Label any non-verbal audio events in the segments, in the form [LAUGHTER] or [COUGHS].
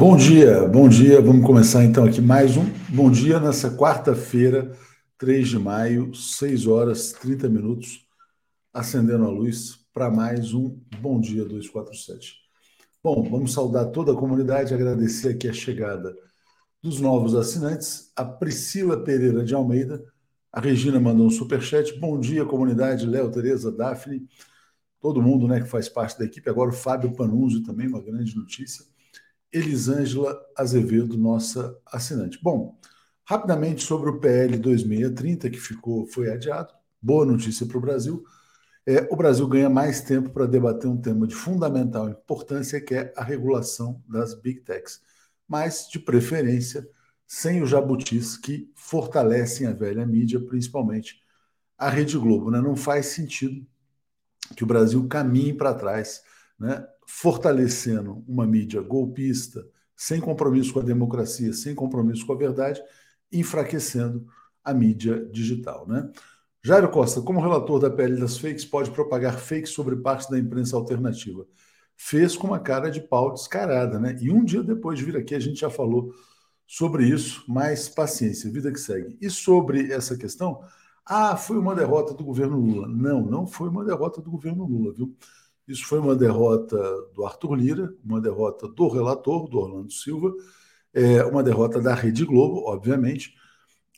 Bom dia, bom dia. Vamos começar então aqui mais um Bom Dia nessa quarta-feira, 3 de maio, 6 horas 30 minutos, acendendo a luz para mais um Bom Dia 247. Bom, vamos saudar toda a comunidade, agradecer aqui a chegada dos novos assinantes, a Priscila Pereira de Almeida, a Regina mandou um superchat. Bom dia, comunidade, Léo, Tereza, Daphne, todo mundo né, que faz parte da equipe. Agora o Fábio Panunzio também, uma grande notícia. Elisângela Azevedo, nossa assinante. Bom, rapidamente sobre o PL 2630, que ficou, foi adiado. Boa notícia para o Brasil. É, o Brasil ganha mais tempo para debater um tema de fundamental importância, que é a regulação das big techs. Mas, de preferência, sem os jabutis que fortalecem a velha mídia, principalmente a Rede Globo. Né? Não faz sentido que o Brasil caminhe para trás, né? Fortalecendo uma mídia golpista, sem compromisso com a democracia, sem compromisso com a verdade, enfraquecendo a mídia digital. Né? Jairo Costa, como relator da PL das fakes, pode propagar fakes sobre parte da imprensa alternativa. Fez com uma cara de pau descarada, né? E um dia depois de vir aqui, a gente já falou sobre isso, mais paciência, vida que segue. E sobre essa questão, ah, foi uma derrota do governo Lula. Não, não foi uma derrota do governo Lula, viu? Isso foi uma derrota do Arthur Lira, uma derrota do relator, do Orlando Silva, é, uma derrota da Rede Globo, obviamente,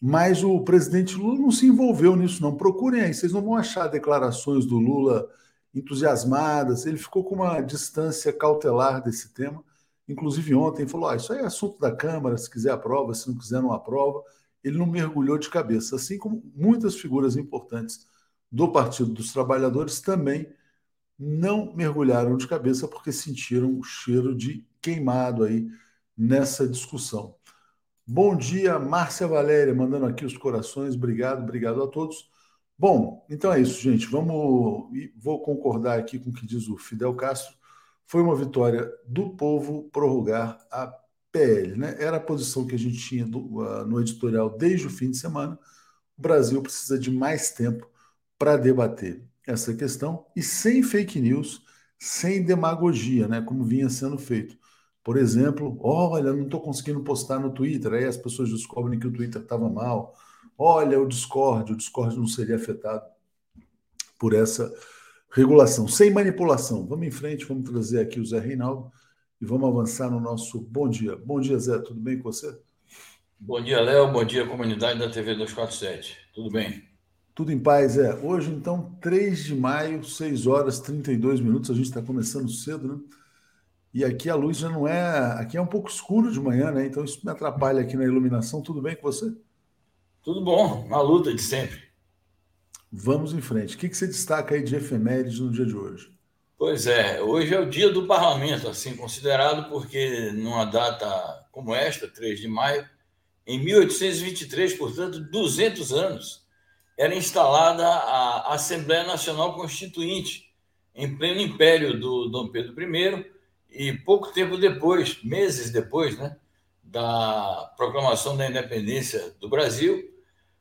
mas o presidente Lula não se envolveu nisso, não. Procurem aí, vocês não vão achar declarações do Lula entusiasmadas, ele ficou com uma distância cautelar desse tema. Inclusive, ontem falou: ah, Isso aí é assunto da Câmara, se quiser aprova, se não quiser, não aprova. Ele não mergulhou de cabeça, assim como muitas figuras importantes do Partido dos Trabalhadores também não mergulharam de cabeça porque sentiram o cheiro de queimado aí nessa discussão. Bom dia, Márcia Valéria, mandando aqui os corações. Obrigado, obrigado a todos. Bom, então é isso, gente. Vamos. Vou concordar aqui com o que diz o Fidel Castro. Foi uma vitória do povo prorrogar a PL, né? Era a posição que a gente tinha uh, no editorial desde o fim de semana. O Brasil precisa de mais tempo para debater essa questão e sem fake news, sem demagogia, né, como vinha sendo feito. Por exemplo, olha, não estou conseguindo postar no Twitter, aí as pessoas descobrem que o Twitter estava mal. Olha, o Discord, o Discord não seria afetado por essa regulação, sem manipulação. Vamos em frente, vamos trazer aqui o Zé Reinaldo e vamos avançar no nosso bom dia. Bom dia, Zé, tudo bem com você? Bom dia, Léo. Bom dia, comunidade da TV 247. Tudo bem? Tudo em paz, é. Hoje, então, 3 de maio, 6 horas 32 minutos. A gente está começando cedo, né? E aqui a luz já não é. Aqui é um pouco escuro de manhã, né? Então isso me atrapalha aqui na iluminação. Tudo bem com você? Tudo bom, na luta de sempre. Vamos em frente. O que, que você destaca aí de efemérides no dia de hoje? Pois é, hoje é o dia do parlamento, assim considerado, porque numa data como esta, 3 de maio, em 1823, portanto, 200 anos, era instalada a Assembleia Nacional Constituinte, em pleno império do Dom Pedro I, e pouco tempo depois, meses depois, né, da proclamação da independência do Brasil,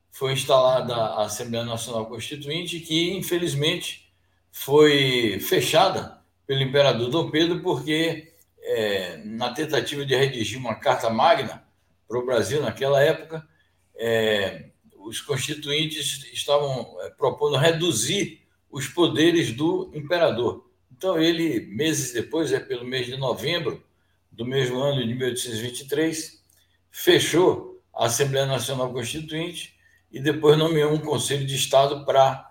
foi instalada a Assembleia Nacional Constituinte, que infelizmente foi fechada pelo imperador Dom Pedro, porque é, na tentativa de redigir uma carta magna para o Brasil naquela época, é, os constituintes estavam eh, propondo reduzir os poderes do imperador. Então, ele, meses depois, é pelo mês de novembro do mesmo ano de 1823, fechou a Assembleia Nacional Constituinte e depois nomeou um Conselho de Estado para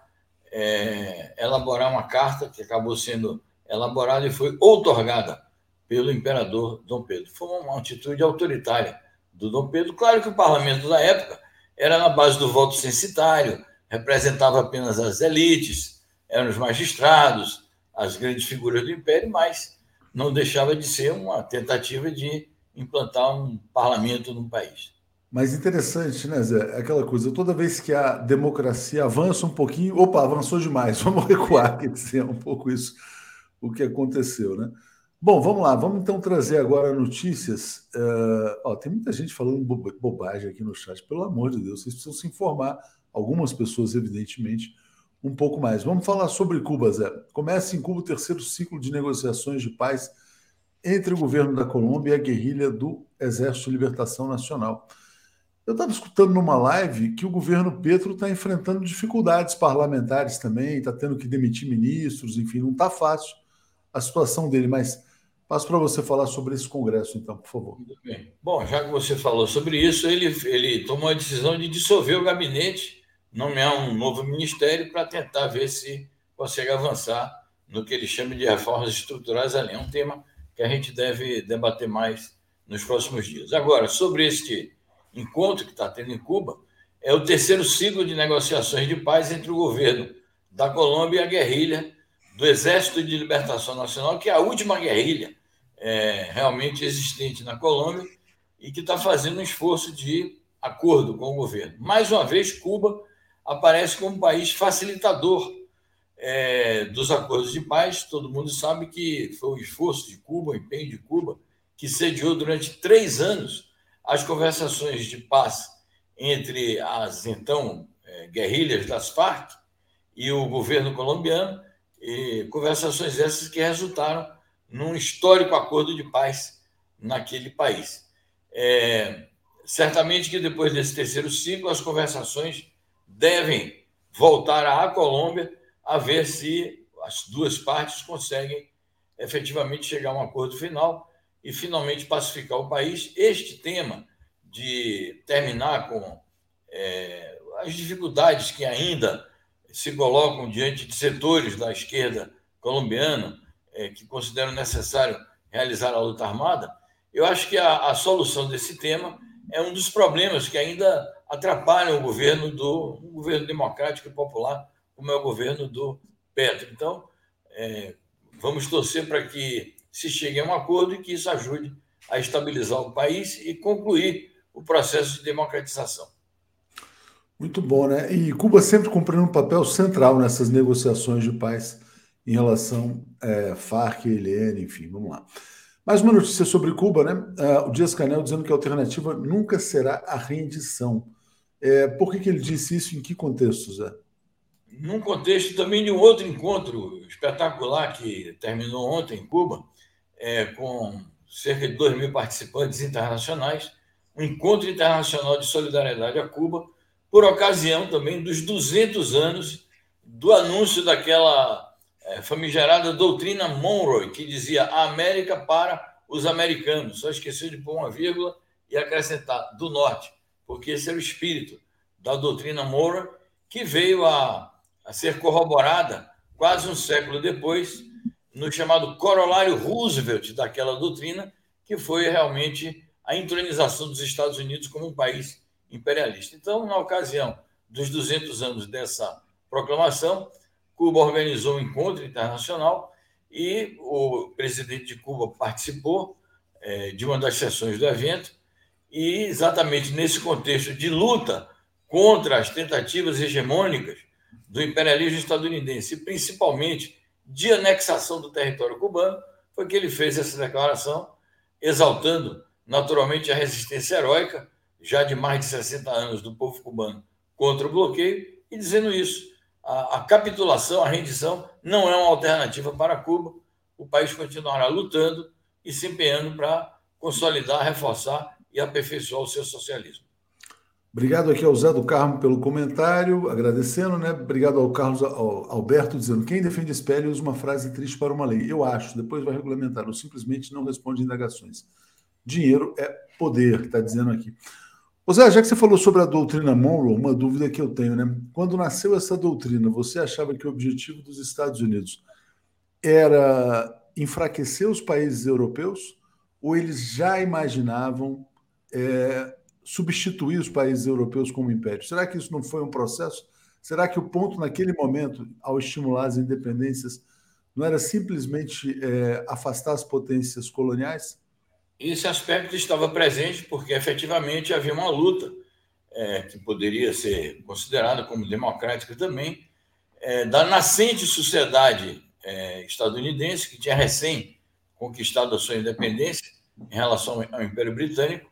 é, elaborar uma carta que acabou sendo elaborada e foi outorgada pelo imperador Dom Pedro. Foi uma atitude autoritária do Dom Pedro. Claro que o parlamento da época era na base do voto censitário, representava apenas as elites, eram os magistrados, as grandes figuras do império, mas não deixava de ser uma tentativa de implantar um parlamento no país. Mas interessante, né, Zé? É aquela coisa, toda vez que a democracia avança um pouquinho, opa, avançou demais, [LAUGHS] vamos recuar, quer dizer, é um pouco isso o que aconteceu, né? Bom, vamos lá, vamos então trazer agora notícias. Uh, ó, tem muita gente falando bobagem aqui no chat, pelo amor de Deus, vocês precisam se informar, algumas pessoas, evidentemente, um pouco mais. Vamos falar sobre Cuba, Zé. Começa em Cuba o terceiro ciclo de negociações de paz entre o governo da Colômbia e a guerrilha do Exército de Libertação Nacional. Eu estava escutando numa live que o governo Petro está enfrentando dificuldades parlamentares também, está tendo que demitir ministros, enfim, não está fácil a situação dele, mas passo para você falar sobre esse congresso, então, por favor. Muito bem. Bom, já que você falou sobre isso, ele, ele tomou a decisão de dissolver o gabinete, nomear um novo ministério para tentar ver se consegue avançar no que ele chama de reformas estruturais ali. É um tema que a gente deve debater mais nos próximos dias. Agora, sobre este encontro que está tendo em Cuba, é o terceiro ciclo de negociações de paz entre o governo da Colômbia e a guerrilha do Exército de Libertação Nacional, que é a última guerrilha é, realmente existente na Colômbia e que está fazendo um esforço de acordo com o governo. Mais uma vez, Cuba aparece como um país facilitador é, dos acordos de paz. Todo mundo sabe que foi o esforço de Cuba, o empenho de Cuba, que sediou durante três anos as conversações de paz entre as então é, guerrilhas das Farc e o governo colombiano, e conversações essas que resultaram num histórico acordo de paz naquele país. É, certamente que depois desse terceiro ciclo, as conversações devem voltar à Colômbia a ver se as duas partes conseguem efetivamente chegar a um acordo final e finalmente pacificar o país. Este tema de terminar com é, as dificuldades que ainda se colocam diante de setores da esquerda colombiana é, que consideram necessário realizar a luta armada, eu acho que a, a, solução desse tema é um dos problemas que ainda atrapalham o governo do governo democrático e popular, como é o governo do Petro. Então, é, vamos torcer para que se chegue a um acordo e que isso ajude a estabilizar o país e concluir o processo de democratização. Muito bom, né? E Cuba sempre cumprindo um papel central nessas negociações de paz em relação é, Farc, ELN, enfim, vamos lá. Mais uma notícia sobre Cuba, né? Uh, o Dias Canel dizendo que a alternativa nunca será a rendição. É, por que, que ele disse isso? Em que contexto, Zé? Num contexto também de um outro encontro espetacular que terminou ontem em Cuba, é, com cerca de 2 mil participantes internacionais, um encontro internacional de solidariedade a Cuba, por ocasião também dos 200 anos do anúncio daquela é, famigerada doutrina Monroe, que dizia a América para os americanos. Só esqueceu de pôr uma vírgula e acrescentar do norte, porque esse era o espírito da doutrina Monroe, que veio a, a ser corroborada quase um século depois no chamado corolário Roosevelt daquela doutrina, que foi realmente a entronização dos Estados Unidos como um país imperialista. Então, na ocasião dos 200 anos dessa proclamação, Cuba organizou um encontro internacional e o presidente de Cuba participou é, de uma das sessões do evento. E exatamente nesse contexto de luta contra as tentativas hegemônicas do imperialismo estadunidense, e principalmente de anexação do território cubano, foi que ele fez essa declaração, exaltando naturalmente a resistência heróica, já de mais de 60 anos, do povo cubano contra o bloqueio, e dizendo isso, a, a capitulação, a rendição, não é uma alternativa para Cuba. O país continuará lutando e se empenhando para consolidar, reforçar e aperfeiçoar o seu socialismo. Obrigado aqui ao Zé do Carmo pelo comentário, agradecendo, né? Obrigado ao Carlos ao Alberto dizendo quem defende espelho usa uma frase triste para uma lei. Eu acho, depois vai regulamentar, ou simplesmente não responde indagações. Dinheiro é poder, está dizendo aqui. Zé, já que você falou sobre a doutrina Monroe, uma dúvida que eu tenho, né? Quando nasceu essa doutrina, você achava que o objetivo dos Estados Unidos era enfraquecer os países europeus ou eles já imaginavam é, substituir os países europeus como império? Será que isso não foi um processo? Será que o ponto naquele momento, ao estimular as independências, não era simplesmente é, afastar as potências coloniais? Esse aspecto estava presente porque efetivamente havia uma luta é, que poderia ser considerada como democrática também é, da nascente sociedade é, estadunidense que tinha recém conquistado a sua independência em relação ao Império Britânico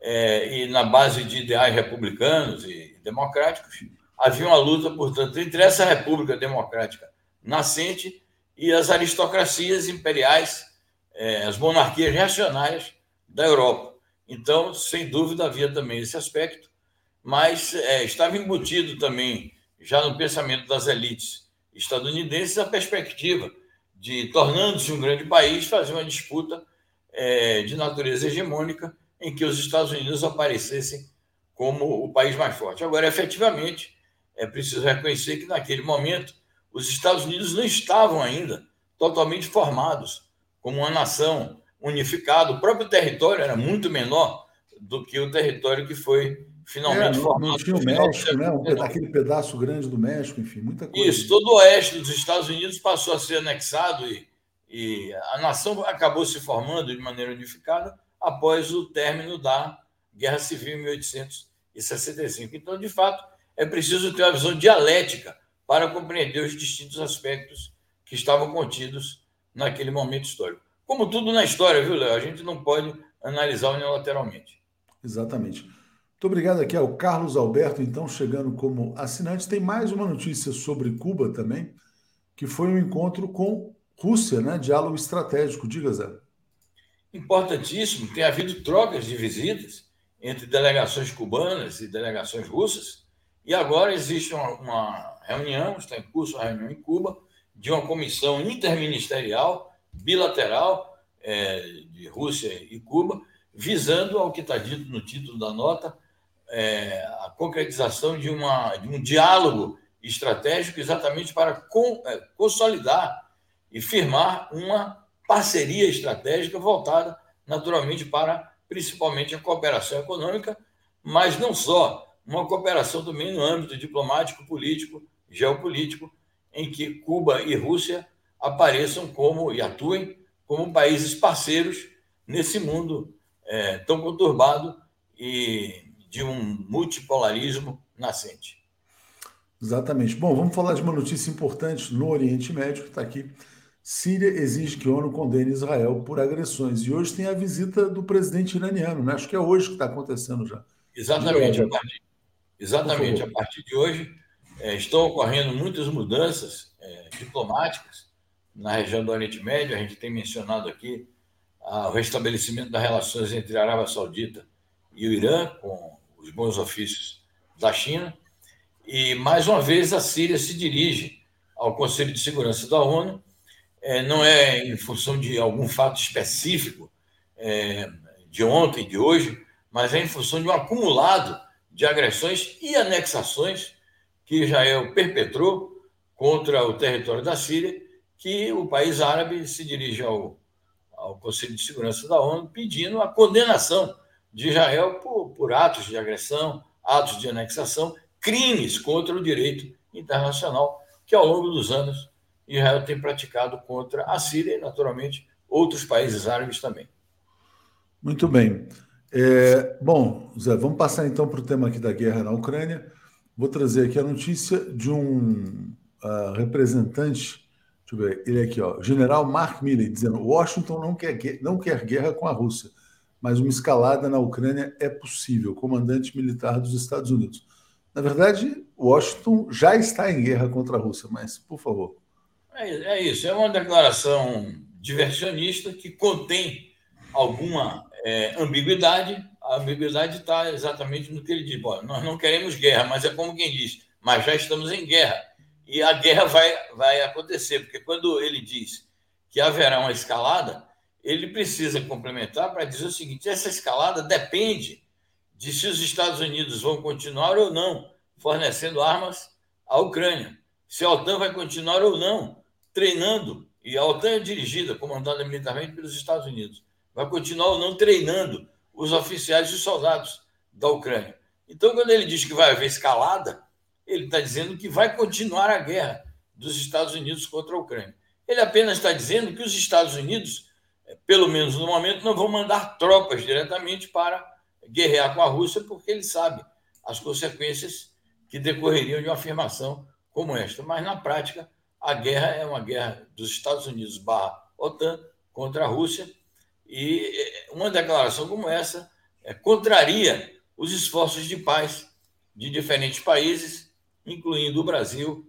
é, e na base de ideais republicanos e democráticos havia uma luta portanto entre essa República democrática nascente e as aristocracias imperiais é, as monarquias reacionárias da Europa. Então, sem dúvida, havia também esse aspecto, mas é, estava embutido também, já no pensamento das elites estadunidenses, a perspectiva de, tornando-se um grande país, fazer uma disputa é, de natureza hegemônica em que os Estados Unidos aparecessem como o país mais forte. Agora, efetivamente, é preciso reconhecer que naquele momento os Estados Unidos não estavam ainda totalmente formados como uma nação unificada. O próprio território era muito menor do que o território que foi finalmente é, formado. Não tinha o México, né? Um, aquele pedaço grande do México, enfim, muita coisa. Isso, todo o oeste dos Estados Unidos passou a ser anexado e, e a nação acabou se formando de maneira unificada após o término da Guerra Civil em 1865. Então, de fato, é preciso ter uma visão dialética para compreender os distintos aspectos que estavam contidos naquele momento histórico. Como tudo na história, viu, Léo? A gente não pode analisar unilateralmente. Exatamente. Muito obrigado aqui ao Carlos Alberto, então, chegando como assinante. Tem mais uma notícia sobre Cuba também, que foi um encontro com Rússia, né? Diálogo estratégico. Diga, Zé. Importantíssimo. Tem havido trocas de visitas entre delegações cubanas e delegações russas. E agora existe uma, uma reunião, está em curso a reunião em Cuba, de uma comissão interministerial, bilateral, é, de Rússia e Cuba, visando, ao que está dito no título da nota, é, a concretização de, uma, de um diálogo estratégico exatamente para é, consolidar e firmar uma parceria estratégica voltada, naturalmente, para principalmente a cooperação econômica, mas não só, uma cooperação também no âmbito diplomático, político, geopolítico, em que Cuba e Rússia apareçam como e atuem como países parceiros nesse mundo é, tão conturbado e de um multipolarismo nascente. Exatamente. Bom, vamos falar de uma notícia importante no Oriente Médio, que está aqui. Síria exige que a ONU condene Israel por agressões. E hoje tem a visita do presidente iraniano, né? Acho que é hoje que está acontecendo já. Exatamente. A partir, exatamente. A partir de hoje, é, estão ocorrendo muitas mudanças é, diplomáticas na região do Oriente Médio. A gente tem mencionado aqui o restabelecimento das relações entre a Arábia Saudita e o Irã, com os bons ofícios da China. E, mais uma vez, a Síria se dirige ao Conselho de Segurança da ONU. É, não é em função de algum fato específico é, de ontem, de hoje, mas é em função de um acumulado de agressões e anexações que Israel perpetrou contra o território da Síria, que o país árabe se dirige ao, ao Conselho de Segurança da ONU pedindo a condenação de Israel por, por atos de agressão, atos de anexação, crimes contra o direito internacional que ao longo dos anos Israel tem praticado contra a Síria e, naturalmente, outros países árabes também. Muito bem. É, bom, Zé, vamos passar então para o tema aqui da guerra na Ucrânia. Vou trazer aqui a notícia de um uh, representante, deixa eu ver, ele aqui, ó, General Mark Milley, dizendo: Washington não quer, não quer guerra com a Rússia, mas uma escalada na Ucrânia é possível. Comandante militar dos Estados Unidos. Na verdade, Washington já está em guerra contra a Rússia, mas, por favor. É, é isso, é uma declaração diversionista que contém alguma é, ambiguidade, a ambiguidade está exatamente no que ele diz. Bom, nós não queremos guerra, mas é como quem diz, mas já estamos em guerra. E a guerra vai, vai acontecer, porque quando ele diz que haverá uma escalada, ele precisa complementar para dizer o seguinte: essa escalada depende de se os Estados Unidos vão continuar ou não fornecendo armas à Ucrânia, se a OTAN vai continuar ou não treinando, e a OTAN é dirigida, comandada militarmente pelos Estados Unidos, vai continuar ou não treinando os oficiais e soldados da Ucrânia. Então, quando ele diz que vai haver escalada, ele está dizendo que vai continuar a guerra dos Estados Unidos contra a Ucrânia. Ele apenas está dizendo que os Estados Unidos, eh, pelo menos no momento, não vão mandar tropas diretamente para guerrear com a Rússia, porque ele sabe as consequências que decorreriam de uma afirmação como esta. Mas, na prática, a guerra é uma guerra dos Estados Unidos barra OTAN contra a Rússia, e eh, uma declaração como essa é, contraria os esforços de paz de diferentes países, incluindo o Brasil,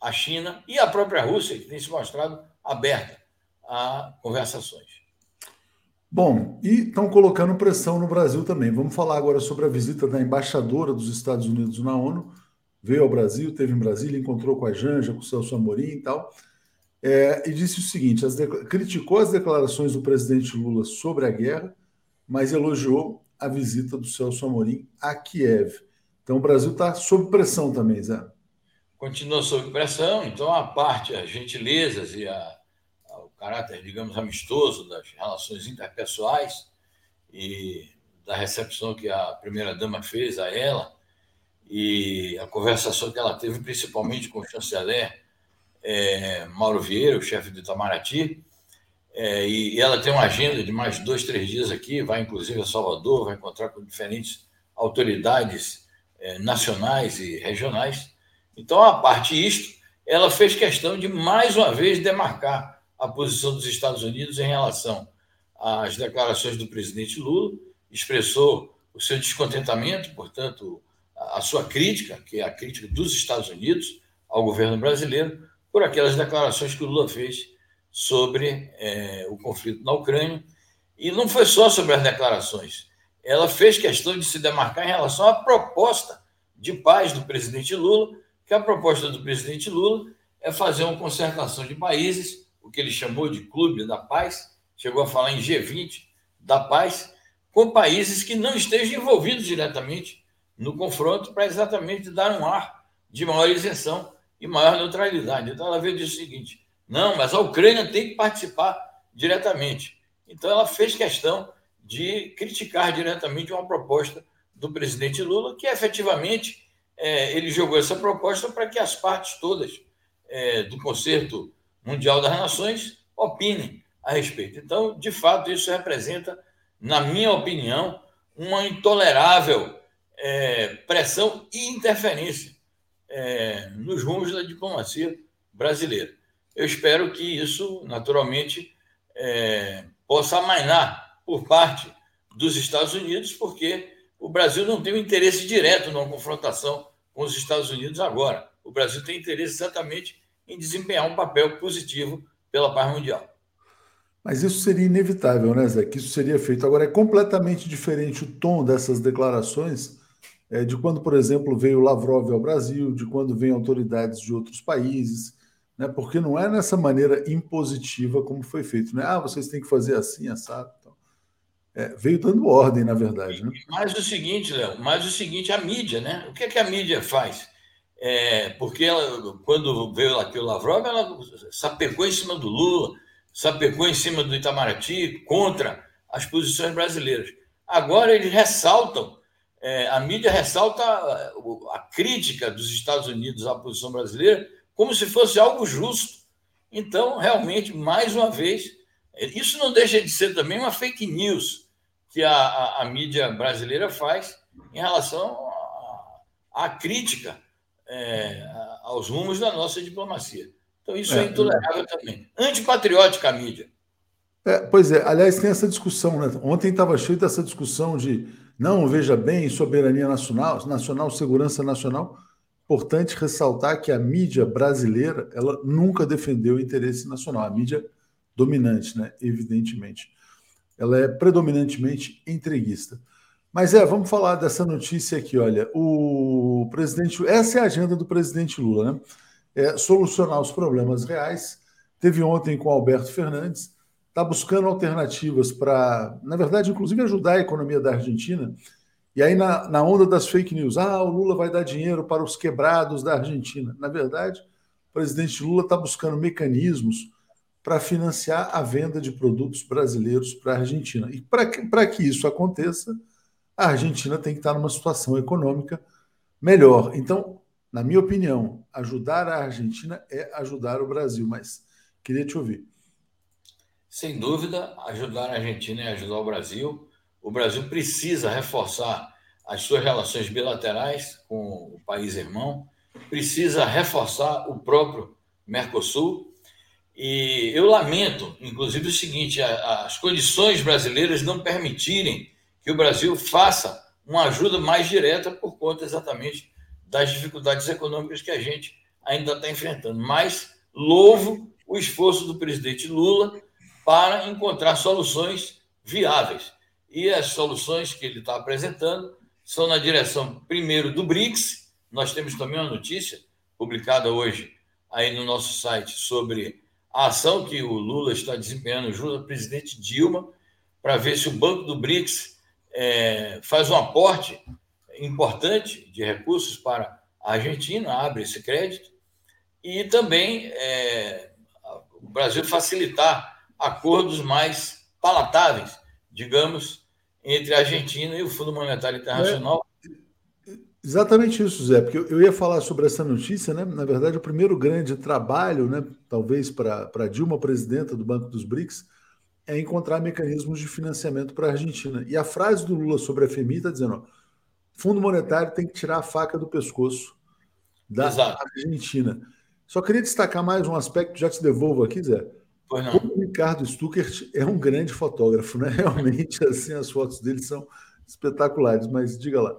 a China e a própria Rússia, que tem se mostrado aberta a conversações. Bom, e estão colocando pressão no Brasil também. Vamos falar agora sobre a visita da embaixadora dos Estados Unidos na ONU. Veio ao Brasil, teve em Brasília, encontrou com a Janja, com o Celso Amorim e tal. É, e disse o seguinte: as criticou as declarações do presidente Lula sobre a guerra, mas elogiou a visita do Celso Amorim a Kiev. Então o Brasil está sob pressão também, Zé. Continua sob pressão, então a parte, as gentilezas e a, o caráter, digamos, amistoso das relações interpessoais e da recepção que a primeira-dama fez a ela e a conversação que ela teve, principalmente com o chanceler é, Mauro Vieira, o chefe do Itamaraty, é, e, ela tem uma agenda de mais dois, três dias aqui, vai inclusive a Salvador, vai encontrar com diferentes autoridades é, nacionais e regionais. Então, a parte isto, ela fez questão de mais uma vez demarcar a posição dos Estados Unidos em relação às declarações do presidente Lula, expressou o seu descontentamento, portanto, a sua crítica, que é a crítica dos Estados Unidos ao governo brasileiro, por aquelas declarações que o Lula fez sobre é, o conflito na Ucrânia. E não foi só sobre as declarações. Ela fez questão de se demarcar em relação à proposta de paz do presidente Lula, que a proposta do presidente Lula é fazer uma concertação de países, o que ele chamou de Clube da Paz, chegou a falar em G20 da Paz, com países que não estejam envolvidos diretamente no confronto, para exatamente dar um ar de maior isenção e maior neutralidade. Então, ela veio dizer o seguinte: não, mas a Ucrânia tem que participar diretamente. Então, ela fez questão de criticar diretamente uma proposta do presidente Lula, que efetivamente é, ele jogou essa proposta para que as partes todas é, do Concerto Mundial das Nações opinem a respeito. Então, de fato, isso representa, na minha opinião, uma intolerável é, pressão e interferência é, nos rumos da diplomacia brasileira. Eu espero que isso, naturalmente, é, possa amainar por parte dos Estados Unidos, porque o Brasil não tem um interesse direto numa confrontação com os Estados Unidos agora. O Brasil tem interesse exatamente em desempenhar um papel positivo pela paz mundial. Mas isso seria inevitável, né, Zé? Que isso seria feito. Agora, é completamente diferente o tom dessas declarações é, de quando, por exemplo, veio Lavrov ao Brasil, de quando vêm autoridades de outros países né? porque não é nessa maneira impositiva como foi feito. Né? Ah, vocês têm que fazer assim, assado. Então, é, veio dando ordem, na verdade. Né? Mas o seguinte, Léo, mas o seguinte, a mídia, né? O que, é que a mídia faz? É, porque ela, quando veio aqui o Lavrov, ela sapecou em cima do Lula, sapecou em cima do Itamaraty contra as posições brasileiras. Agora eles ressaltam, é, a mídia ressalta a, a crítica dos Estados Unidos à posição brasileira como se fosse algo justo. Então, realmente, mais uma vez, isso não deixa de ser também uma fake news que a, a, a mídia brasileira faz em relação à crítica é, aos rumos da nossa diplomacia. Então, isso é, é intolerável também. Antipatriótica a mídia. É, pois é, aliás, tem essa discussão, né? Ontem estava cheio dessa discussão de não, veja bem, soberania nacional, nacional, segurança nacional. Importante ressaltar que a mídia brasileira ela nunca defendeu o interesse nacional, a mídia dominante, né? evidentemente. Ela é predominantemente entreguista. Mas é, vamos falar dessa notícia aqui. Olha, o presidente. Essa é a agenda do presidente Lula, né? É solucionar os problemas reais. Teve ontem com Alberto Fernandes, está buscando alternativas para, na verdade, inclusive ajudar a economia da Argentina e aí, na, na onda das fake news, ah, o Lula vai dar dinheiro para os quebrados da Argentina. Na verdade, o presidente Lula está buscando mecanismos para financiar a venda de produtos brasileiros para a Argentina. E para que, que isso aconteça, a Argentina tem que estar numa situação econômica melhor. Então, na minha opinião, ajudar a Argentina é ajudar o Brasil. Mas queria te ouvir. Sem dúvida, ajudar a Argentina é ajudar o Brasil o Brasil precisa reforçar as suas relações bilaterais com o país irmão, precisa reforçar o próprio Mercosul. E eu lamento, inclusive, o seguinte: as condições brasileiras não permitirem que o Brasil faça uma ajuda mais direta por conta exatamente das dificuldades econômicas que a gente ainda está enfrentando. Mas louvo o esforço do presidente Lula para encontrar soluções viáveis. E as soluções que ele está apresentando são na direção, primeiro, do BRICS. Nós temos também uma notícia publicada hoje aí no nosso site sobre a ação que o Lula está desempenhando junto ao presidente Dilma para ver se o Banco do BRICS é, faz um aporte importante de recursos para a Argentina, abre esse crédito, e também é, o Brasil facilitar acordos mais palatáveis, digamos, entre a Argentina e o Fundo Monetário Internacional. É, exatamente isso, Zé, porque eu ia falar sobre essa notícia, né? Na verdade, o primeiro grande trabalho, né, talvez para Dilma, presidenta do Banco dos BRICS, é encontrar mecanismos de financiamento para a Argentina. E a frase do Lula sobre a FMI está dizendo: ó, Fundo Monetário tem que tirar a faca do pescoço da Exato. Argentina. Só queria destacar mais um aspecto, já te devolvo aqui, Zé. O Ricardo Stuckert é um grande fotógrafo, né? [LAUGHS] Realmente, assim, as fotos dele são espetaculares, mas diga lá.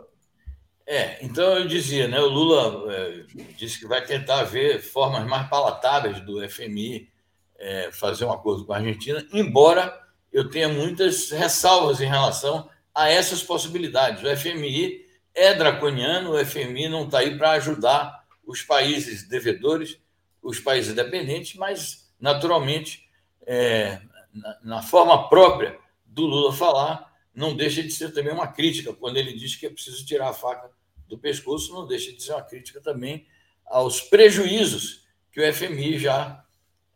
É, então eu dizia, né? O Lula é, disse que vai tentar ver formas mais palatáveis do FMI é, fazer um acordo com a Argentina, embora eu tenha muitas ressalvas em relação a essas possibilidades. O FMI é draconiano, o FMI não está aí para ajudar os países devedores, os países dependentes, mas, naturalmente, é, na, na, forma própria do Lula falar, não deixa de ser também uma crítica. Quando ele diz que é preciso tirar a faca do pescoço, não deixa de ser uma crítica também aos prejuízos que o FMI já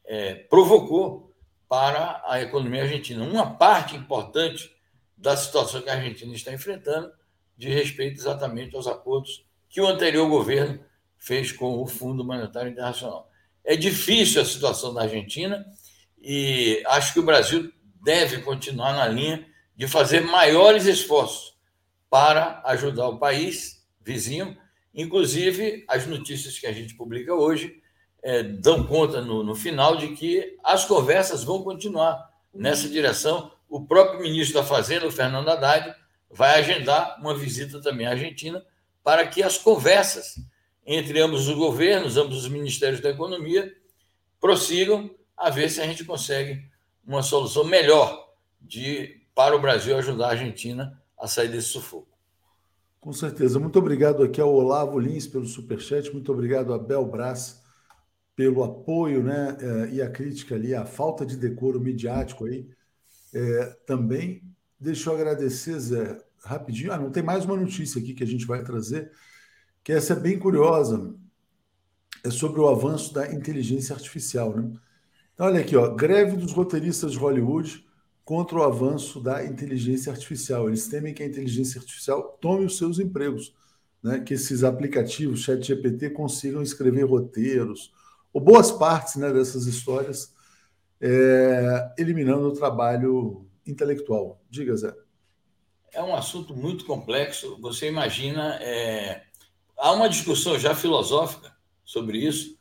é, provocou para a economia argentina. Uma parte importante da situação que a Argentina está enfrentando de respeito exatamente aos acordos que o anterior governo fez com o Fundo Monetário Internacional. É difícil a situação da Argentina e acho que o Brasil deve continuar na linha de fazer maiores esforços para ajudar o país vizinho. Inclusive, as notícias que a gente publica hoje é, dão conta no, no final de que as conversas vão continuar nessa direção. O próprio ministro da Fazenda, o Fernando Haddad, vai agendar uma visita também à Argentina para que as conversas entre ambos os governos, ambos os ministérios da economia, prossigam a ver se a gente consegue uma solução melhor de para o Brasil ajudar a Argentina a sair desse sufoco. Com certeza. Muito obrigado aqui ao Olavo Lins pelo superchat, muito obrigado a Bel Brás pelo apoio né, eh, e a crítica ali, a falta de decoro midiático aí é, também. Deixa eu agradecer, Zé, rapidinho. Ah, não tem mais uma notícia aqui que a gente vai trazer, que essa é bem curiosa. É sobre o avanço da inteligência artificial. Né? Então, olha aqui, ó, greve dos roteiristas de Hollywood contra o avanço da inteligência artificial. Eles temem que a inteligência artificial tome os seus empregos, né? que esses aplicativos, ChatGPT, consigam escrever roteiros, ou boas partes né, dessas histórias, é, eliminando o trabalho intelectual. Diga, Zé. É um assunto muito complexo. Você imagina. É, há uma discussão já filosófica sobre isso.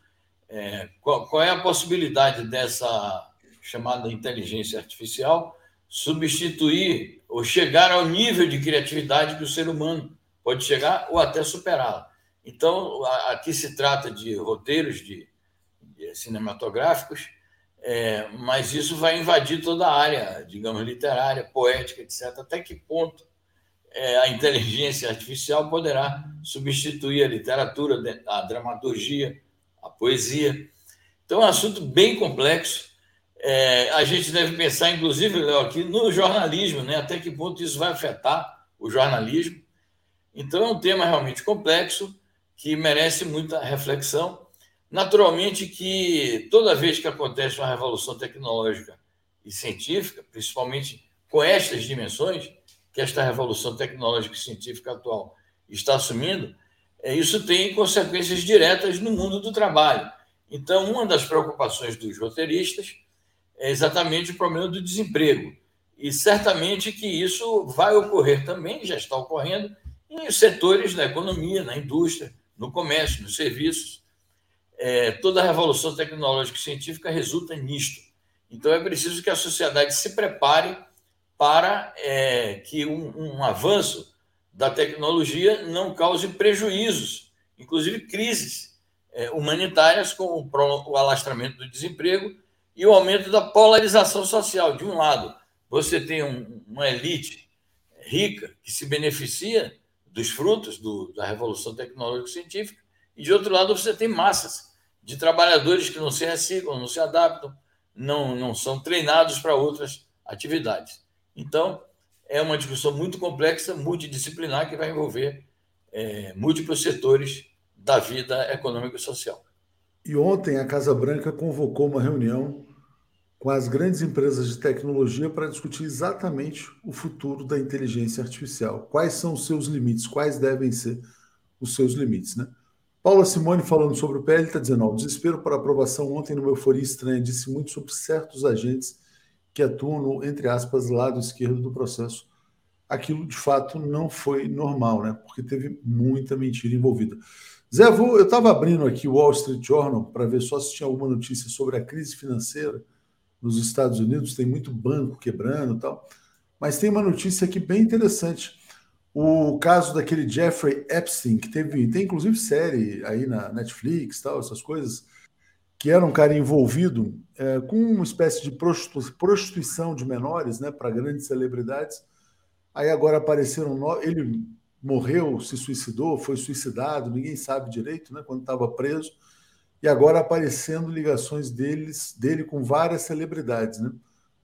É, qual, qual é a possibilidade dessa chamada inteligência artificial substituir ou chegar ao nível de criatividade que o ser humano pode chegar ou até superá-la. Então, aqui se trata de roteiros de, de cinematográficos é, mas isso vai invadir toda a área, digamos, literária, poética, etc. Até que ponto é, a inteligência artificial poderá substituir a literatura, a dramaturgia, a poesia? Então, é um assunto bem complexo. É, a gente deve pensar, inclusive, Léo, aqui no jornalismo, né? até que ponto isso vai afetar o jornalismo. Então, é um tema realmente complexo que merece muita reflexão. Naturalmente que toda vez que acontece uma revolução tecnológica e científica, principalmente com estas dimensões que esta revolução tecnológica e científica atual está assumindo, isso tem consequências diretas no mundo do trabalho. Então, uma das preocupações dos roteiristas é exatamente o problema do desemprego. E certamente que isso vai ocorrer também, já está ocorrendo, em setores da economia, na indústria, no comércio, nos serviços é, toda a revolução tecnológica e científica resulta nisto. Então é preciso que a sociedade se prepare para é, que um, um, avanço da tecnologia não cause prejuízos, inclusive crises é, humanitárias, com o, alastramento do desemprego e o aumento da polarização social. De um lado, você tem um, uma elite rica que se beneficia dos frutos do, da revolução tecnológica científica, e de outro lado você tem massas de trabalhadores que não se reciclam, não se adaptam, não, não são treinados para outras atividades. Então, é uma discussão muito complexa, multidisciplinar, que vai envolver é, múltiplos setores da vida econômica e social. E ontem a Casa Branca convocou uma reunião com as grandes empresas de tecnologia para discutir exatamente o futuro da inteligência artificial. Quais são os seus limites? Quais devem ser os seus limites, né? Paula Simone, falando sobre o PL, está dizendo: ó, o desespero por aprovação ontem, numa euforia estranha, disse muito sobre certos agentes que atuam no, entre aspas, lado esquerdo do processo. Aquilo, de fato, não foi normal, né? porque teve muita mentira envolvida. Zé, eu estava abrindo aqui o Wall Street Journal para ver só se tinha alguma notícia sobre a crise financeira nos Estados Unidos. Tem muito banco quebrando e tal. Mas tem uma notícia aqui bem interessante o caso daquele Jeffrey Epstein, que teve, tem inclusive série aí na Netflix, tal, essas coisas, que era um cara envolvido é, com uma espécie de prostituição de menores, né, para grandes celebridades. Aí agora apareceram, no... ele morreu, se suicidou, foi suicidado, ninguém sabe direito, né, quando estava preso. E agora aparecendo ligações deles, dele com várias celebridades, né?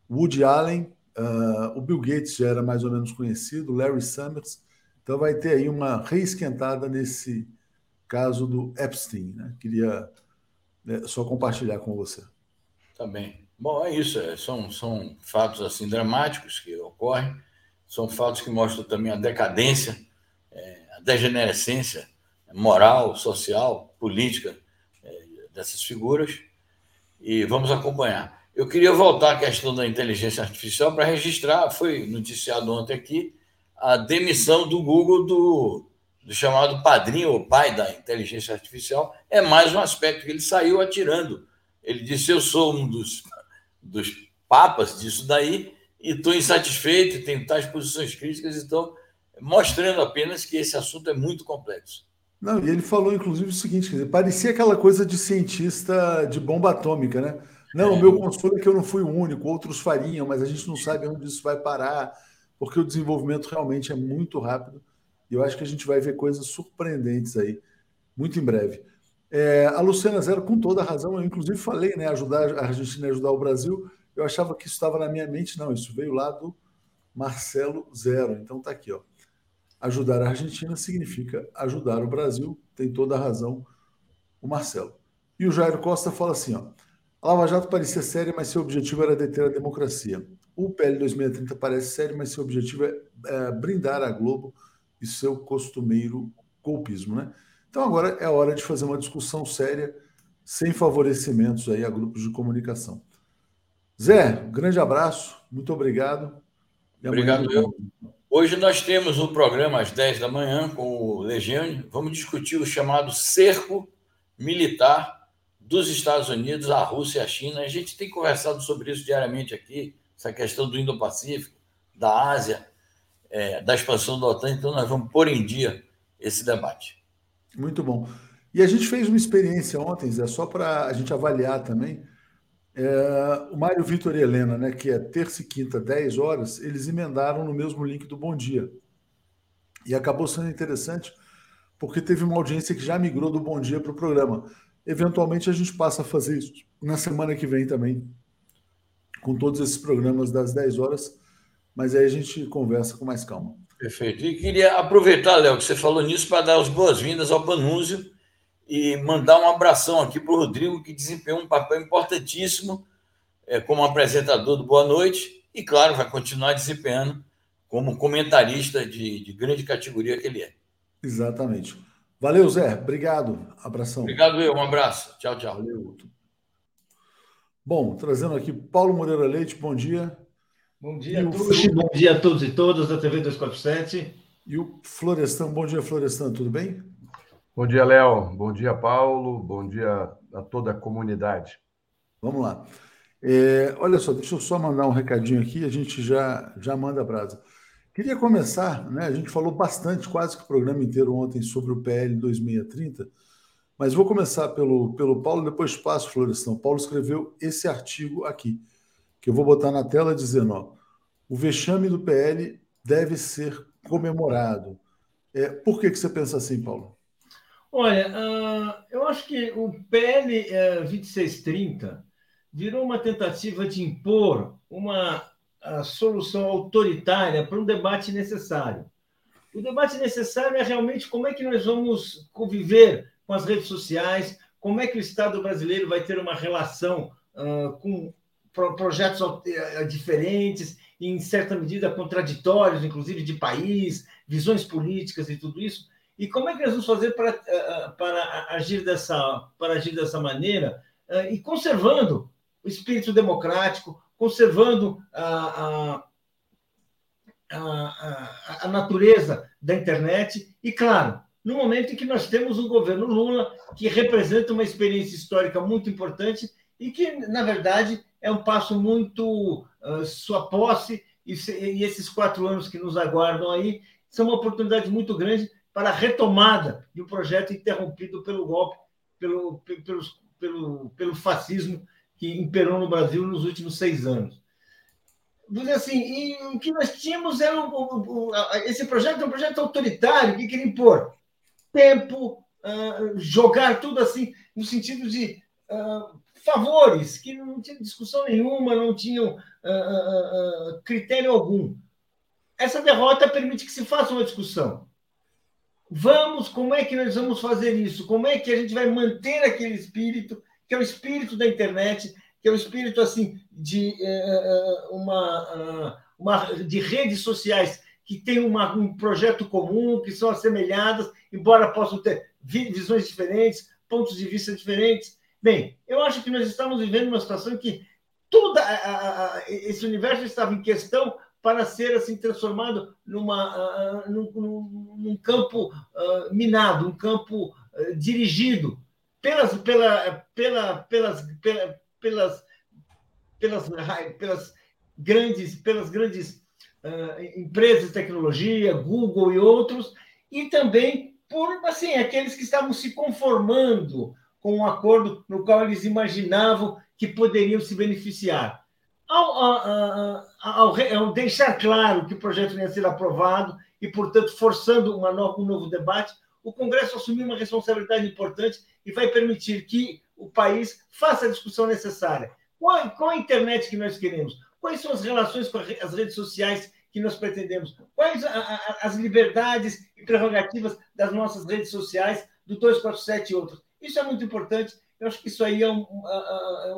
Woody Allen, uh, o Bill Gates já era mais ou menos conhecido, Larry Summers, então vai ter aí uma reesquentada nesse caso do Epstein. Né? Queria né, só compartilhar com você. Tá bem. Bom, é isso. É, são, são fatos assim dramáticos que ocorrem. São fatos que mostram também a decadência, é, a degenerescência moral, social, política é, dessas figuras. E vamos acompanhar. Eu queria voltar à questão da inteligência artificial para registrar, foi noticiado ontem aqui, a demissão do Google do, do chamado padrinho ou pai da inteligência artificial é mais um aspecto que ele saiu atirando. Ele disse: Eu sou um dos, dos papas disso daí e estou insatisfeito, tenho tais posições críticas, então mostrando apenas que esse assunto é muito complexo. Não, e ele falou, inclusive, o seguinte: dizer, parecia aquela coisa de cientista de bomba atômica, né? Não, é. o meu consolo é que eu não fui o único, outros fariam, mas a gente não sabe onde isso vai parar porque o desenvolvimento realmente é muito rápido eu acho que a gente vai ver coisas surpreendentes aí muito em breve. É, a Luciana Zero, com toda a razão, eu inclusive falei, né, ajudar a Argentina a ajudar o Brasil. Eu achava que isso estava na minha mente, não, isso veio lá do Marcelo Zero. Então tá aqui, ó. Ajudar a Argentina significa ajudar o Brasil, tem toda a razão o Marcelo. E o Jairo Costa fala assim, ó. A Lava Jato parecia séria, mas seu objetivo era deter a democracia. O PL 2630 parece sério, mas seu objetivo é, é brindar a Globo e seu costumeiro golpismo, né? Então agora é hora de fazer uma discussão séria, sem favorecimentos aí a grupos de comunicação. Zé, um grande abraço, muito obrigado. Obrigado, eu. Hoje nós temos um programa às 10 da manhã com o Legiane. Vamos discutir o chamado cerco militar dos Estados Unidos, a Rússia e a China. A gente tem conversado sobre isso diariamente aqui essa questão do Indo-Pacífico, da Ásia, é, da expansão da OTAN. Então, nós vamos pôr em dia esse debate. Muito bom. E a gente fez uma experiência ontem, Zé, só para a gente avaliar também. É, o Mário Vitor e Helena, né, que é terça e quinta, 10 horas, eles emendaram no mesmo link do Bom Dia. E acabou sendo interessante, porque teve uma audiência que já migrou do Bom Dia para o programa. Eventualmente a gente passa a fazer isso na semana que vem também, com todos esses programas das 10 horas, mas aí a gente conversa com mais calma. Perfeito. E queria aproveitar, Léo, que você falou nisso para dar as boas-vindas ao Panúzio e mandar um abração aqui para o Rodrigo, que desempenhou um papel importantíssimo é, como apresentador do Boa Noite e, claro, vai continuar desempenhando como comentarista de, de grande categoria que ele é. Exatamente. Valeu, Zé. Obrigado. Abração. Obrigado, eu. Um abraço. Tchau, tchau. Valeu. Bom, trazendo aqui Paulo Moreira Leite, bom dia. Bom dia a todos. Bom dia a todos e todas da TV 247. E o Florestan, bom dia, Florestan, tudo bem? Bom dia, Léo. Bom dia, Paulo. Bom dia a toda a comunidade. Vamos lá. É, olha só, deixa eu só mandar um recadinho aqui, a gente já, já manda a brasa. Queria começar, né? A gente falou bastante, quase que o programa inteiro ontem, sobre o PL 2630 mas vou começar pelo, pelo Paulo, depois passo, Florestan. Paulo escreveu esse artigo aqui, que eu vou botar na tela dizendo: ó, o vexame do PL deve ser comemorado. É, por que, que você pensa assim, Paulo? Olha, uh, eu acho que o PL uh, 2630 virou uma tentativa de impor uma solução autoritária para um debate necessário. O debate necessário é realmente como é que nós vamos conviver com as redes sociais, como é que o Estado brasileiro vai ter uma relação uh, com projetos eh, diferentes, em certa medida contraditórios, inclusive de país, visões políticas e tudo isso. E como é que nós vamos fazer para, eh, para, agir, dessa, para agir dessa maneira eh, e conservando o espírito democrático, conservando a, a, a, a natureza da internet e, claro, no momento em que nós temos um governo Lula que representa uma experiência histórica muito importante e que, na verdade, é um passo muito sua posse e, e, esses quatro anos que nos aguardam aí são uma oportunidade muito grande para a retomada de um projeto interrompido pelo golpe, pelo, pelo, pelo, pelo fascismo que imperou no Brasil nos últimos seis anos. Assim, e o que nós tínhamos era o, o, o, esse projeto é um projeto autoritário que queria impor tempo, uh, jogar tudo assim no sentido de uh, favores que não tinham discussão nenhuma, não tinham uh, critério algum. Essa derrota permite que se faça uma discussão. Vamos, como é que nós vamos fazer isso? Como é que a gente vai manter aquele espírito, que é o espírito da internet, que é o espírito assim de uh, uma, uh, uma de redes sociais que tem uma, um projeto comum, que são assemelhadas, embora possam ter visões diferentes, pontos de vista diferentes, Bem, eu acho que nós estamos vivendo uma situação em que todo esse universo estava em questão para ser assim transformado numa, uh, num, num, campo uh, minado, um campo uh, dirigido pelas, pela, pela, pelas, pela, pelas, pelas, pelas grandes, pelas grandes empresas de tecnologia, Google e outros, e também por assim aqueles que estavam se conformando com um acordo no qual eles imaginavam que poderiam se beneficiar. Ao, ao, ao, ao deixar claro que o projeto ia ser aprovado e, portanto, forçando no, um novo debate, o Congresso assumiu uma responsabilidade importante e vai permitir que o país faça a discussão necessária. Qual, qual a internet que nós queremos? Quais são as relações com as redes sociais que nós pretendemos? Quais as liberdades e prerrogativas das nossas redes sociais, do 247 e outros? Isso é muito importante. Eu acho que isso aí é, um,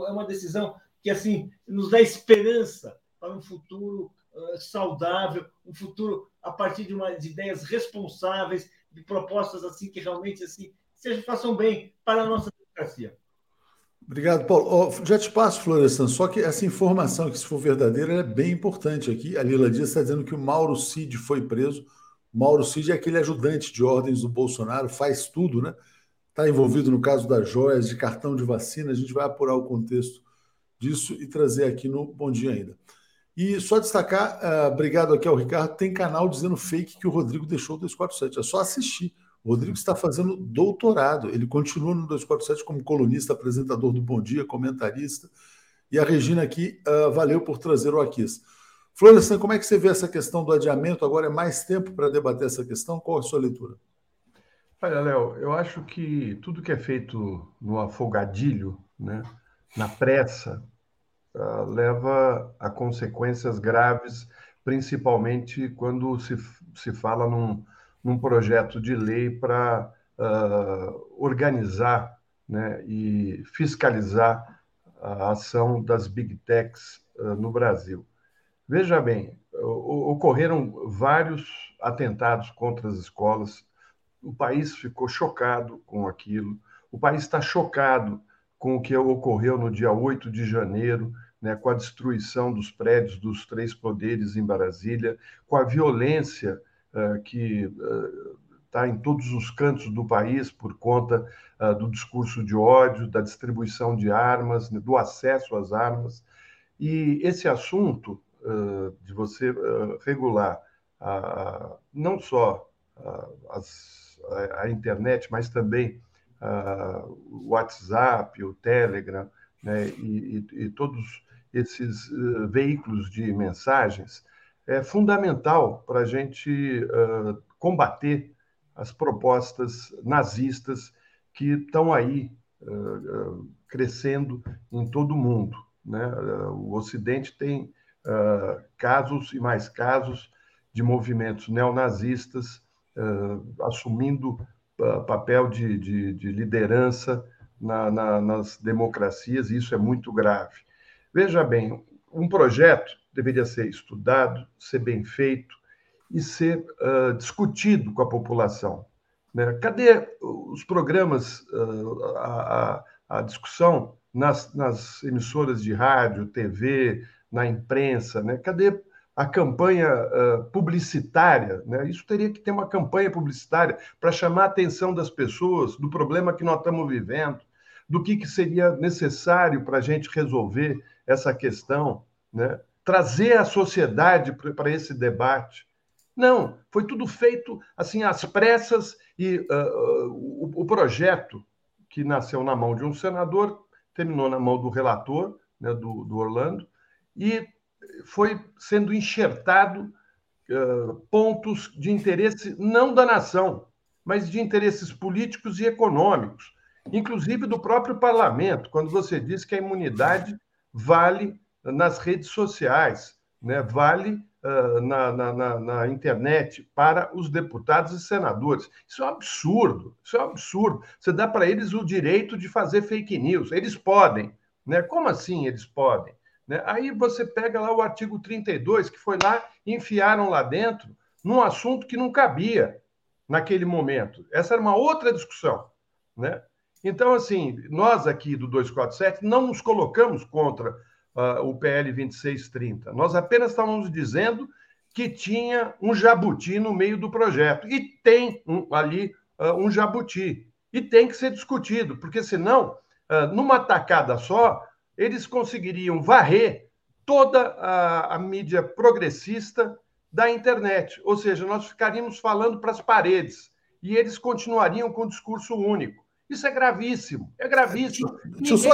é uma decisão que assim nos dá esperança para um futuro uh, saudável, um futuro a partir de ideias responsáveis, de propostas assim que realmente assim sejam façam bem para a nossa democracia. Obrigado, Paulo. Oh, já te passo, Florestan, só que essa informação, que se for verdadeira, é bem importante aqui. A Lila Dias está dizendo que o Mauro Cid foi preso. O Mauro Cid é aquele ajudante de ordens do Bolsonaro, faz tudo, né? Está envolvido no caso das joias, de cartão de vacina. A gente vai apurar o contexto disso e trazer aqui no Bom Dia ainda. E só destacar, uh, obrigado aqui ao Ricardo, tem canal dizendo fake que o Rodrigo deixou o 247. É só assistir. O Rodrigo está fazendo doutorado. Ele continua no 247 como colunista, apresentador do Bom Dia, comentarista. E a Regina aqui, uh, valeu por trazer o Aquis. Florestan, como é que você vê essa questão do adiamento? Agora é mais tempo para debater essa questão? Qual a sua leitura? Olha, Léo, eu acho que tudo que é feito no afogadilho, né, na pressa, uh, leva a consequências graves, principalmente quando se, se fala num, num projeto de lei para uh, organizar né, e fiscalizar a ação das big techs uh, no Brasil. Veja bem, ocorreram vários atentados contra as escolas o país ficou chocado com aquilo. O país está chocado com o que ocorreu no dia 8 de janeiro, né, com a destruição dos prédios dos três poderes em Brasília, com a violência uh, que está uh, em todos os cantos do país por conta uh, do discurso de ódio, da distribuição de armas, né, do acesso às armas. E esse assunto de você regular não só as a, internet, mas também o WhatsApp, o Telegram, né, e, e, e todos esses uh, veículos de mensagens, é fundamental para a gente uh, combater as propostas nazistas que estão aí uh, crescendo em todo o mundo. Né? o Ocidente tem casos e mais casos de movimentos neonazistas assumindo papel de, de, de liderança na, na, nas democracias, e isso é muito grave. Veja bem, um projeto deveria ser estudado, ser bem feito e ser uh, discutido com a população. Né? Cadê os programas, uh, a, a, discussão nas, nas, emissoras de rádio, TV, na imprensa? Né? Cadê a campanha uh, publicitária? Né? Isso teria que ter uma campanha publicitária para chamar a atenção das pessoas do problema que nós estamos vivendo, do que, que seria necessário para a gente resolver essa questão, né? trazer a sociedade para esse debate. Não, foi tudo feito assim às pressas e uh, o, o, projeto que nasceu na mão de um senador terminou na mão do relator, né, do, do Orlando, e foi sendo enxertado uh, pontos de interesse não da nação, mas de interesses políticos e econômicos inclusive do próprio parlamento, quando você diz que a imunidade vale nas redes sociais, né? vale uh, na, na, na, internet para os deputados e senadores. Isso é um absurdo, isso é um absurdo. Você dá para eles o direito de fazer fake news. Eles podem. Né? Como assim eles podem? Né? Aí você pega lá o artigo 32, que foi lá, enfiaram lá dentro, num assunto que não cabia naquele momento. Essa era uma outra discussão. Né? Então, assim, nós aqui do 247 não nos colocamos contra uh, o PL 2630. Nós apenas estávamos dizendo que tinha um jabuti no meio do projeto. E tem um, ali uh, um jabuti. E tem que ser discutido, porque senão, uh, numa tacada só, eles conseguiriam varrer toda a, a mídia progressista da internet. Ou seja, nós ficaríamos falando para as paredes e eles continuariam com o discurso único. Isso é gravíssimo, é gravíssimo. Só,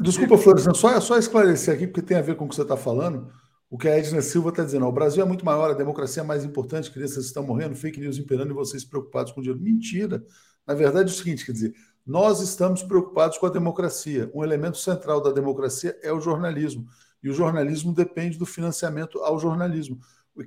desculpa, Florestan, só, só esclarecer aqui, porque tem a ver com o que você está falando. O que a Edna Silva está dizendo, o Brasil é muito maior, a democracia é mais importante, crianças estão morrendo, fake news imperando e vocês preocupados com o dinheiro. Mentira. Na verdade, é o seguinte, quer dizer, nós estamos preocupados com a democracia. Um elemento central da democracia é o jornalismo. E o jornalismo depende do financiamento ao jornalismo.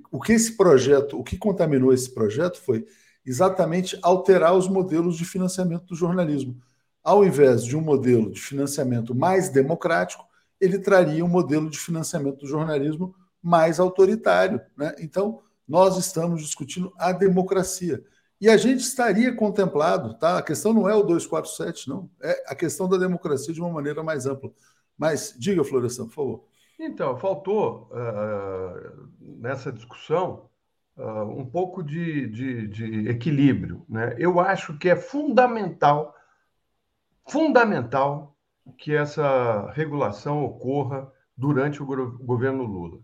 O que esse projeto, o que contaminou esse projeto foi exatamente alterar os modelos de financiamento do jornalismo. Ao invés de um modelo de financiamento mais democrático, ele traria um modelo de financiamento do jornalismo mais autoritário. Né? Então, nós estamos discutindo a democracia. E a gente estaria contemplado, tá? A questão não é o 247, não. É a questão da democracia de uma maneira mais ampla. Mas diga, Florestan, por favor. Então, faltou uh, nessa discussão uh, um pouco de, de, de equilíbrio. Né? Eu acho que é fundamental, fundamental que essa regulação ocorra durante o governo Lula,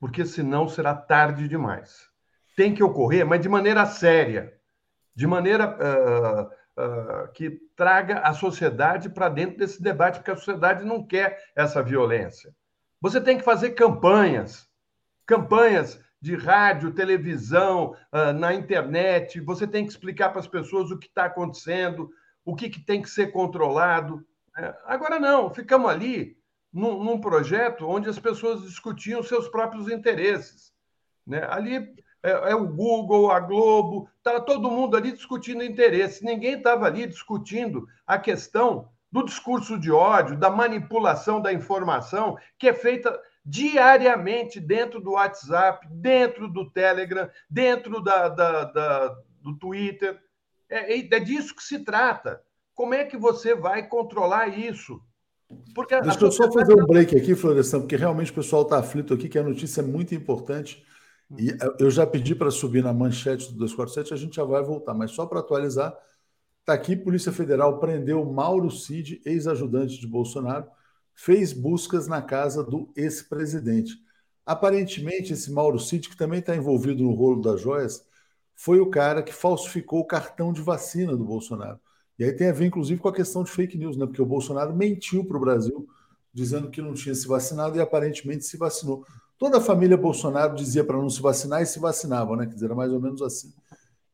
porque senão será tarde demais. Tem que ocorrer, mas de maneira séria, de maneira uh, uh, que traga a sociedade para dentro desse debate, porque a sociedade não quer essa violência. Você tem que fazer campanhas, campanhas de rádio, televisão, uh, na internet. Você tem que explicar para as pessoas o que está acontecendo, o que, que, tem que ser controlado. Né? Agora, não, ficamos ali num, num, projeto onde as pessoas discutiam seus próprios interesses. Né? Ali é, é o Google, a Globo, estava todo mundo ali discutindo interesses. Ninguém estava ali discutindo a questão do discurso de ódio, da manipulação da informação, que é feita diariamente dentro do WhatsApp, dentro do Telegram, dentro da, da, da do Twitter. É, é, disso que se trata. Como é que você vai controlar isso? Porque Deixa eu só fazer um break aqui, Florestan, porque realmente o pessoal está aflito aqui, que a notícia é muito importante. E eu já pedi para subir na manchete do 247, a gente já vai voltar, mas só para atualizar, está aqui: Polícia Federal prendeu Mauro Cid, ex-ajudante de Bolsonaro, fez buscas na casa do ex-presidente. Aparentemente, esse Mauro Cid, que também está envolvido no rolo das joias, foi o cara que falsificou o cartão de vacina do Bolsonaro. E aí tem a ver, inclusive, com a questão de fake news, né? Porque o Bolsonaro mentiu para o Brasil, dizendo que não tinha se vacinado e aparentemente se vacinou. Toda a família Bolsonaro dizia para não se vacinar e se vacinavam, né? Quer dizer, era mais ou menos assim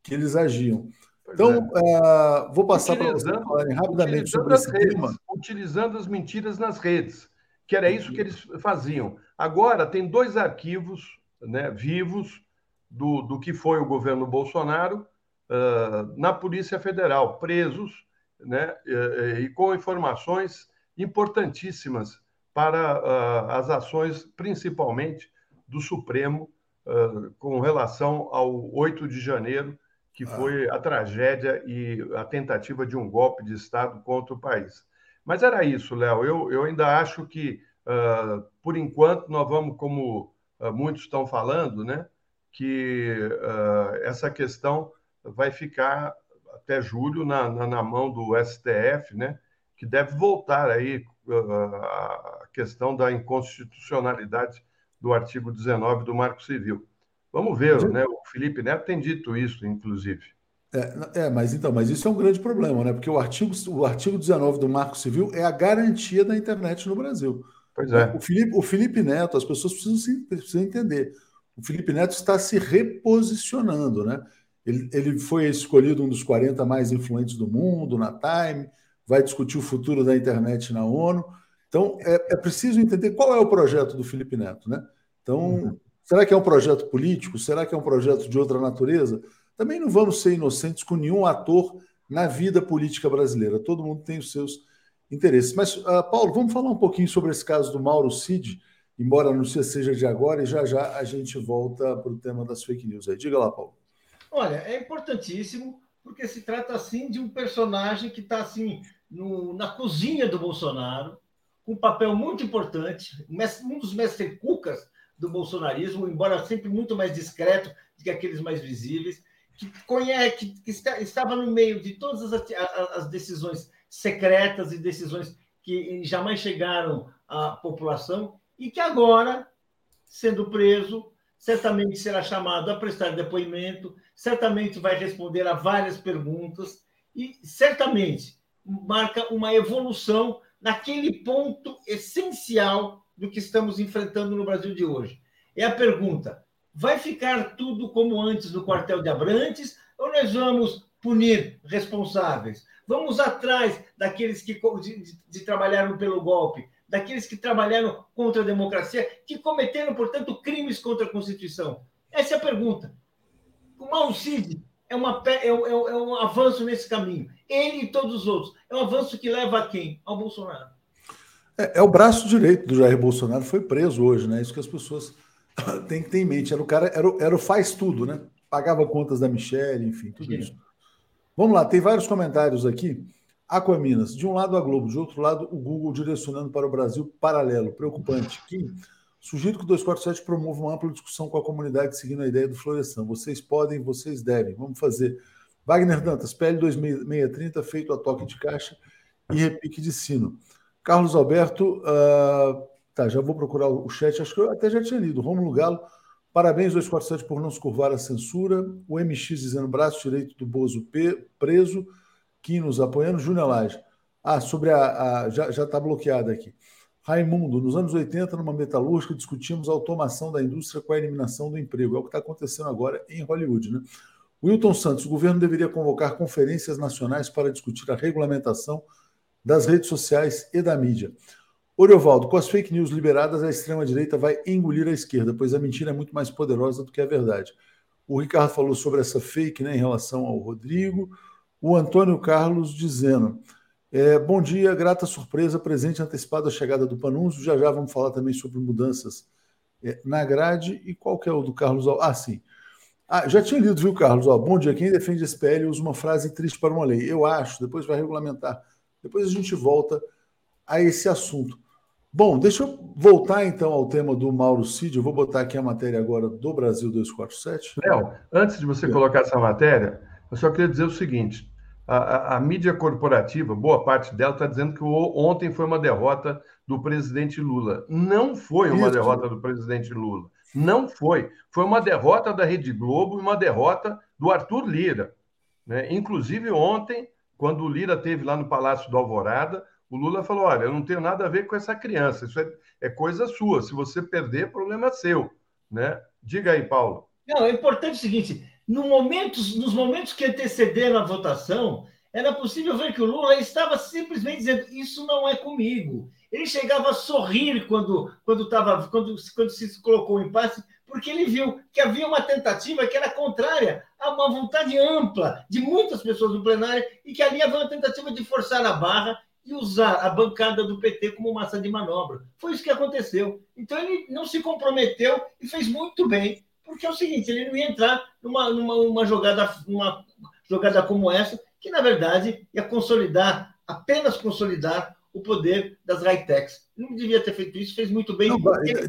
que eles agiam. Pois então, é. uh, vou passar para vocês falarem rapidamente sobre esse redes, tema. Utilizando as mentiras nas redes, que era isso que eles faziam. Agora, tem dois arquivos né, vivos do, do que foi o governo Bolsonaro uh, na Polícia Federal, presos né, e, e com informações importantíssimas para uh, as ações, principalmente do Supremo, uh, com relação ao 8 de janeiro, que ah. foi a tragédia e a tentativa de um golpe de Estado contra o país. Mas era isso, Léo. Eu, eu ainda acho que, uh, por enquanto, nós vamos, como muitos estão falando, né, que essa questão vai ficar até julho na, na, na mão do STF, né, que deve voltar aí a questão da inconstitucionalidade do artigo 19 do Marco Civil. Vamos ver, né? O Felipe Neto tem dito isso, inclusive. É, é, mas então, mas isso é um grande problema, né? Porque o artigo, o artigo 19 do Marco Civil é a garantia da internet no Brasil. Pois é. O Felipe, o Felipe Neto, as pessoas precisam, se, precisam entender. O Felipe Neto está se reposicionando, né? Ele, ele foi escolhido um dos 40 mais influentes do mundo na Time, vai discutir o futuro da internet na ONU. Então, é, é preciso entender qual é o projeto do Felipe Neto, né? Então, uhum. será que é um projeto político? Será que é um projeto de outra natureza? Também não vamos ser inocentes com nenhum ator na vida política brasileira. Todo mundo tem os seus interesses. Mas, uh, Paulo, vamos falar um pouquinho sobre esse caso do Mauro Cid, embora a notícia seja de agora, e já já a gente volta para o tema das fake news. Aí. Diga lá, Paulo. Olha, é importantíssimo porque se trata assim de um personagem que está assim no, na cozinha do Bolsonaro, com um papel muito importante, um dos mestres cucas do bolsonarismo, embora sempre muito mais discreto do que aqueles mais visíveis, que conhece, que, que está, estava no meio de todas as, as decisões secretas e decisões que jamais chegaram à população e que agora, sendo preso, certamente será chamado a prestar depoimento, certamente vai responder a várias perguntas e certamente marca uma evolução naquele ponto essencial do que estamos enfrentando no Brasil de hoje. É a pergunta: vai ficar tudo como antes no quartel de Abrantes ou nós vamos punir responsáveis? Vamos atrás daqueles que de, de, trabalharam pelo golpe, daqueles que trabalharam contra a democracia, que cometeram, portanto, crimes contra a Constituição? Essa é a pergunta. O Mauro Cid é, uma, é, um, é um avanço nesse caminho. Ele e todos os outros. É um avanço que leva a quem? Ao Bolsonaro. É, é, o braço direito do Jair Bolsonaro, foi preso hoje, né? Isso que as pessoas [COUGHS] têm que ter em mente. Era o cara, era, o, era o faz tudo, né? Pagava contas da Michelle, enfim, tudo Sim. isso. Vamos lá, tem vários comentários aqui. Aquaminas, de um lado a Globo, de outro lado o Google direcionando para o Brasil paralelo, preocupante. Kim, Sugiro que o 247 promova uma ampla discussão com a comunidade seguindo a ideia do Florestan. Vocês podem, vocês devem. Vamos fazer. Wagner Dantas, PL 2630, feito a toque de caixa e repique de sino. Carlos Alberto, uh, tá, já vou procurar o chat, acho que eu até já tinha lido. Romulo Galo, parabéns 247 por não se curvar a censura. O MX dizendo braço direito do Bozo preso. Quinos apoiando. Júnior Lage. Ah, sobre a. a já está bloqueada aqui. Raimundo, nos anos 80, numa metalúrgica, discutimos a automação da indústria com a eliminação do emprego. É o que está acontecendo agora em Hollywood. Né? Wilton Santos, o governo deveria convocar conferências nacionais para discutir a regulamentação das redes sociais e da mídia. Oriovaldo, com as fake news liberadas, a extrema-direita vai engolir a esquerda, pois a mentira é muito mais poderosa do que a verdade. O Ricardo falou sobre essa fake né, em relação ao Rodrigo. O Antônio Carlos dizendo. É, bom dia, grata surpresa, presente antecipado a chegada do Panunzio. Já já vamos falar também sobre mudanças é, na grade. E qual que é o do Carlos? Ah, sim. Ah, já tinha lido, viu, Carlos? Ó, bom dia. Quem defende esse PL usa uma frase triste para uma lei. Eu acho, depois vai regulamentar. Depois a gente volta a esse assunto. Bom, deixa eu voltar então ao tema do Mauro Cid. Eu vou botar aqui a matéria agora do Brasil 247. Léo, antes de você é. colocar essa matéria, eu só queria dizer o seguinte: a, a, a, mídia corporativa, boa parte dela, está dizendo que o, ontem foi uma derrota do presidente Lula. Não foi uma Isso. derrota do presidente Lula. Não foi. Foi uma derrota da Rede Globo e uma derrota do Arthur Lira. Né? Inclusive, ontem, quando o Lira teve lá no Palácio do Alvorada, O Lula falou: olha, eu não tenho nada a ver com essa criança, isso é, é coisa sua. Se você perder, problema seu. Né? Diga aí, Paulo. Não, é importante o seguinte: no momentos, nos momentos que antecederam a votação, era possível ver que o Lula estava simplesmente dizendo: Isso não é comigo. Ele chegava a sorrir quando, quando, tava, quando, quando se colocou o impasse, porque ele viu que havia uma tentativa que era contrária a uma vontade ampla de muitas pessoas do plenário e que ali havia uma tentativa de forçar a barra e usar a bancada do PT como massa de manobra. Foi isso que aconteceu. Então ele não se comprometeu e fez muito bem, porque é o seguinte, ele não ia entrar numa, numa uma jogada, uma jogada como essa, que na verdade ia consolidar, apenas consolidar o poder das high-techs. Não devia ter feito isso, fez muito bem. Não,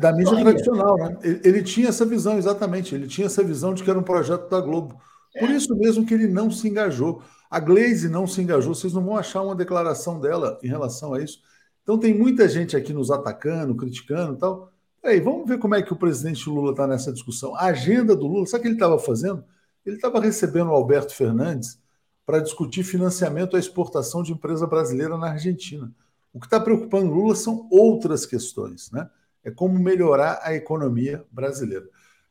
da mídia tradicional, né? Ele, ele, tinha essa visão, exatamente. Ele tinha essa visão de que era um projeto da Globo. Por é. isso mesmo que ele não se engajou. A Glaze não se engajou, vocês não vão achar uma declaração dela em relação a isso. Então tem muita gente aqui nos atacando, criticando e tal. Aí, vamos ver como é que o presidente Lula está nessa discussão. A agenda do Lula, sabe o que ele estava fazendo? Ele estava recebendo o Alberto Fernandes para discutir financiamento à exportação de empresa brasileira na Argentina. O que está preocupando Lula são outras questões, né? É como melhorar a economia brasileira.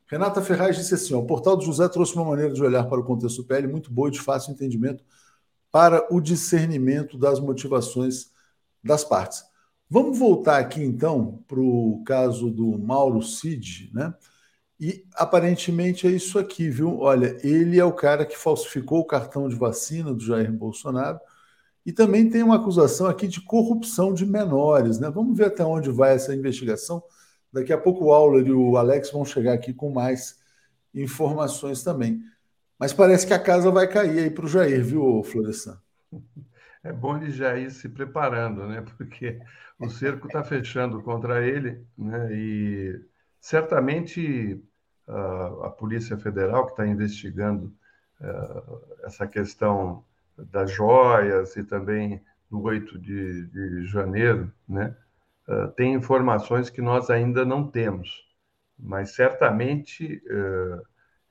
Renata Ferraz disse assim: ó, o portal do José trouxe uma maneira de olhar para o contexto PL muito boa e de fácil entendimento para o discernimento das motivações das partes. Vamos voltar aqui então para o caso do Mauro Cid, né? E aparentemente é isso aqui, viu? Olha, ele é o cara que falsificou o cartão de vacina do Jair Bolsonaro e também tem uma acusação aqui de corrupção de menores, né? Vamos ver até onde vai essa investigação. Daqui a pouco o Auler e o Alex vão chegar aqui com mais informações também. Mas parece que a casa vai cair aí para o Jair, viu, Florestan? É bom ele já ir se preparando, né? [LAUGHS] Porque o cerco está fechando contra ele, né? E certamente a, a Polícia Federal, que está investigando uh, essa questão das joias e também do 8 de, de janeiro, né? uh, tem informações que nós ainda não temos, mas certamente uh,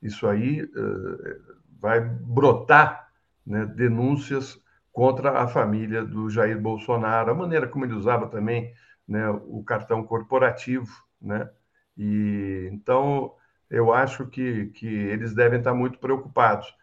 isso aí vai brotar né, denúncias contra a família do Jair Bolsonaro, a maneira como ele usava também né, o cartão corporativo, né? E então eu acho que, que eles devem estar muito preocupados.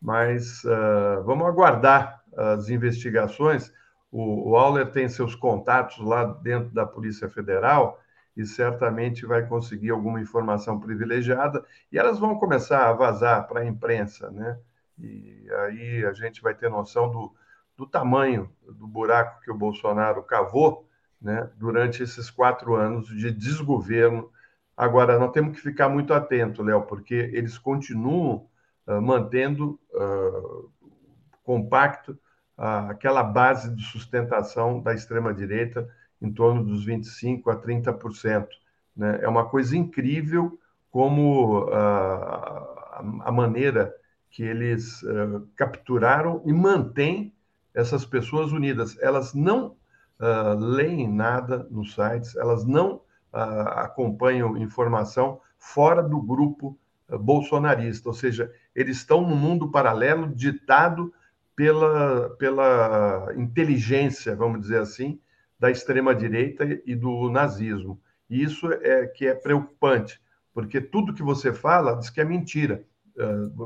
Mas uh, vamos aguardar as investigações. O, o Auler tem seus contatos lá dentro da Polícia Federal e certamente vai conseguir alguma informação privilegiada e elas vão começar a vazar para a imprensa, né? E aí a gente vai ter noção do, do tamanho do buraco que o Bolsonaro cavou, né? Durante esses quatro anos de desgoverno. Agora, nós temos que ficar muito atento, Léo, porque eles continuam uh, mantendo uh, compacto aquela base de sustentação da extrema-direita em torno dos 25% a 30%. Né? É uma coisa incrível como a, maneira que eles uh, capturaram e mantêm essas pessoas unidas. Elas não uh, leem nada nos sites, elas não uh, acompanham informação fora do grupo bolsonarista, ou seja, eles estão num mundo paralelo ditado pela, pela inteligência, vamos dizer assim, da extrema-direita e do nazismo. E isso é que é preocupante, porque tudo que você fala diz que é mentira.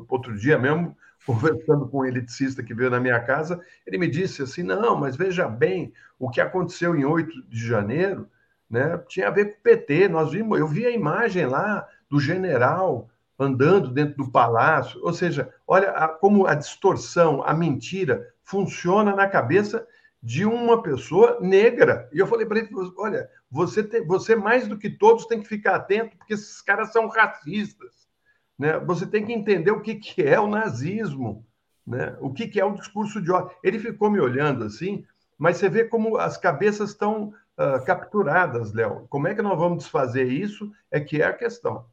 Outro dia mesmo, conversando com um eletricista que veio na minha casa, ele me disse assim: não, mas veja bem, o que aconteceu em 8 de janeiro né, tinha a ver com o PT. Nós vimos, eu vi a imagem lá do general andando dentro do palácio. Ou seja, olha a, como a distorção, a mentira funciona na cabeça de uma pessoa negra. E eu falei para ele: olha, você, tem, você mais do que todos tem que ficar atento, porque esses caras são racistas. Né? Você tem que entender o que, que é o nazismo, né? o que, que é o discurso de ódio. Ele ficou me olhando assim, mas você vê como as cabeças estão uh, capturadas, Léo. Como é que nós vamos desfazer isso? É que é a questão.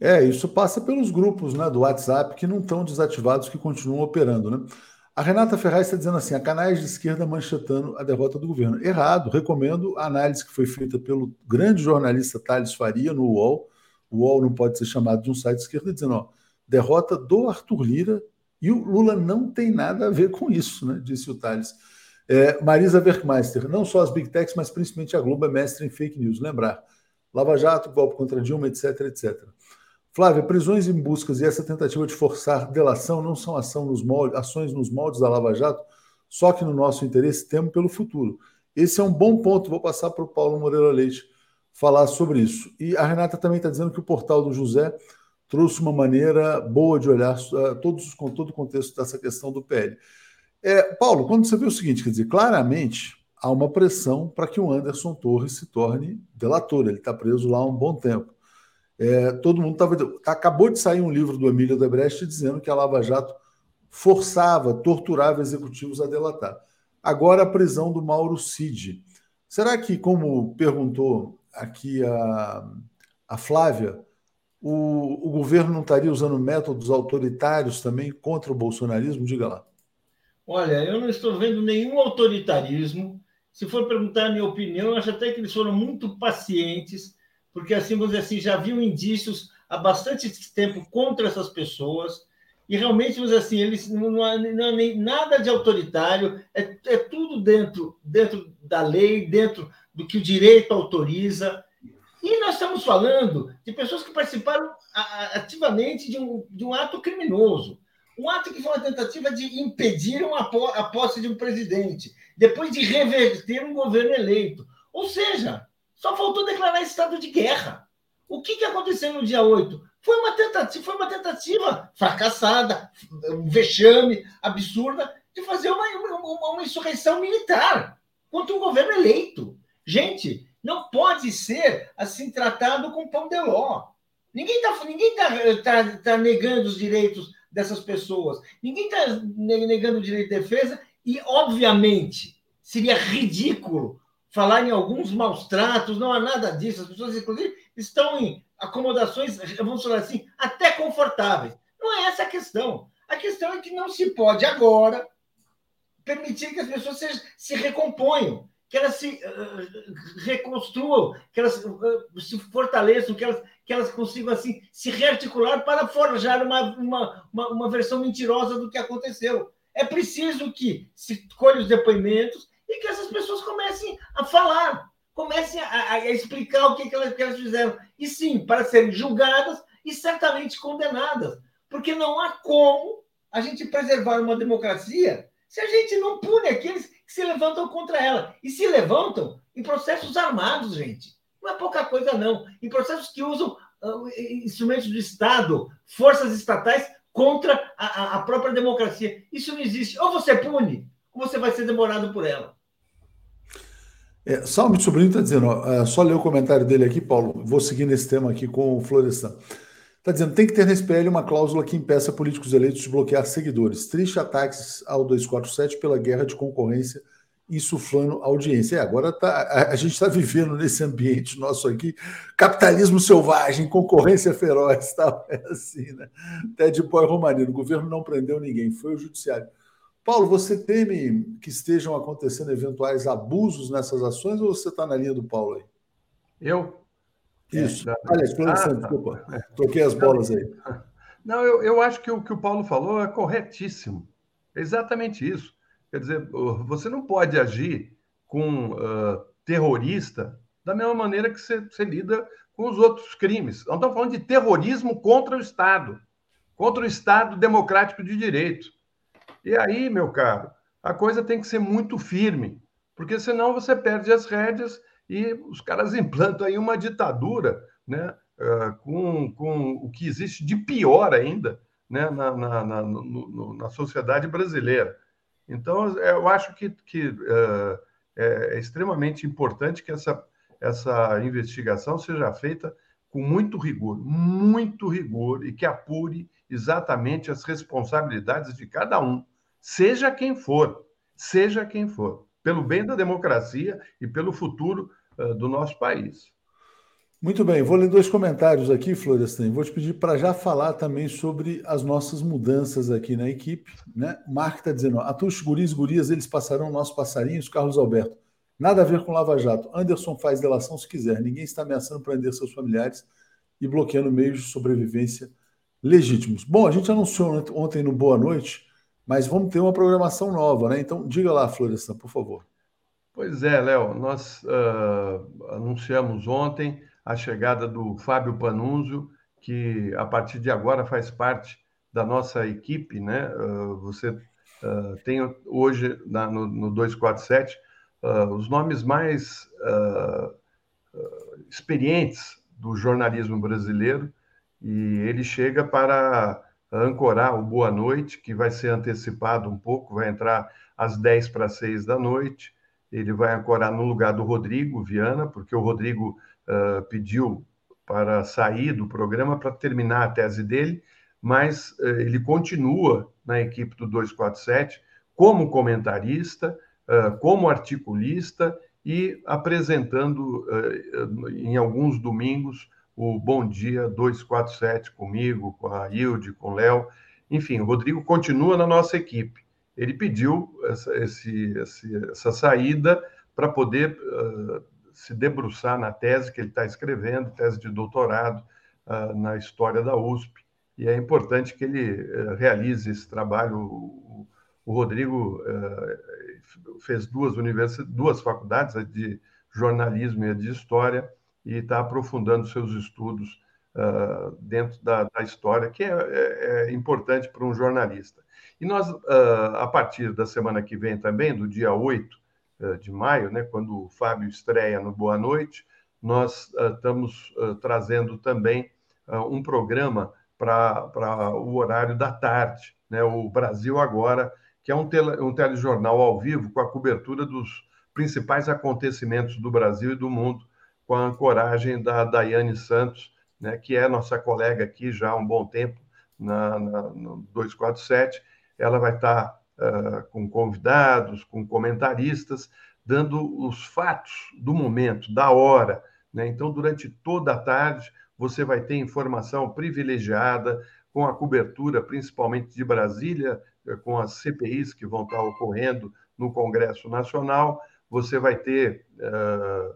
É, isso passa pelos grupos né, do WhatsApp que não estão desativados, que continuam operando. Né? A Renata Ferraz está dizendo assim: a canais de esquerda manchetando a derrota do governo. Errado, recomendo a análise que foi feita pelo grande jornalista Thales Faria no UOL. O UOL não pode ser chamado de um site de esquerda, dizendo: ó, derrota do Arthur Lira e o Lula não tem nada a ver com isso, né? disse o Thales. É, Marisa Werkmeister, não só as Big Techs, mas principalmente a Globo é mestre em fake news. Lembrar, Lava Jato, golpe contra Dilma, etc, etc. Flávia, prisões em buscas e essa tentativa de forçar delação não são ação nos moldes, ações nos moldes da Lava Jato, só que no nosso interesse temos pelo futuro. Esse é um bom ponto, vou passar para o Paulo Moreira Leite falar sobre isso. E a Renata também está dizendo que o portal do José trouxe uma maneira boa de olhar uh, todos, com todo o contexto dessa questão do PL. É, Paulo, quando você vê o seguinte, quer dizer, claramente há uma pressão para que o Anderson Torres se torne delator. Ele está preso lá há um bom tempo. É, todo mundo estava. Acabou de sair um livro do Emílio Debrecht dizendo que a Lava Jato forçava, torturava executivos a delatar. Agora a prisão do Mauro Cid. Será que, como perguntou aqui a, a Flávia, o, o governo não estaria usando métodos autoritários também contra o bolsonarismo? Diga lá. Olha, eu não estou vendo nenhum autoritarismo. Se for perguntar a minha opinião, eu acho até que eles foram muito pacientes porque assim, vamos dizer assim, já viu indícios há bastante tempo contra essas pessoas, e realmente, vamos dizer assim, eles não não há nem nada de autoritário, é, é tudo dentro, dentro da lei, dentro do que o direito autoriza. E nós estamos falando de pessoas que participaram ativamente de um, de um ato criminoso. Um ato que foi uma tentativa de impedir uma, a posse de um presidente, depois de reverter um governo eleito. Ou seja, só faltou declarar estado de guerra. O que, que aconteceu no dia 8? Foi uma tentativa, foi uma tentativa fracassada, um vexame absurda de fazer uma, uma, uma insurreição militar contra um governo eleito. Gente, não pode ser assim tratado com pão de ló. Ninguém está ninguém tá, tá, tá negando os direitos dessas pessoas. Ninguém está negando o direito de defesa e, obviamente, seria ridículo falar em alguns maus tratos, não há nada disso. As pessoas, inclusive, estão em acomodações, vamos falar assim, até confortáveis. Não é essa a questão. A questão é que não se pode agora permitir que as pessoas se, se recomponham, que elas se uh, reconstruam, que elas uh, se fortaleçam, que elas, que elas consigam assim se rearticular para forjar uma, uma, uma, uma versão mentirosa do que aconteceu. É preciso que se colhe os depoimentos, e que essas pessoas comecem a falar, comecem a, a explicar o que, que, elas, que elas fizeram. E sim, para serem julgadas e certamente condenadas. Porque não há como a gente preservar uma democracia se a gente não pune aqueles que se levantam contra ela. E se levantam em processos armados, gente. Não é pouca coisa, não. Em processos que usam uh, instrumentos do Estado, forças estatais contra a, a, própria democracia. Isso não existe. Ou você pune, ou você vai ser demorado por ela. É, Salme Sobrinho está dizendo, ó, é, só ler o comentário dele aqui, Paulo, vou seguir nesse tema aqui com o Florestan. Está dizendo, tem que ter na SPL uma cláusula que impeça políticos eleitos de bloquear seguidores. Triste ataques ao 247 pela guerra de concorrência insuflando audiência. É, agora tá, a, a gente está vivendo nesse ambiente nosso aqui, capitalismo selvagem, concorrência feroz, [LAUGHS] tal, é assim, né? Ted Boy Romanino, o governo não prendeu ninguém, foi o judiciário. Paulo, você teme que estejam acontecendo eventuais abusos nessas ações ou você está na linha do Paulo aí? Eu? Isso. É, Alex, ah, tá. desculpa. É. Troquei as bolas aí. [LAUGHS] Não, eu, eu acho que o que o Paulo falou é corretíssimo. É exatamente isso. Quer dizer, você não pode agir com uh, terrorista da mesma maneira que você, você lida com os outros crimes. Nós estamos falando de terrorismo contra o Estado, contra o Estado democrático de direito. E aí, meu caro, a coisa tem que ser muito firme, porque senão você perde as rédeas e os caras implantam aí uma ditadura, né? Uh, com, com o que existe de pior ainda né? na, na, na, no, na sociedade brasileira. Então, eu acho que, que uh, é, extremamente importante que essa, essa investigação seja feita com muito rigor, muito rigor, e que apure exatamente as responsabilidades de cada um seja quem for, seja quem for, pelo bem da democracia e pelo futuro do nosso país. Muito bem, vou ler dois comentários aqui, Florestan. Vou te pedir para já falar também sobre as nossas mudanças aqui na equipe. Né? Mark está dizendo: Atush, guris, gurias, eles passarão nossos passarinhos. Carlos Alberto, nada a ver com Lava Jato. Anderson faz delação se quiser. Ninguém está ameaçando prender seus familiares e bloqueando meios de sobrevivência legítimos. Bom, a gente anunciou ontem no Boa Noite mas vamos ter uma programação nova, né? Então, diga lá, Florestan, por favor. Pois é, Léo, nós uh, anunciamos ontem a chegada do Fábio Panunzio, que a partir de agora faz parte da nossa equipe, né? Uh, você uh, tem hoje na, no, no 247 os nomes mais experientes do jornalismo brasileiro e ele chega para ancorar o Boa Noite, que vai ser antecipado um pouco, vai entrar às 10 para 6 da noite. Ele vai ancorar no lugar do Rodrigo Viana, porque o Rodrigo uh, pediu para sair do programa para terminar a tese dele, mas uh, ele continua na equipe do 247 como comentarista, uh, como articulista e apresentando em alguns domingos o Bom Dia 247 comigo, com a Hilde, com o Léo. Enfim, o Rodrigo continua na nossa equipe. Ele pediu essa, esse, essa saída para poder uh, se debruçar na tese que ele está escrevendo, tese de doutorado uh, na história da USP. E é importante que ele uh, realize esse trabalho. O, o Rodrigo fez duas universidades, duas faculdades, a de jornalismo e a de história, e está aprofundando seus estudos uh, dentro da, da, história, que é, é, é importante para um jornalista. E nós, uh, a partir da semana que vem também, do dia 8 uh, de maio, né, quando o Fábio estreia no Boa Noite, nós estamos trazendo também um programa para o horário da tarde, né, o Brasil Agora, que é um, tele, um telejornal ao vivo com a cobertura dos principais acontecimentos do Brasil e do mundo com a ancoragem da Daiane Santos, né, que é nossa colega aqui já há um bom tempo na, na no 247. Ela vai estar uh, com convidados, com comentaristas, dando os fatos do momento, da hora. Né? Então, durante toda a tarde, você vai ter informação privilegiada, com a cobertura, principalmente de Brasília, eh, com as CPIs que vão estar ocorrendo no Congresso Nacional. Você vai ter uh,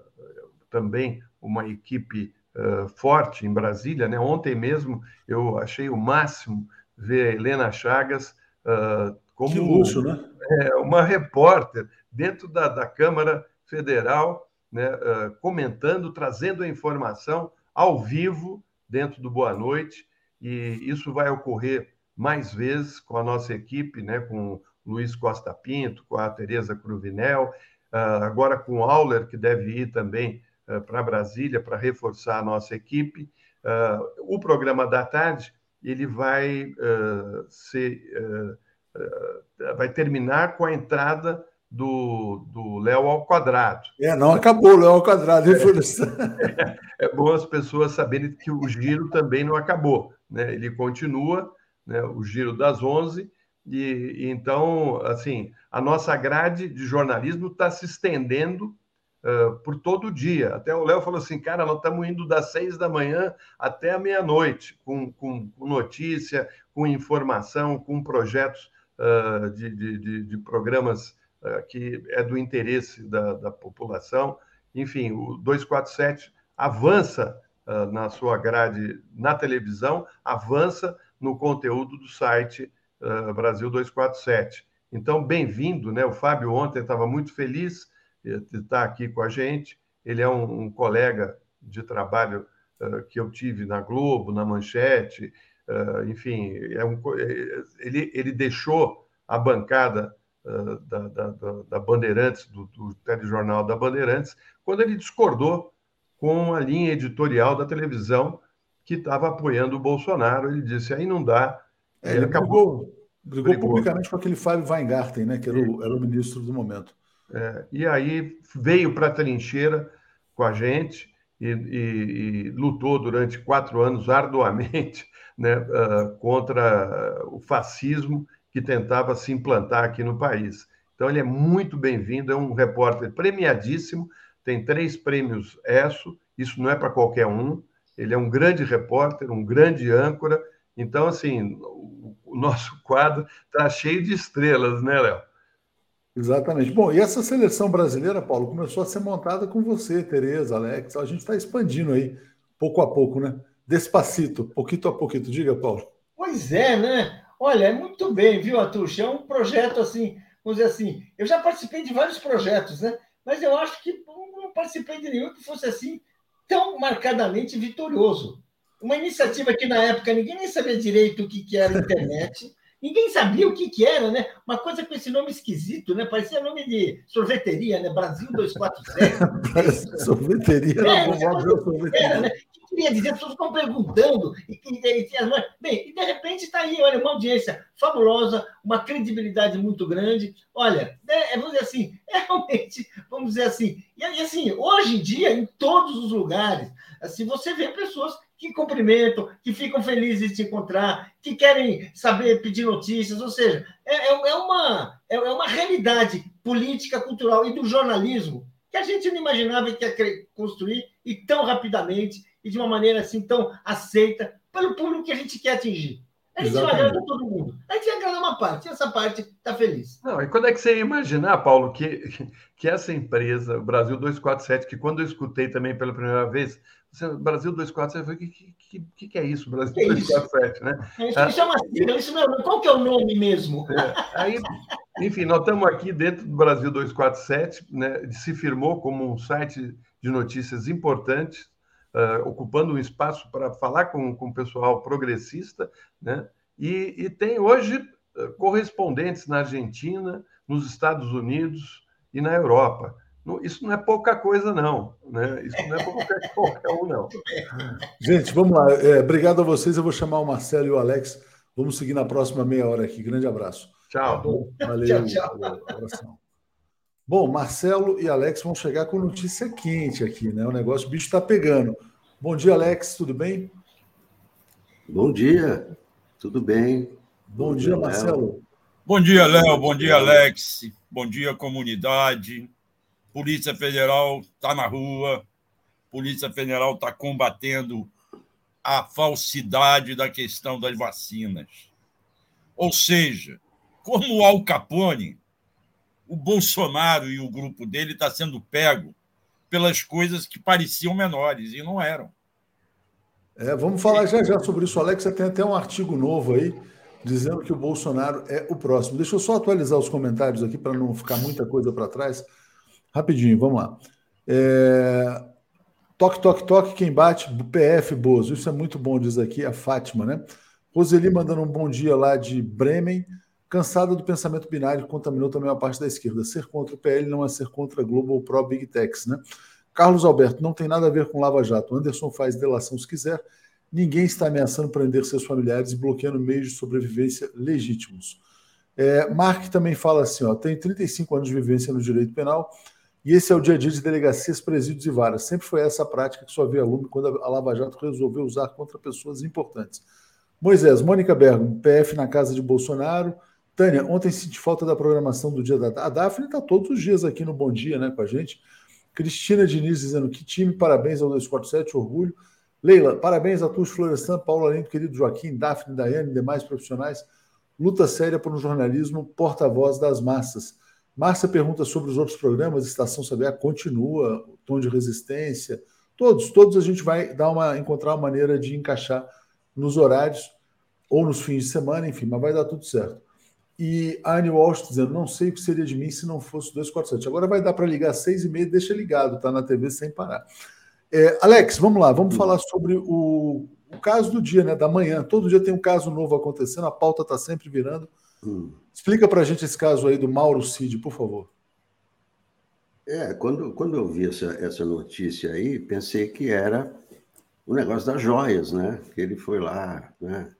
também uma equipe uh, forte em Brasília. Né? Ontem mesmo eu achei o máximo ver a Helena Chagas uh, como luxo, né? é, uma repórter dentro da, da Câmara Federal, né, uh, comentando, trazendo a informação ao vivo dentro do Boa Noite. E isso vai ocorrer mais vezes com a nossa equipe, né, com Luiz Costa Pinto, com a Tereza Cruvinel, uh, agora com o Auler, que deve ir também para Brasília para reforçar a nossa equipe. O programa da tarde ele vai uh, ser vai terminar com a entrada do, do Léo ao quadrado. É, não acabou o Léo ao quadrado. É, [LAUGHS] é bom as pessoas saberem que o giro também não acabou. Né? Ele continua, né? o giro das 11, e, e então, assim, a nossa grade de jornalismo está se estendendo por todo dia. Até o Léo falou assim, cara, nós estamos indo das seis da manhã até a meia-noite, com, com, com, notícia, com informação, com projetos uh, de, de, de, de, programas uh, que é do interesse da, da, população. Enfim, o 247 avança na sua grade na televisão, avança no conteúdo do site Brasil 247. Então, bem-vindo, né? O Fábio ontem estava muito feliz está aqui com a gente. Ele é um, um colega de trabalho uh, que eu tive na Globo, na Manchete, uh, enfim, é um, ele, ele deixou a bancada uh, da, da, da, Bandeirantes, do, do telejornal da Bandeirantes, quando ele discordou com a linha editorial da televisão que estava apoiando o Bolsonaro. Ele disse: aí não dá. É, ele, ele acabou. Brigou, brigou, brigou, publicamente com aquele Fábio Weingarten, né, que era o, era o ministro do momento. É, e aí veio para a trincheira com a gente e, e, e, lutou durante quatro anos arduamente [LAUGHS] né, uh, contra o fascismo que tentava se implantar aqui no país. Então, ele é muito bem-vindo, é um repórter premiadíssimo, tem três prêmios ESSO, isso não é para qualquer um. Ele é um grande repórter, um grande âncora. Então, assim, o, nosso quadro está cheio de estrelas, né, Léo? Exatamente. Bom, e essa seleção brasileira, Paulo, começou a ser montada com você, Tereza, Alex. A gente está expandindo aí, pouco a pouco, né? Despacito, pouquinho a pouquinho. Diga, Paulo. Pois é, né? Olha, é muito bem, viu, Atush? É um projeto assim, vamos dizer assim. Eu já participei de vários projetos, né? Mas eu acho que não participei de nenhum que fosse assim tão marcadamente vitorioso. Uma iniciativa que na época ninguém nem sabia direito o que, que era internet. Ninguém sabia o que, que era, né? Uma coisa com esse nome esquisito, né? Parecia nome de sorveteria, né? Brasil 247. [LAUGHS] sorveteria, é, não, sorveteria. Era, né? queria dizer, as pessoas ficam perguntando. E, e, e, bem, e de repente está aí, olha, uma audiência fabulosa, uma credibilidade muito grande. Olha, é, vamos dizer assim, [LAUGHS] é realmente, vamos dizer assim, e assim, hoje em dia, em todos os lugares, assim, você vê pessoas que cumprimentam, que ficam felizes de te encontrar, que querem saber, pedir notícias, ou seja, é, é, é uma, é, é uma realidade política, cultural e do jornalismo que a gente não imaginava que ia construir e tão rapidamente e de uma maneira assim tão aceita pelo público que a gente quer atingir. A gente Exatamente. não agrada todo mundo. A gente agrada uma parte, e essa parte está feliz. Não, e quando é que você ia imaginar, Paulo, que, que essa empresa, o Brasil 247, que quando eu escutei também pela primeira vez, Brasil 247, eu falei, o que, que, que, é isso, Brasil que 247, isso? né? Isso ah, chama sigla, isso não, qual que é o nome mesmo? É, aí, enfim, nós estamos aqui dentro do Brasil 247, né, se firmou como um site de notícias importantes, uh, ocupando um espaço para falar com, com o pessoal progressista, né? E, e tem hoje uh, correspondentes na Argentina, nos Estados Unidos e na Europa. Isso não é pouca coisa, não. Né? Isso não é qualquer, qualquer um, não. Gente, vamos lá. É, obrigado a vocês. Eu vou chamar o Marcelo e o Alex. Vamos seguir na próxima meia hora aqui. Grande abraço. Tchau. Valeu. tchau, tchau. Bom, Marcelo e Alex vão chegar com notícia quente aqui, né? O negócio, o bicho está pegando. Bom dia, Alex. Tudo bem? Bom dia. Tudo bem. Bom, Bom dia, dia, Marcelo. Bom dia, Léo. Bom dia, Alex. Bom dia, comunidade. Polícia Federal está na rua, Polícia Federal está combatendo a falsidade da questão das vacinas. Ou seja, como o Al Capone, o Bolsonaro e o grupo dele está sendo pego pelas coisas que pareciam menores e não eram. É, vamos falar já já sobre isso, Alex. Você tem até um artigo novo aí dizendo que o Bolsonaro é o próximo. Deixa eu só atualizar os comentários aqui para não ficar muita coisa para trás. Rapidinho, vamos lá. É... Toque, toque, toque, quem bate, PF Bozo. Isso é muito bom, diz aqui a Fátima, né? Roseli mandando um bom dia lá de Bremen. Cansada do pensamento binário contaminou também a parte da esquerda. Ser contra o PL não é ser contra a Global Pro Big Techs, né? Carlos Alberto, não tem nada a ver com Lava Jato. Anderson faz delação se quiser. Ninguém está ameaçando prender seus familiares e bloqueando meios de sobrevivência legítimos. É, Mark também fala assim: ó, tenho 35 anos de vivência no direito penal e esse é o dia a dia de delegacias, presídios e varas. Sempre foi essa prática que só havia lume quando a Lava Jato resolveu usar contra pessoas importantes. Moisés, Mônica Bergo, PF na casa de Bolsonaro. Tânia, ontem senti falta da programação do dia da A Daphne está todos os dias aqui no Bom Dia né, com a gente. Cristina Diniz dizendo que time, parabéns ao 247, orgulho. Leila, parabéns a todos, Florestan, Paulo Alento, querido Joaquim, Daphne, Daiane e demais profissionais. Luta séria por um jornalismo porta-voz das massas. Márcia pergunta sobre os outros programas, Estação Saber continua, Tom de Resistência, todos, todos a gente vai dar uma, encontrar uma maneira de encaixar nos horários ou nos fins de semana, enfim, mas vai dar tudo certo. E a Annie Walsh dizendo, não sei o que seria de mim se não fosse 247. Agora vai dar para ligar às seis e meia, deixa ligado, tá na TV sem parar. É, Alex, vamos lá, vamos falar sobre o, o caso do dia, né, da manhã. Todo dia tem um caso novo acontecendo, a pauta está sempre virando. Explica para a gente esse caso aí do Mauro Cid, por favor. É, quando, quando eu vi essa, essa notícia aí, pensei que era o negócio das joias, né? Que ele foi lá, né?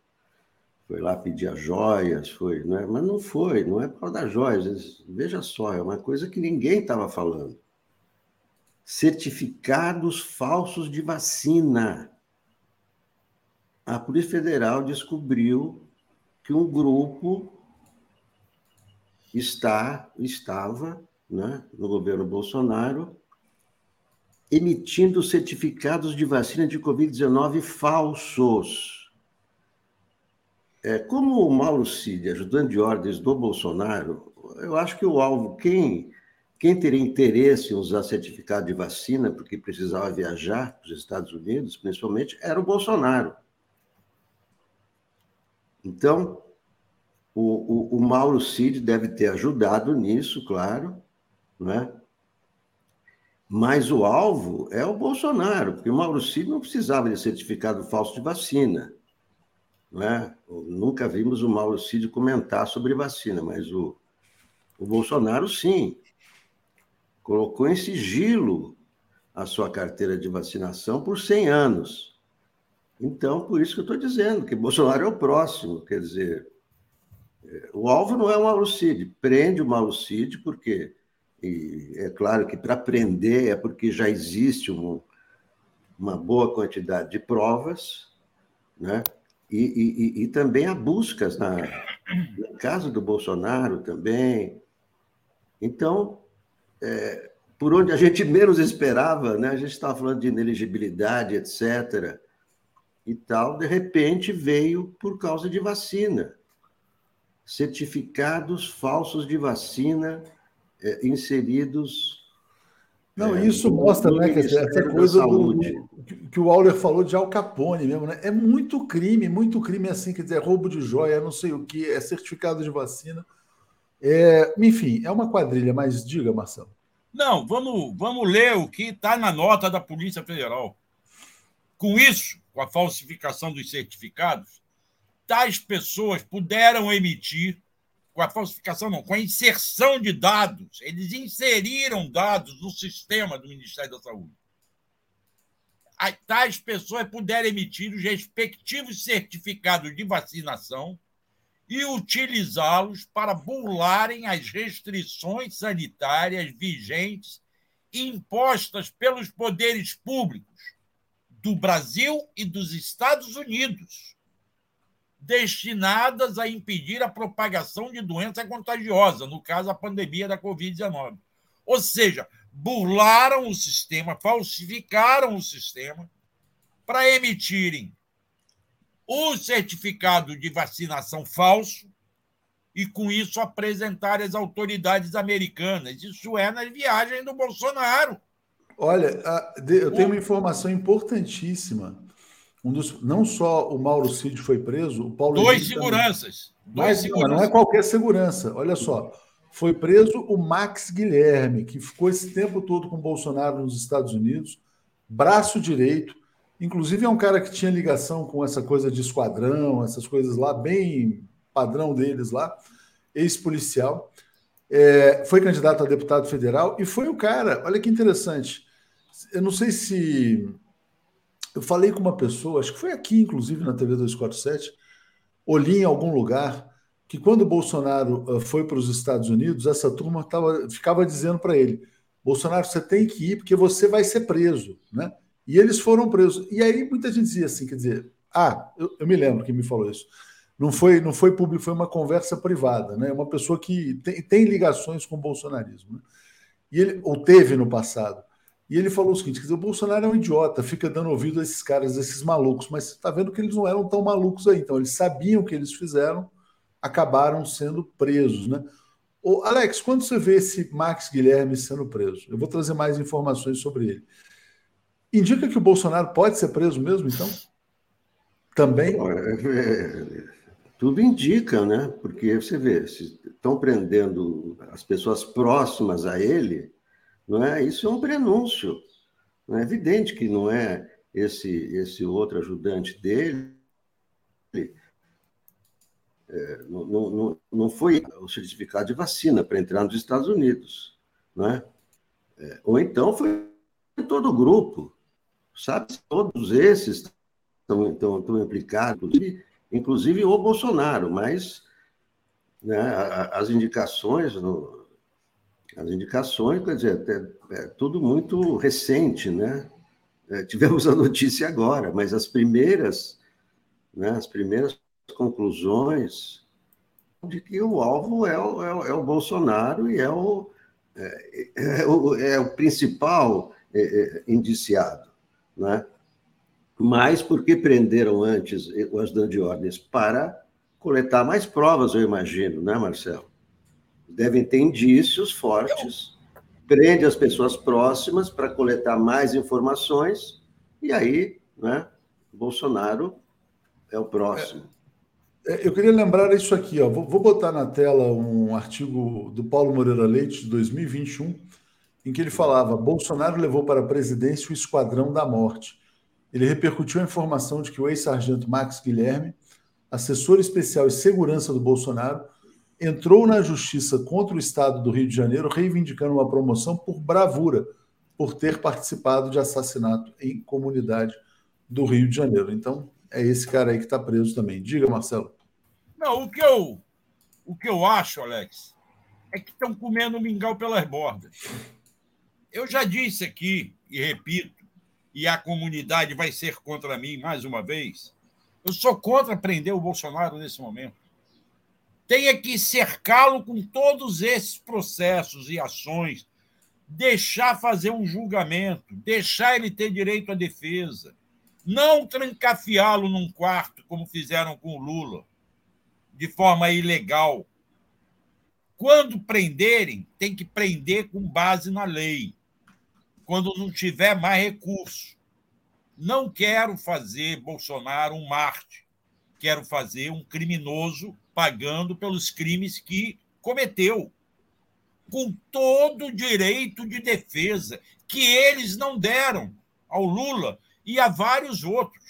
Foi lá pedir as joias, foi, né? Mas não foi, não é por causa das joias. Veja só, é uma coisa que ninguém estava falando. Certificados falsos de vacina. A Polícia Federal descobriu que um grupo está, estava né, no governo Bolsonaro emitindo certificados de vacina de Covid-19 falsos. É, como o Mauro Cid, ajudante de ordens do Bolsonaro, eu acho que o alvo, quem, quem teria interesse em usar certificado de vacina, porque precisava viajar para os Estados Unidos, principalmente, era o Bolsonaro. Então, O, o, o Mauro Cid deve ter ajudado nisso, claro, né? Mas o alvo é o Bolsonaro, porque o Mauro Cid não precisava de certificado falso de vacina. Né? Nunca vimos o Mauro Cid comentar sobre vacina, mas o, o Bolsonaro, sim, colocou em sigilo a sua carteira de vacinação por 100 anos. Então, por isso que eu estou dizendo que Bolsonaro é o próximo. Quer dizer, o alvo não é Mauro Cid. Prende o Mauro Cid, porque e é claro que para prender é porque já existe um, uma boa quantidade de provas, né? E, e, e também há buscas na, na casa do Bolsonaro também. Então, é, por onde a gente menos esperava, né? A gente estava falando de ineligibilidade, etc. E tal, de repente veio por causa de vacina. Certificados falsos de vacina é, inseridos. Não, é, isso mostra, né, que essa coisa do, que o Auler falou de Al Capone mesmo, né? É muito crime, muito crime assim, quer dizer, roubo de joia, não sei o que, é certificado de vacina. É, enfim, é uma quadrilha, mas diga, Marcelo. Não, vamos, vamos ler o que está na nota da Polícia Federal. Com isso, com a falsificação dos certificados, tais pessoas puderam emitir com a falsificação, não, com a inserção de dados. Eles inseriram dados no sistema do Ministério da Saúde. Tais pessoas puderam emitir os respectivos certificados de vacinação e utilizá-los para burlarem as restrições sanitárias vigentes impostas pelos poderes públicos do Brasil e dos Estados Unidos destinadas a impedir a propagação de doença contagiosa, no caso, a pandemia da Covid-19. Ou seja, burlaram o sistema, falsificaram o sistema para emitirem o certificado de vacinação falso e, com isso, apresentar às autoridades americanas. Isso é na viagem do Bolsonaro. Olha, eu tenho uma informação importantíssima um dos, não só o Mauro Cid foi preso, o Paulo. Dois seguranças. Dois Mas seguranças. não é qualquer segurança. Olha só. Foi preso o Max Guilherme, que ficou esse tempo todo com o Bolsonaro nos Estados Unidos, braço direito. Inclusive, é um cara que tinha ligação com essa coisa de esquadrão, essas coisas lá, bem padrão deles lá, ex-policial. É, foi candidato a deputado federal e foi o cara, olha que interessante. Eu não sei se eu falei com uma pessoa, acho que foi aqui, inclusive, na TV 247, ou li em algum lugar, que quando o Bolsonaro uh, foi para os Estados Unidos, essa turma tava, ficava dizendo para ele: Bolsonaro, você tem que ir porque você vai ser preso. Né? E eles foram presos. E aí muita gente dizia assim: quer dizer, ah, eu, eu me lembro que me falou isso. Não foi, não foi público, foi uma conversa privada, né? Uma pessoa que tem, tem ligações com o bolsonarismo. Né? E ele, ou teve no passado. E ele falou o seguinte: dizer, o Bolsonaro é um idiota, fica dando ouvido a esses caras, a esses malucos, mas está vendo que eles não eram tão malucos aí. Então, eles sabiam o que eles fizeram, acabaram sendo presos. Né? Ô, Alex, quando você vê esse Max Guilherme sendo preso, eu vou trazer mais informações sobre ele. Indica que o Bolsonaro pode ser preso mesmo, então? Também? É, tudo indica, né? Porque você vê, se estão prendendo as pessoas próximas a ele não é? Isso é um prenúncio. É evidente que não é esse esse outro ajudante dele. É, não, não, não foi o certificado de vacina para entrar nos Estados Unidos, não é? é ou então foi todo o grupo, sabe? Todos esses estão, estão, estão implicados, inclusive o Bolsonaro, mas né, as indicações no, as indicações, quer dizer, é, é tudo muito recente, né? É, tivemos a notícia agora, mas as primeiras, né, as primeiras conclusões de que o alvo é o, é o, é o Bolsonaro e é o, é, é o, é o principal é, indiciado, né? Mas porque prenderam antes o ajudante de ordens para coletar mais provas, eu imagino, né, Marcelo? Devem ter indícios fortes, prende as pessoas próximas para coletar mais informações, e aí, né, Bolsonaro é o próximo. É, eu queria lembrar isso aqui, ó. Vou, vou botar na tela um artigo do Paulo Moreira Leite, de 2021, em que ele falava: Bolsonaro levou para a presidência o Esquadrão da Morte. Ele repercutiu a informação de que o ex-sargento Max Guilherme, assessor especial e segurança do Bolsonaro, entrou na justiça contra o Estado do Rio de Janeiro, reivindicando uma promoção por bravura, por ter participado de assassinato em comunidade do Rio de Janeiro. Então, é esse cara aí que está preso também. Diga, Marcelo. Não, o que eu, o que eu acho, Alex, é que estão comendo mingau pelas bordas. Eu já disse aqui, e repito, e a comunidade vai ser contra mim mais uma vez, eu sou contra prender o Bolsonaro nesse momento. Tenha que cercá-lo com todos esses processos e ações, deixar fazer um julgamento, deixar ele ter direito à defesa, não trancafiá-lo num quarto, como fizeram com o Lula, de forma ilegal. Quando prenderem, tem que prender com base na lei quando não tiver mais recurso. Não quero fazer Bolsonaro um Marte. Quero fazer um criminoso pagando pelos crimes que cometeu, com todo o direito de defesa que eles não deram ao Lula e a vários outros.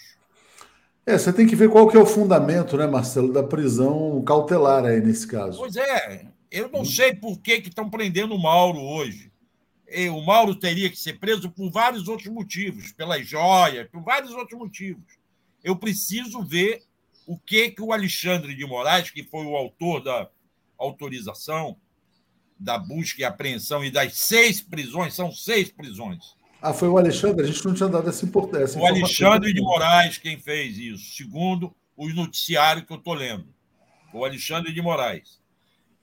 É, você tem que ver qual que é o fundamento, né, Marcelo, da prisão cautelar aí nesse caso. Pois é, eu não sei por que estão prendendo o Mauro hoje o Mauro teria que ser preso por vários outros motivos, pelas joias, por vários outros motivos. Eu preciso ver o que, que o Alexandre de Moraes, que foi o autor da autorização da busca e apreensão e das seis prisões, são seis prisões. Ah, foi o Alexandre? A gente não tinha dado essa importância. O Alexandre de Moraes quem fez isso, segundo o noticiário que eu estou lendo. O Alexandre de Moraes.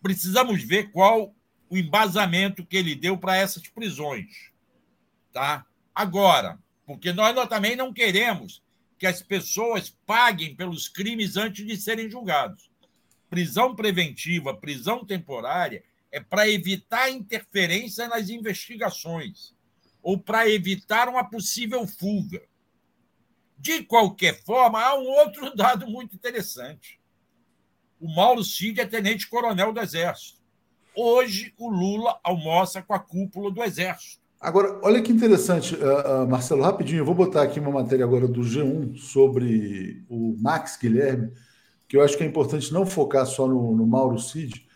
Precisamos ver qual o embasamento que ele deu para essas prisões. Tá? Agora, porque nós, nós também não queremos que as pessoas paguem pelos crimes antes de serem julgados. Prisão preventiva, prisão temporária é para evitar interferência nas investigações ou para evitar uma possível fuga. De qualquer forma, há um outro [LAUGHS] dado muito interessante. O Mauro Cid é tenente-coronel do Exército. Hoje, o Lula almoça com a cúpula do Exército. Agora, olha que interessante, uh, uh, Marcelo, rapidinho, eu vou botar aqui uma matéria agora do G1 sobre o Max Guilherme, que eu acho que é importante não focar só no, no Mauro Cid.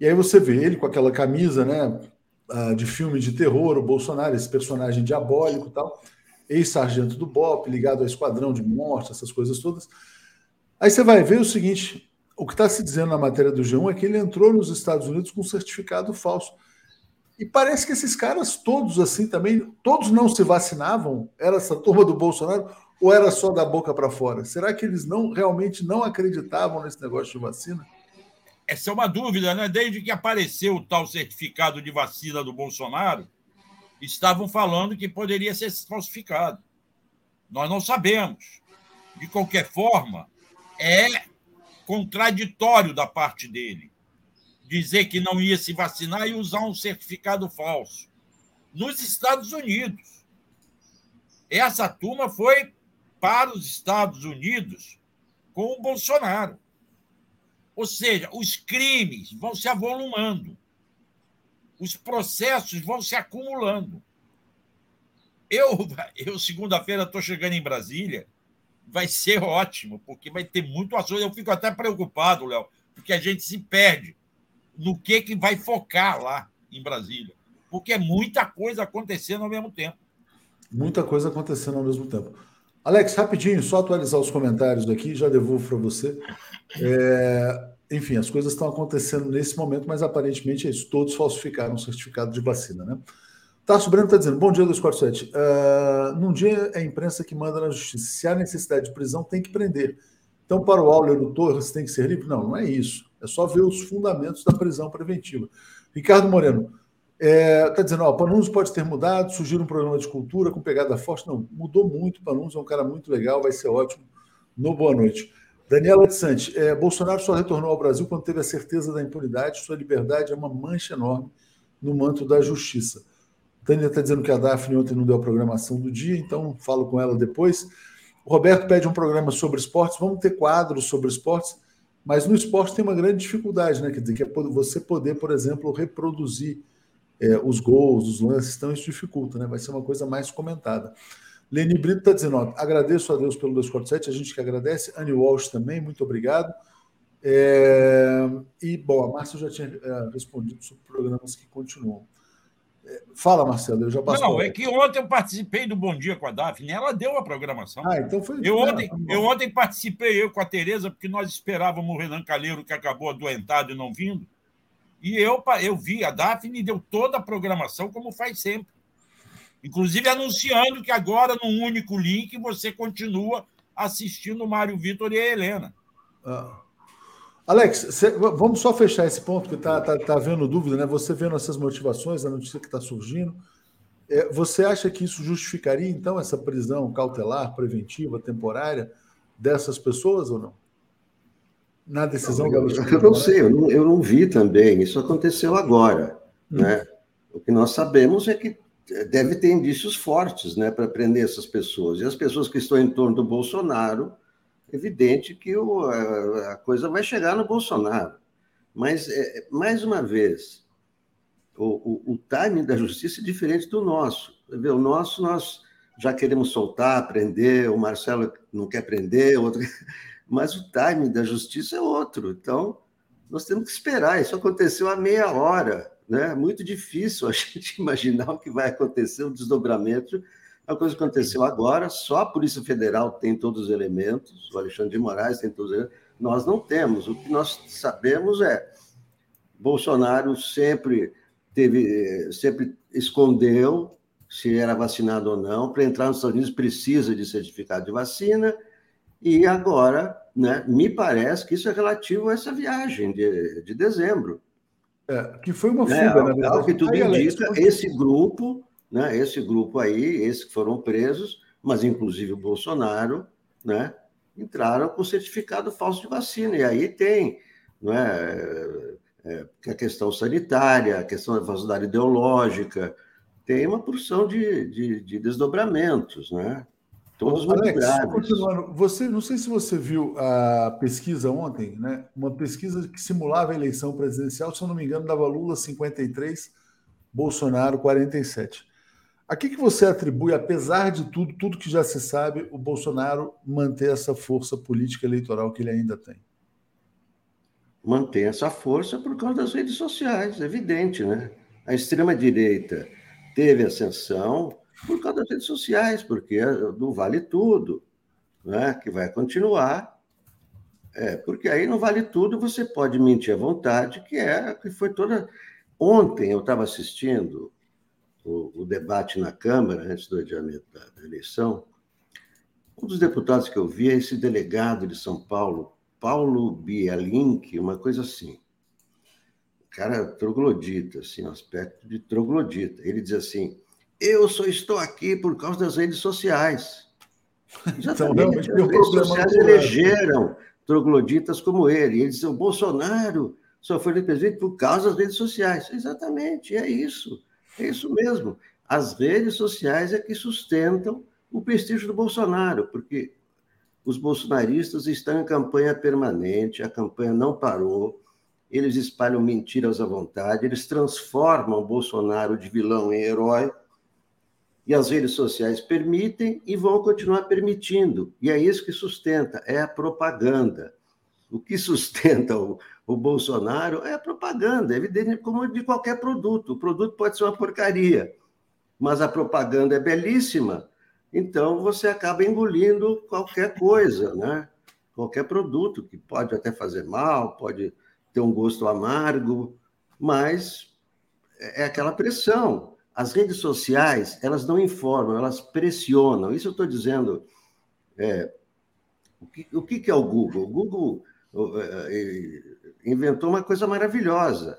E aí você vê ele com aquela camisa né, uh, de filme de terror, o Bolsonaro, esse personagem diabólico e tal, ex-sargento do BOP, ligado ao esquadrão de morte, essas coisas todas. Aí você vai ver o seguinte: o que está se dizendo na matéria do G1 é que ele entrou nos Estados Unidos com um certificado falso. E parece que esses caras todos assim também, todos não se vacinavam? Era essa turma do Bolsonaro ou era só da boca para fora? Será que eles não realmente não acreditavam nesse negócio de vacina? Essa é uma dúvida, né? Desde que apareceu o tal certificado de vacina do Bolsonaro, estavam falando que poderia ser falsificado. Nós não sabemos. De qualquer forma, é contraditório da parte dele. Dizer que não ia se vacinar e usar um certificado falso. Nos Estados Unidos. Essa turma foi para os Estados Unidos com o Bolsonaro. Ou seja, os crimes vão se avolumando, os processos vão se acumulando. Eu, [LAUGHS] eu segunda-feira, estou chegando em Brasília vai ser ótimo, porque vai ter muito assunto. Eu fico até preocupado, Léo, porque a gente se perde no que, que vai focar lá em Brasília, porque é muita coisa acontecendo ao mesmo tempo. Muita coisa acontecendo ao mesmo tempo. Alex, rapidinho, só atualizar os comentários daqui, já devolvo para você. É, enfim, as coisas estão acontecendo nesse momento, mas aparentemente é isso. Todos falsificaram o certificado de vacina, né? Tarso Breno está dizendo, bom dia, 247. Uh, num dia é a imprensa que manda na justiça. Se há necessidade de prisão, tem que prender. Então, para o do Torres, tem que ser livre? Não, não é isso. É só ver os fundamentos da prisão preventiva. Ricardo Moreno está é, tá dizendo, ó, Panunzio pode ter mudado, surgiu um programa de cultura com pegada forte. Não, mudou muito. Panunzio é um cara muito legal, vai ser ótimo. No Boa Noite. Daniela de Santos, é, Bolsonaro só retornou ao Brasil quando teve a certeza da impunidade. Sua liberdade é uma mancha enorme no manto da justiça. Tânia está dizendo que a Daphne ontem não deu a programação do dia, então falo com ela depois. O Roberto pede um programa sobre esportes. Vamos ter quadros sobre esportes. Mas no esporte tem uma grande dificuldade, né? Quer dizer, que é você poder, por exemplo, reproduzir é, os gols, os lances, então isso dificulta, né? Vai ser uma coisa mais comentada. Leni Brito está dizendo: ó, agradeço a Deus pelo 247, a gente que agradece. Annie Walsh também, muito obrigado. É, e, bom, a Márcia já tinha é, respondido sobre programas que continuam. Fala, Marcelo, eu já passei. Não, é que ontem eu participei do Bom Dia com a Daphne, ela deu a programação. Ah, então foi. Eu ontem, eu ontem participei, eu com a Tereza, porque nós esperávamos o Renan Calheiro, que acabou adoentado e não vindo. E eu, eu vi, a Daphne deu toda a programação, como faz sempre. Inclusive anunciando que agora, num único link, você continua assistindo o Mário Vitor e a Helena. Ah. Alex, cê, vamos só fechar esse ponto, que está tá, tá havendo dúvida, né? Você vendo essas motivações, a notícia que está surgindo. É, você acha que isso justificaria, então, essa prisão cautelar, preventiva, temporária dessas pessoas ou não? Na decisão não, eu, eu não sei, eu não, eu não vi também. Isso aconteceu agora. Hum. Né? O que nós sabemos é que deve ter indícios fortes né, para prender essas pessoas. E as pessoas que estão em torno do Bolsonaro, evidente que o, a, a, coisa vai chegar no Bolsonaro. Mas, é, mais uma vez, o, o, o, timing da justiça é diferente do nosso. O nosso, nós já queremos soltar, prender, o Marcelo não quer prender, outro... [LAUGHS] mas o timing da justiça é outro. Então, nós temos que esperar. Isso aconteceu há meia hora. Né? Muito difícil a [LAUGHS] gente imaginar o que vai acontecer, o desdobramento. A coisa aconteceu agora, só a Polícia Federal tem todos os elementos, o Alexandre de Moraes tem todos os elementos. Nós não temos. O que nós sabemos é Bolsonaro sempre teve, sempre escondeu se era vacinado ou não. Para entrar nos Estados Unidos precisa de certificado de vacina. E agora, né, me parece que isso é relativo a essa viagem de, de dezembro. É, que foi uma é, fuga, é, na verdade. Ao que tudo indica, Alex, esse grupo, né, esse grupo aí, esses que foram presos, mas inclusive o Bolsonaro, né, entraram com certificado falso de vacina. E aí tem não é, é, a questão sanitária, a questão da falsidade ideológica, tem uma porção de, de, de desdobramentos, né? Todos muito Alex, graves. Continuando, você, não sei se você viu a pesquisa ontem, né? Uma pesquisa que simulava a eleição presidencial, se eu não me engano, dava Lula 53, Bolsonaro 47. A que, que você atribui, apesar de tudo, tudo que já se sabe, o Bolsonaro manter essa força política eleitoral que ele ainda tem? Mantém essa força por causa das redes sociais, evidente, né? A extrema-direita teve ascensão, por causa das redes sociais, porque não vale tudo, né? que vai continuar. É, porque aí não vale tudo, você pode mentir à vontade, que é que foi toda. Ontem eu estava assistindo o, o, debate na Câmara, antes do adiamento da, da, eleição. Um dos deputados que eu vi é esse delegado de São Paulo, Paulo Bialink, uma coisa assim. cara troglodita, assim, um aspecto de troglodita. Ele diz assim: eu só estou aqui por causa das redes sociais. [LAUGHS] Exatamente. Então, as redes sociais elegeram trogloditas como ele. Ele disse, o Bolsonaro só foi presidente por causa das redes sociais. Exatamente, é isso. É isso mesmo. As redes sociais é que sustentam o prestígio do Bolsonaro, porque os bolsonaristas estão em campanha permanente, a campanha não parou, eles espalham mentiras à vontade, eles transformam o Bolsonaro de vilão em herói, e as redes sociais permitem e vão continuar permitindo. E é isso que sustenta, é a propaganda. O que sustenta o, o Bolsonaro é propaganda, é evidente, como de qualquer produto. O produto pode ser uma porcaria, mas a propaganda é belíssima, então você acaba engolindo qualquer coisa, né? qualquer produto, que pode até fazer mal, pode ter um gosto amargo, mas é aquela pressão. As redes sociais, elas não informam, elas pressionam. Isso eu estou dizendo. É, o, que, o que é o Google? O Google é, inventou uma coisa maravilhosa.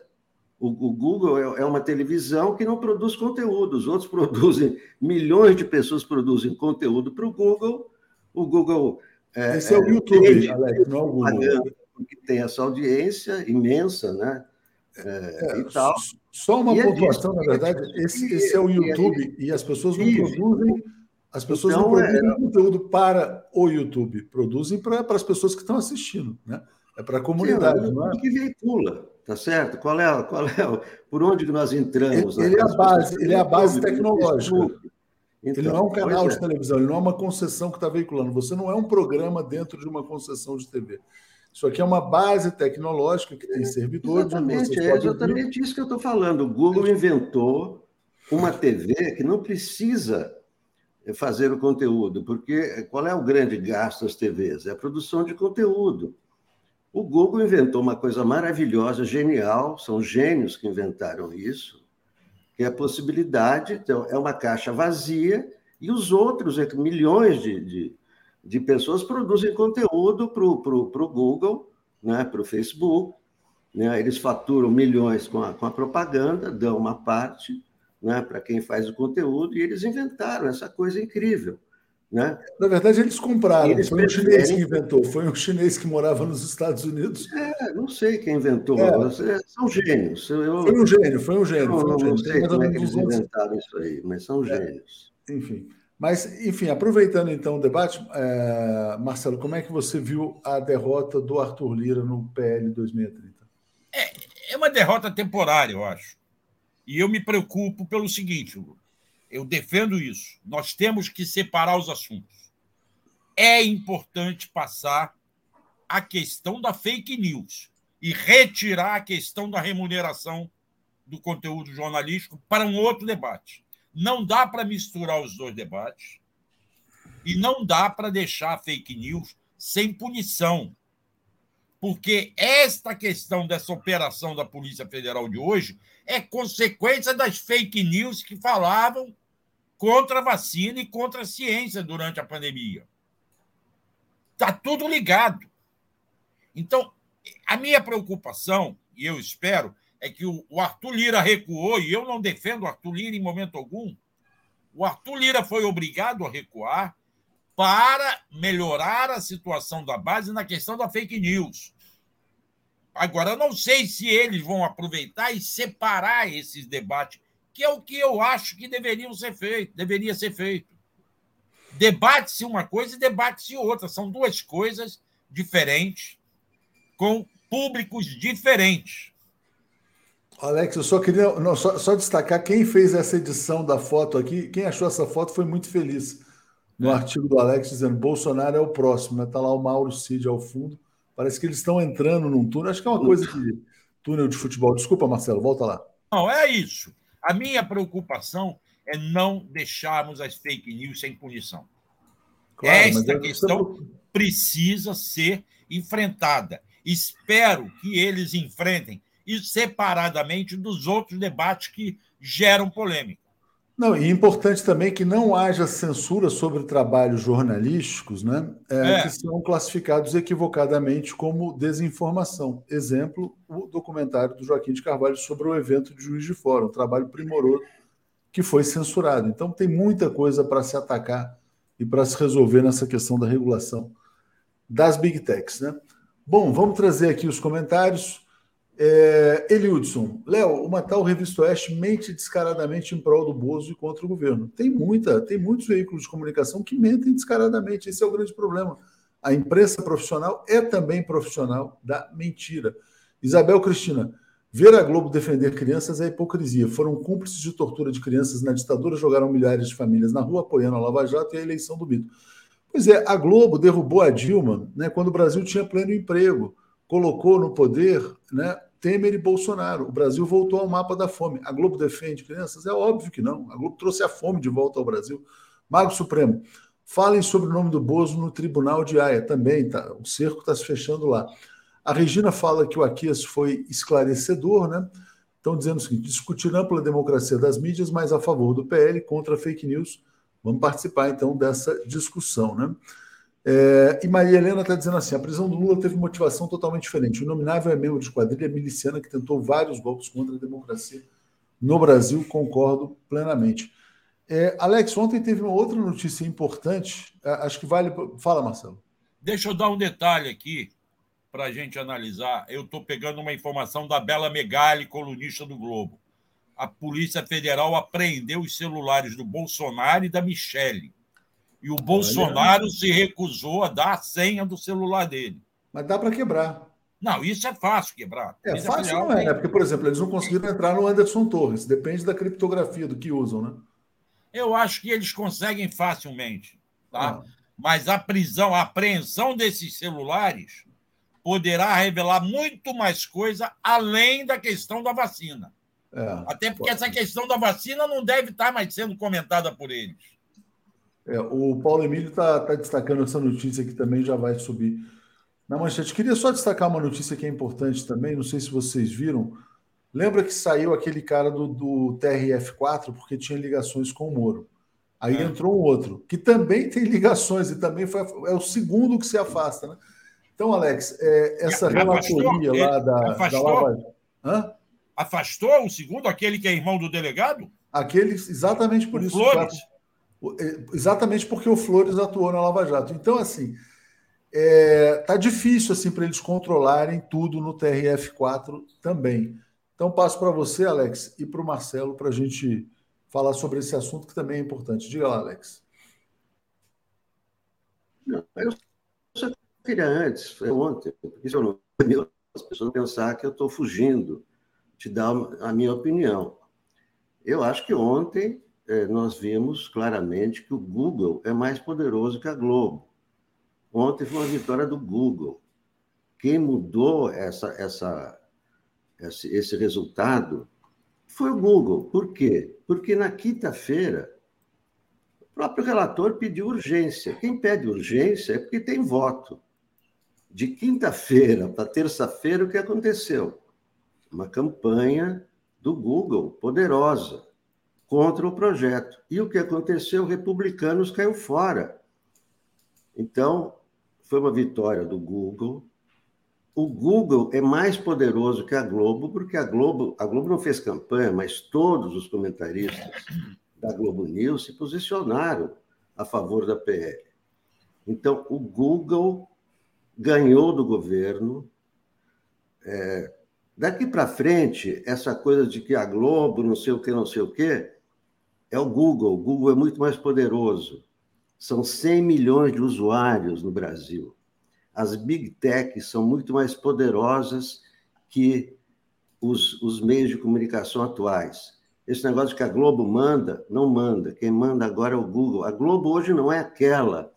O, o Google é, é uma televisão que não produz conteúdo. Os outros [LAUGHS] produzem, milhões de pessoas produzem conteúdo para o Google. O Google. É, Esse é o YouTube, Alex, não é o Google. Porque tem essa audiência imensa, né? É, e tal. Só uma e pontuação, na verdade, esse, esse, é o YouTube e as pessoas não produzem, as pessoas então, não produzem é... conteúdo para o YouTube, produzem para, para as pessoas que estão assistindo, né? É para a comunidade, Sim, não é? que veicula, tá certo? Qual é, qual é, por onde que nós entramos? Ele, é a base, ele é a base tecnológica. Então, ele não é um canal de é. televisão, ele não é uma concessão que está veiculando. Você não é um programa dentro de uma concessão de TV. Isso aqui é uma base tecnológica que tem servidores. Exatamente, é exatamente isso que eu estou falando. O Google inventou uma TV que não precisa fazer o conteúdo, porque qual é o grande gasto das TVs? É a produção de conteúdo. O Google inventou uma coisa maravilhosa, genial, são gênios que inventaram isso, que é a possibilidade, então, é uma caixa vazia, e os outros, é milhões de, de, de pessoas produzem conteúdo para o Google, né, para o Facebook, né, eles faturam milhões com a, com a propaganda, dão uma parte, né, para quem faz o conteúdo, e eles inventaram essa coisa incrível. Né? Na verdade, eles compraram. Eles foi um chinês que inventou. Foi um chinês que morava nos Estados Unidos. É, não sei quem inventou. É. São gênios. Eu, foi um gênio, foi um gênio. Foi um gênio. Não, sei como é que eles inventaram isso aí, mas são é. gênios. Enfim. Mas, enfim, aproveitando então o debate, é, Marcelo, como é que você viu a derrota do Arthur Lira no PL 2030? É, é uma derrota temporária, eu acho. E eu me preocupo pelo seguinte, Hugo. Eu defendo isso. Nós temos que separar os assuntos. É importante passar a questão da fake news e retirar a questão da remuneração do conteúdo jornalístico para um outro debate. Não dá para misturar os dois debates e não dá para deixar a fake news sem punição porque esta questão dessa operação da Polícia Federal de hoje é consequência das fake news que falavam contra a vacina e contra a ciência durante a pandemia. Está tudo ligado. Então, a minha preocupação, e eu espero, é que o Arthur Lira recuou, e eu não defendo o Arthur Lira em momento algum. O Arthur Lira foi obrigado a recuar para melhorar a situação da base na questão da fake news. Agora, eu não sei se eles vão aproveitar e separar esses debates, que é o que eu acho que deveriam ser feito, deveria ser feito. Debate-se uma coisa e debate-se outra. São duas coisas diferentes, com públicos diferentes. Alex, eu só queria não, só, só, destacar quem fez essa edição da foto aqui, quem achou essa foto foi muito feliz no é. artigo do Alex dizendo Bolsonaro é o próximo, está né? lá o Mauro Cid ao fundo. Parece que eles estão entrando num túnel. Acho que é uma coisa de túnel de futebol. Desculpa, Marcelo, volta lá. Não, é isso. A minha preocupação é não deixarmos as fake news sem punição. Claro, Esta questão precisa ser enfrentada. Espero que eles enfrentem e separadamente dos outros debates que geram polêmica. Não, e é importante também que não haja censura sobre trabalhos jornalísticos né, é, é. que são classificados equivocadamente como desinformação. Exemplo, o documentário do Joaquim de Carvalho sobre o evento de Juiz de Fora, um trabalho primoroso que foi censurado. Então, tem muita coisa para se atacar e para se resolver nessa questão da regulação das big techs. Né? Bom, vamos trazer aqui os comentários. É, Eliudson, Léo, uma tal revista Oeste mente descaradamente em prol do Bozo e contra o governo. Tem muita, tem muitos veículos de comunicação que mentem descaradamente. Esse é o grande problema. A imprensa profissional é também profissional da mentira. Isabel Cristina, ver a Globo defender crianças é hipocrisia. Foram cúmplices de tortura de crianças na ditadura, jogaram milhares de famílias na rua apoiando a Lava Jato e a eleição do Bito. Pois é, a Globo derrubou a Dilma né, quando o Brasil tinha pleno emprego, colocou no poder né, Temer e Bolsonaro. O Brasil voltou ao mapa da fome. A Globo defende crianças? É óbvio que não. A Globo trouxe a fome de volta ao Brasil. Mago Supremo, falem sobre o nome do Bozo no Tribunal de Haia. Também, tá, o cerco está se fechando lá. A Regina fala que o Aquias foi esclarecedor, né? Estão dizendo o seguinte: discutir ampla democracia das mídias, mas a favor do PL contra fake news. Vamos participar então dessa discussão, né? É, e Maria Helena está dizendo assim: a prisão do Lula teve motivação totalmente diferente. O nominável é membro de quadrilha miliciana que tentou vários golpes contra a democracia no Brasil, concordo plenamente. É, Alex, ontem teve uma outra notícia importante, acho que vale. Fala, Marcelo. Deixa eu dar um detalhe aqui para a gente analisar. Eu estou pegando uma informação da Bela Megali, colunista do Globo. A Polícia Federal apreendeu os celulares do Bolsonaro e da Michele e o Bolsonaro Olha. se recusou a dar a senha do celular dele. Mas dá para quebrar. Não, isso é fácil quebrar. É fácil não é, né? Porque, por exemplo, eles não conseguiram entrar no Anderson Torres. Depende da criptografia do que usam, né? Eu acho que eles conseguem facilmente, tá? Ah. Mas a prisão, a apreensão desses celulares poderá revelar muito mais coisa além da questão da vacina. É, Até porque pode. essa questão da vacina não deve estar mais sendo comentada por eles. É, o Paulo Emílio está tá destacando essa notícia que também já vai subir na manchete. Queria só destacar uma notícia que é importante também, não sei se vocês viram. Lembra que saiu aquele cara do, do TRF4 porque tinha ligações com o Moro. Aí é. entrou um outro, que também tem ligações e também foi, é o segundo que se afasta, né? Então, Alex, é, essa relatoria lá da, afastou, da Lava Hã? Afastou o segundo, aquele que é irmão do delegado? Aquele, exatamente por o isso. Flores. É, exatamente porque o Flores atuou na Lava Jato. Então, assim, é, tá difícil assim para eles controlarem tudo no TRF4 também. Então passo para você, Alex, e para o Marcelo para a gente falar sobre esse assunto que também é importante. Diga lá, Alex. Não, eu só queria antes, foi ontem, porque isso não as pessoas pensar que eu estou fugindo de dar a minha opinião. Eu acho que ontem é, nós vimos claramente que o Google é mais poderoso que a Globo. Ontem foi uma vitória do Google. Quem mudou essa, essa, esse, esse resultado foi o Google. Por quê? Porque na quinta-feira, o próprio relator pediu urgência. Quem pede urgência é porque tem voto. De quinta-feira para terça-feira, o que aconteceu? Uma campanha do Google poderosa contra o projeto. E o que aconteceu? Republicanos caiu fora. Então, foi uma vitória do Google. O Google é mais poderoso que a Globo, porque a Globo, a Globo não fez campanha, mas todos os comentaristas da Globo News se posicionaram a favor da PL. Então, o Google ganhou do governo. É, daqui para frente, essa coisa de que a Globo, não sei o que, não sei o que, é o Google. O Google é muito mais poderoso. São 100 milhões de usuários no Brasil. As big techs são muito mais poderosas que os, os meios de comunicação atuais. Esse negócio que a Globo manda, não manda. Quem manda agora é o Google. A Globo hoje não é aquela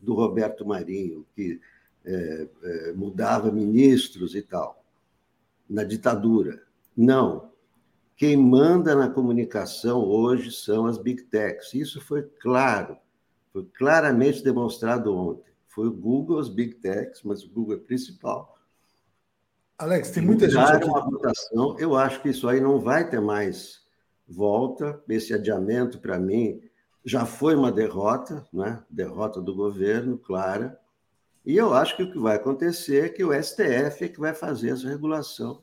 do Roberto Marinho, que é, é, mudava ministros e tal, na ditadura. Não. Quem manda na comunicação hoje são as big techs. Isso foi claro foi claramente demonstrado ontem. Foi o Google, as Big Techs, mas o Google é principal. Alex, tem muita gente aqui. Uma votação. Eu acho que isso aí não vai ter mais volta. Esse adiamento, para mim, já foi uma derrota, né? derrota do governo, clara. E eu acho que o que vai acontecer é que o STF é que vai fazer essa regulação,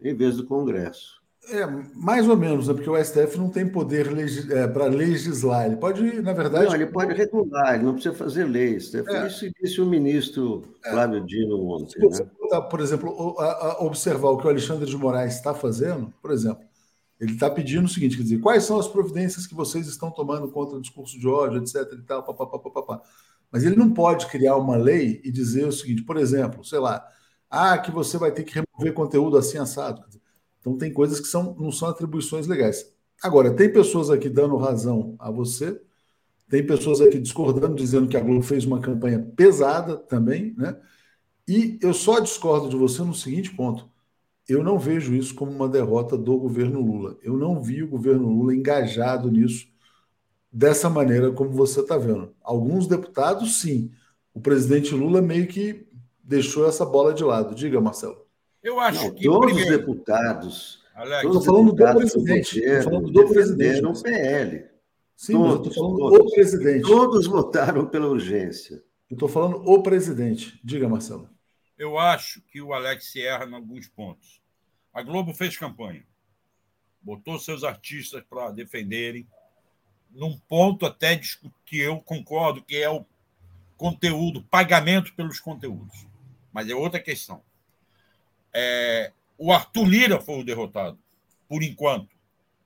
em vez do Congresso. É, mais ou menos, né? porque o STF não tem poder legis, é, para legislar. Ele pode, na verdade. Não, ele pode regular, ele não precisa fazer leis. Foi é. isso que disse o ministro é. Flávio Dino ontem. Se você, né? por exemplo, a, a observar o que o Alexandre de Moraes está fazendo, por exemplo, ele está pedindo o seguinte: quer dizer, quais são as providências que vocês estão tomando contra o discurso de ódio, etc. e tal, papapá. Mas ele não pode criar uma lei e dizer o seguinte, por exemplo, sei lá, ah, que você vai ter que remover conteúdo assim assado. Quer dizer, então tem coisas que são, não são atribuições legais. Agora, tem pessoas aqui dando razão a você, tem pessoas aqui discordando, dizendo que a Globo fez uma campanha pesada também, né? E eu só discordo de você no seguinte ponto. Eu não vejo isso como uma derrota do governo Lula. Eu não vi o governo Lula engajado nisso dessa maneira como você está vendo. Alguns deputados, sim. O presidente Lula meio que deixou essa bola de lado. Diga, Marcelo. Eu acho não, que. Todos primeiro... os deputados. Estou falando do presidente. Estou falando do presidente. o PL. Sim, todos, falando todos, do presidente. Todos votaram pela urgência. Eu estou falando o presidente. Diga, Marcelo. Eu acho que o Alex erra em alguns pontos. A Globo fez campanha, botou seus artistas para defenderem, num ponto até que eu concordo que é o conteúdo, pagamento pelos conteúdos. Mas é outra questão. É, o Arthur Lira foi o derrotado, por enquanto.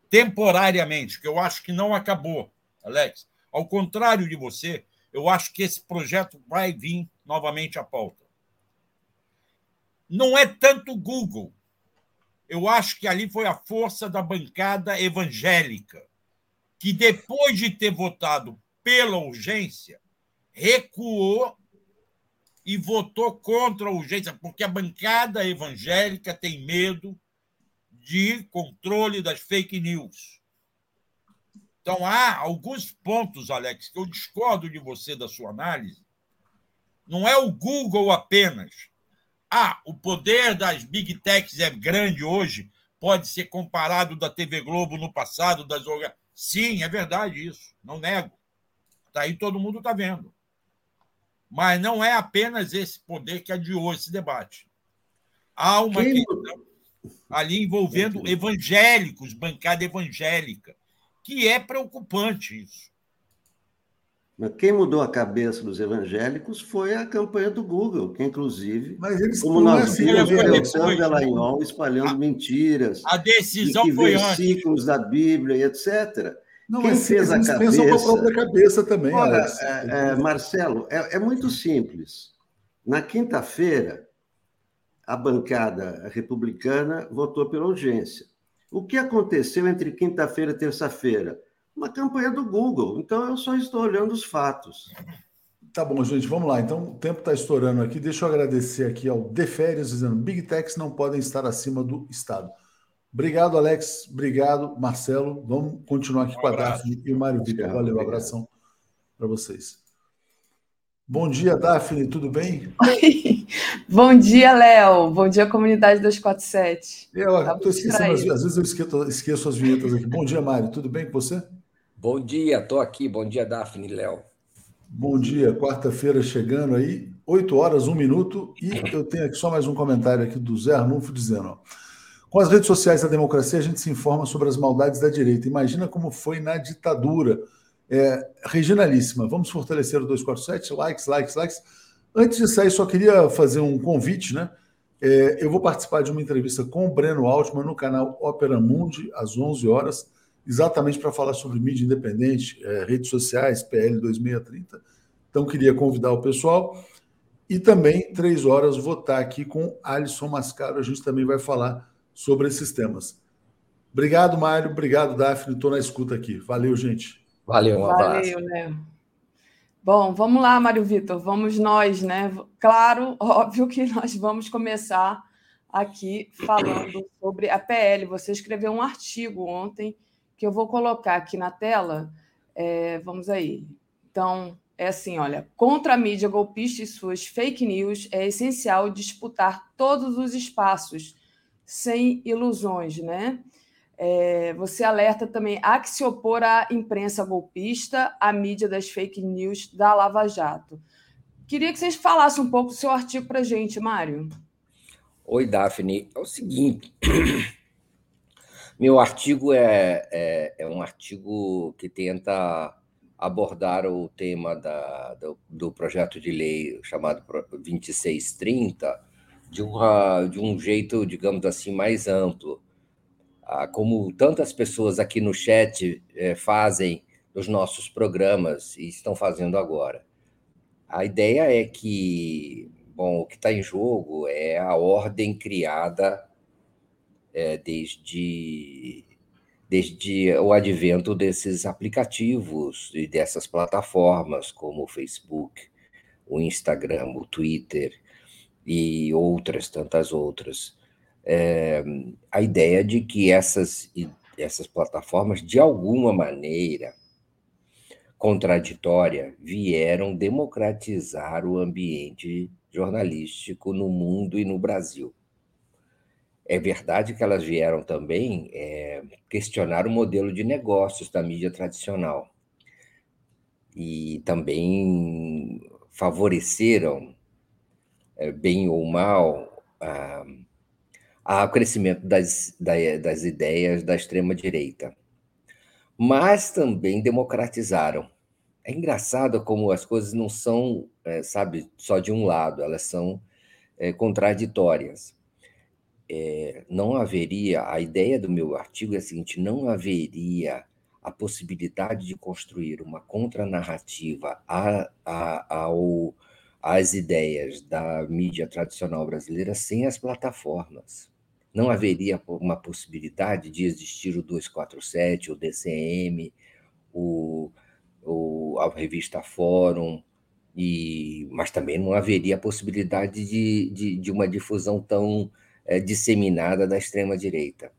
Temporariamente, que eu acho que não acabou, Alex. Ao contrário de você, eu acho que esse projeto vai vir novamente à pauta. não é tanto Google. Eu acho que ali foi a força da bancada evangélica, que depois de ter votado pela urgência, recuou e votou contra a urgência, porque a bancada evangélica tem medo de controle das fake news. Então, há alguns pontos, Alex, que eu discordo de você da sua análise. Não é o Google apenas. Ah, o poder das big techs é grande hoje, pode ser comparado da TV Globo no passado, das Sim, é verdade isso, não nego. Está aí, todo mundo está vendo. Mas não é apenas esse poder que adiou esse debate. Há uma Quem... questão ali envolvendo evangélicos, bancada evangélica, que é preocupante isso. Mas quem mudou a cabeça dos evangélicos foi a campanha do Google, que inclusive, Mas eles como nós vimos, o Dallagnol espalhando a, mentiras, a decisão e, e foi versículos antes. da Bíblia e etc. Não, quem fez a cabeça... com a própria cabeça também, Ora, é, é, Marcelo, é, é muito simples. Na quinta-feira, a bancada republicana votou pela urgência. O que aconteceu entre quinta-feira e terça-feira? uma campanha do Google. Então, eu só estou olhando os fatos. Tá bom, gente, vamos lá. Então, o tempo está estourando aqui. Deixa eu agradecer aqui ao Deférias, dizendo Big Techs não podem estar acima do Estado. Obrigado, Alex. Obrigado, Marcelo. Vamos continuar aqui um com a Daphne e o Mário Vitor. Valeu, um abração para vocês. Bom dia, Daphne, tudo bem? Oi. [LAUGHS] Bom dia, Léo. Bom dia, comunidade 247. Eu estou esquecendo, às vezes eu esqueço, esqueço as vinhetas aqui. Bom dia, Mário, tudo bem com você? Bom dia, estou aqui. Bom dia, Daphne e Léo. Bom dia, quarta-feira chegando aí, 8 horas, 1 minuto, e eu tenho aqui só mais um comentário aqui do Zé Arnulfo dizendo: ó, com as redes sociais da democracia, a gente se informa sobre as maldades da direita. Imagina como foi na ditadura. É, regionalíssima. Vamos fortalecer o 247, likes, likes, likes. Antes de sair, só queria fazer um convite, né? É, eu vou participar de uma entrevista com o Breno Altman no canal Opera Mundi, às 11 horas exatamente para falar sobre mídia independente, é, redes sociais, PL 2630. Então, queria convidar o pessoal. E também, três horas, vou estar aqui com Alisson Mascaro. A gente também vai falar sobre esses temas. Obrigado, Mário. Obrigado, Daphne. Estou na escuta aqui. Valeu, gente. Valeu, um abraço. Valeu, Léo. Bom, vamos lá, Mário Vitor. Vamos nós, né? Claro, [LAUGHS] óbvio que nós vamos começar aqui falando sobre a PL. Você escreveu um artigo ontem que eu vou colocar aqui na tela. É, vamos aí. Então, é assim: olha, contra a mídia golpista e suas fake news, é essencial disputar todos os espaços, sem ilusões, né? É, você alerta também a que se opor à imprensa golpista, à mídia das fake news da Lava Jato. Queria que vocês falassem um pouco do seu artigo para a gente, Mário. Oi, Daphne. É o seguinte. [CLEARS THROAT] Meu artigo é, é, é, um artigo que tenta abordar o tema da, do, do, projeto de lei chamado 2630 de, uma, de um jeito, digamos assim, mais amplo. Ah, como tantas pessoas aqui no chat é, fazem nos nossos programas e estão fazendo agora. A ideia é que, bom, o que está em jogo é a ordem criada é, desde, desde o advento desses aplicativos e dessas plataformas, como o Facebook, o Instagram, o Twitter e outras, tantas outras. É, a ideia de que essas, essas plataformas, de alguma maneira contraditória, vieram democratizar o ambiente jornalístico no mundo e no Brasil. É verdade que elas vieram também é, questionar o modelo de negócios da mídia tradicional e também favoreceram, bem ou mal, a, crescimento das, das ideias da extrema-direita. Mas também democratizaram. É engraçado como as coisas não são, é, sabe, só de um lado, elas são é, contraditórias é, não haveria, a ideia do meu artigo é a seguinte: não haveria a possibilidade de construir uma contranarrativa a, a, ao, as ideias da mídia tradicional brasileira sem as plataformas. Não haveria uma possibilidade de existir o 247, o DCM, o, o, a revista Fórum, e, mas também não haveria a possibilidade de, de, de uma difusão tão é, disseminada da extrema-direita.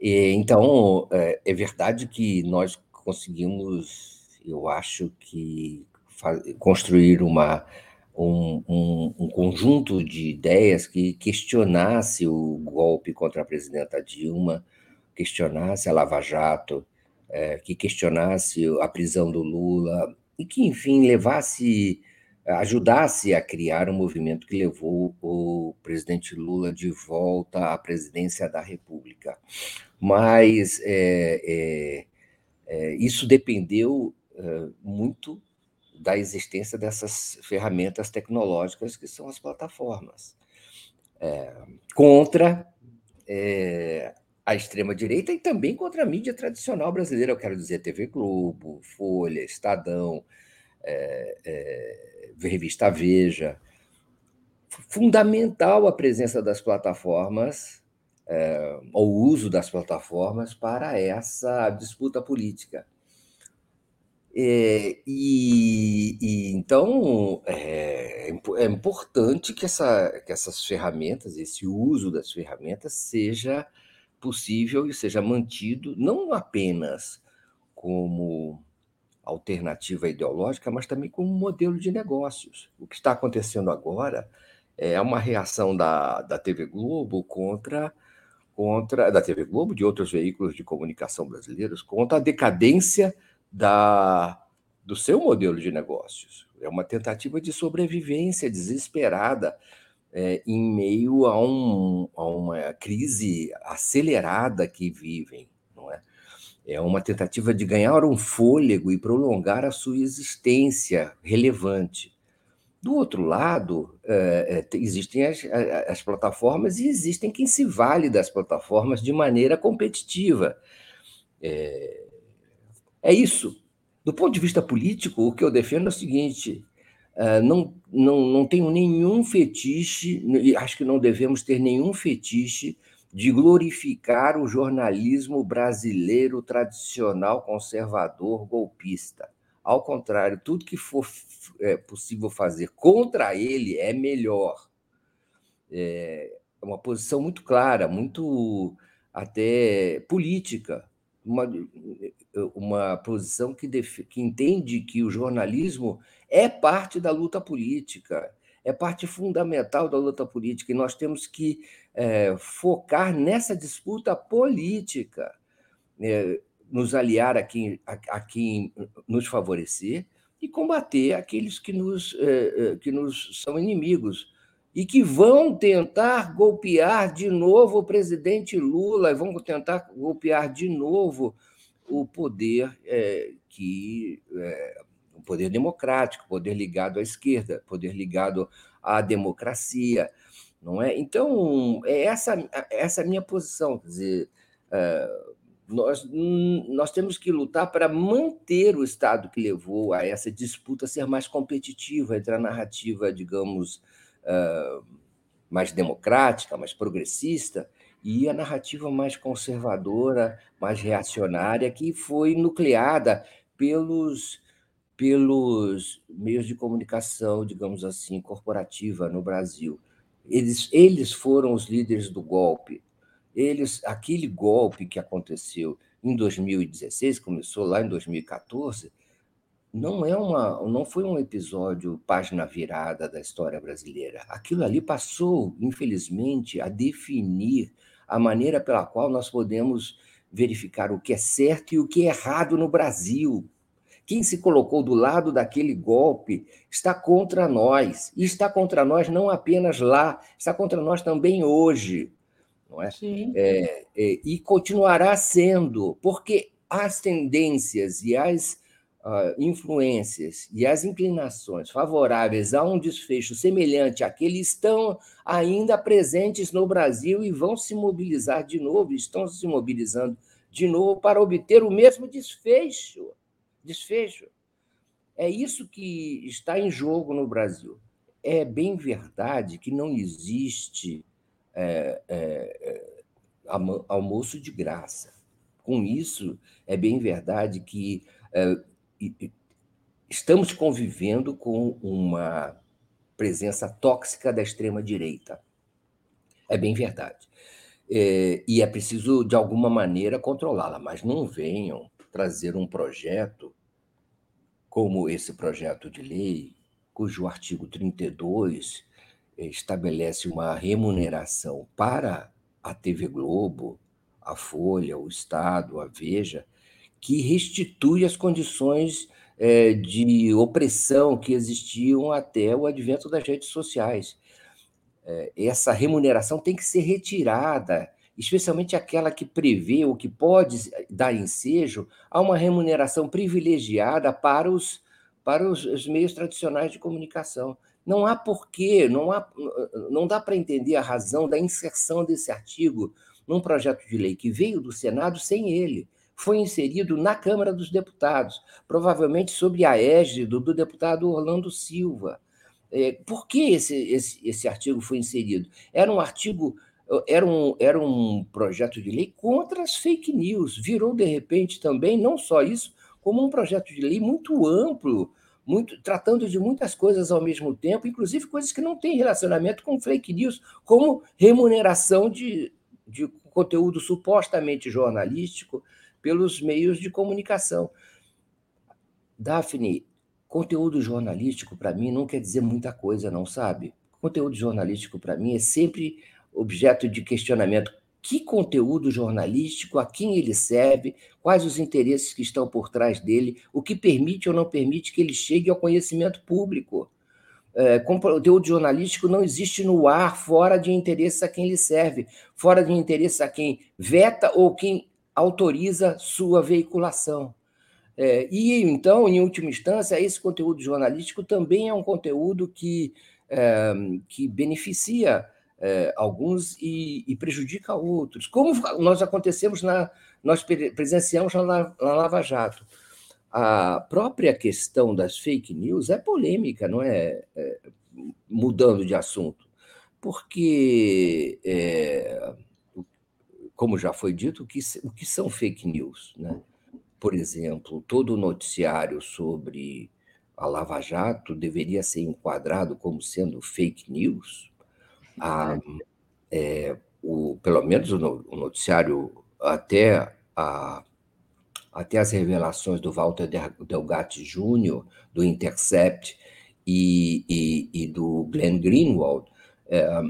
Então, é, é verdade que nós conseguimos, eu acho que, construir uma, um, um, um, conjunto de ideias que questionasse o golpe contra a presidenta Dilma, questionasse a Lava Jato, é, que questionasse a prisão do Lula e que, enfim, levasse, ajudasse a criar um movimento que levou o presidente Lula de volta à presidência da República. Mas é, é, é isso dependeu é, muito da existência dessas ferramentas tecnológicas que são as plataformas. É, contra é, a extrema-direita e também contra a mídia tradicional brasileira, eu quero dizer TV Globo, Folha, Estadão, é, é, Revista Veja. Fundamental a presença das plataformas, é, o uso das plataformas para essa disputa política. É, e, e, então é, é, importante que, essa, que essas ferramentas, esse uso das ferramentas, seja possível e seja mantido não apenas como alternativa ideológica, mas também como modelo de negócios. O que está acontecendo agora é uma reação da, da TV Globo contra contra da TV Globo, de outros veículos de comunicação brasileiros, contra a decadência da, do seu modelo de negócios. É uma tentativa de sobrevivência desesperada é, em meio a, um, a uma crise acelerada que vivem. Não é? é uma tentativa de ganhar um fôlego e prolongar a sua existência relevante. Do outro lado, é, é existem as, as, plataformas e existem quem se vale das plataformas de maneira competitiva. É, é isso. Do ponto de vista político, o que eu defendo é o seguinte: uh, não, não, não tenho nenhum fetiche, e acho que não devemos ter nenhum fetiche de glorificar o jornalismo brasileiro tradicional, conservador, golpista. Ao contrário, tudo que for é, possível fazer contra ele é melhor. É uma posição muito clara, muito até política uma, uma posição que, que entende que o jornalismo é parte da luta política, é parte fundamental da luta política, e nós temos que é, focar nessa disputa política, é, nos aliar a quem, a, a, quem nos favorecer e combater aqueles que nos, é, é que nos são inimigos e que vão tentar golpear de novo o presidente Lula, vão tentar golpear de novo o poder é, que é, o poder democrático, poder ligado à esquerda, poder ligado à democracia, não é? Então é essa essa minha posição, quer dizer, é, nós, nós temos que lutar para manter o Estado que levou a essa disputa ser mais competitiva entre a narrativa, digamos, mais democrática, mais progressista, e a narrativa mais conservadora, mais reacionária, que foi nucleada pelos, pelos meios de comunicação, digamos assim, corporativa no Brasil. Eles, eles foram os líderes do golpe. Eles, aquele golpe que aconteceu em 2016, começou lá em 2014, não é uma, não foi um episódio página virada da história brasileira. Aquilo ali passou, infelizmente, a definir a maneira pela qual nós podemos verificar o que é certo e o que é errado no Brasil. Quem se colocou do lado daquele golpe está contra nós. E está contra nós não apenas lá, está contra nós também hoje. Não é? Sim. É, é, e continuará sendo, porque as tendências e as influências e as inclinações favoráveis a um desfecho semelhante àquele estão ainda presentes no Brasil e vão se mobilizar de novo, estão se mobilizando de novo para obter o mesmo desfecho. Desfecho. É isso que está em jogo no Brasil. É bem verdade que não existe é, é, almoço de graça. Com isso, é bem verdade que é, estamos convivendo com uma presença tóxica da extrema-direita. É bem verdade. É, e é preciso, de alguma maneira, controlá-la, mas não venham trazer um projeto como esse projeto de lei, cujo artigo 32 estabelece uma remuneração para a TV Globo, a Folha, o Estado, a Veja, que restitui as condições é, de opressão que existiam até o advento das redes sociais. É, essa remuneração tem que ser retirada, especialmente aquela que prevê ou que pode dar ensejo a uma remuneração privilegiada para os, para os, os meios tradicionais de comunicação. Não há porquê, não, há, não dá para entender a razão da inserção desse artigo num projeto de lei que veio do Senado sem ele foi inserido na Câmara dos Deputados, provavelmente sob a égide do, do deputado Orlando Silva. É, por que esse, esse, esse artigo foi inserido? Era um artigo, era um, era um projeto de lei contra as fake news. Virou, de repente, também, não só isso, como um projeto de lei muito amplo, muito, tratando de muitas coisas ao mesmo tempo, inclusive coisas que não têm relacionamento com fake news, como remuneração de, de conteúdo supostamente jornalístico, pelos meios de comunicação. Daphne, conteúdo jornalístico para mim não quer dizer muita coisa, não sabe? Conteúdo jornalístico para mim é sempre objeto de questionamento. Que conteúdo jornalístico, a quem ele serve, quais os interesses que estão por trás dele, o que permite ou não permite que ele chegue ao conhecimento público. É, conteúdo jornalístico não existe no ar fora de interesse a quem lhe serve, fora de interesse a quem veta ou quem autoriza sua veiculação. É, e, então, em última instância, esse conteúdo jornalístico também é um conteúdo que, é, que beneficia é, alguns e, e, prejudica outros. Como nós acontecemos na, nós presenciamos na, na Lava Jato. A própria questão das fake news é polêmica, não é? é mudando de assunto, porque é, como já foi dito, o que, o que são fake news. Né? Por exemplo, todo noticiário sobre a Lava Jato deveria ser enquadrado como sendo fake news. A, é, o, pelo menos o, noticiário até, a, até as revelações do Walter Delgatti Jr., do Intercept e, e, e do Glenn Greenwald, é,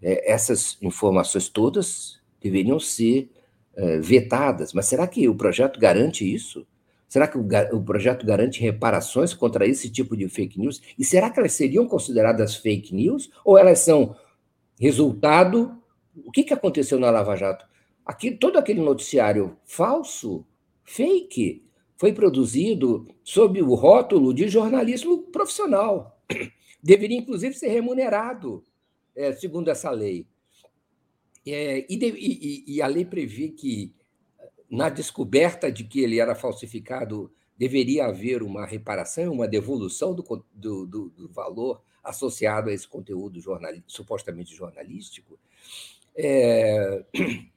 é, essas informações todas deveriam ser é, vetadas. Mas será que o projeto garante isso? Será que o, o, projeto garante reparações contra esse tipo de fake news? E será que elas seriam consideradas fake news? Ou elas são resultado. O que, que aconteceu na Lava Jato? Aqui, todo aquele noticiário falso, fake, foi produzido sob o rótulo de jornalismo profissional. Deveria, inclusive, ser remunerado, é, segundo essa lei. É, e, de, e, e, a lei prevê que, na descoberta de que ele era falsificado, deveria haver uma reparação, uma devolução do, do, do, do valor associado a esse conteúdo supostamente jornalístico. É,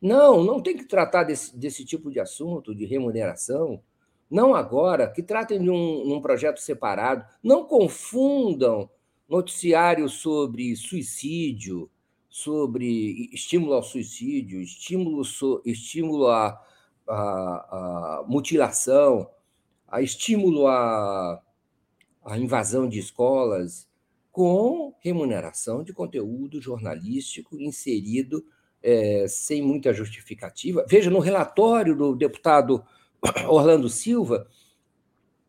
não, não tem que tratar desse, desse tipo de assunto, de remuneração. Não agora, que tratem de um, um projeto separado. Não confundam noticiário sobre suicídio, sobre estímulo ao suicídio, estímulo, estímulo à, à, à mutilação, a estímulo à, à invasão de escolas, com remuneração de conteúdo jornalístico inserido é, sem muita justificativa. Veja, no relatório do deputado [COUGHS] Orlando Silva,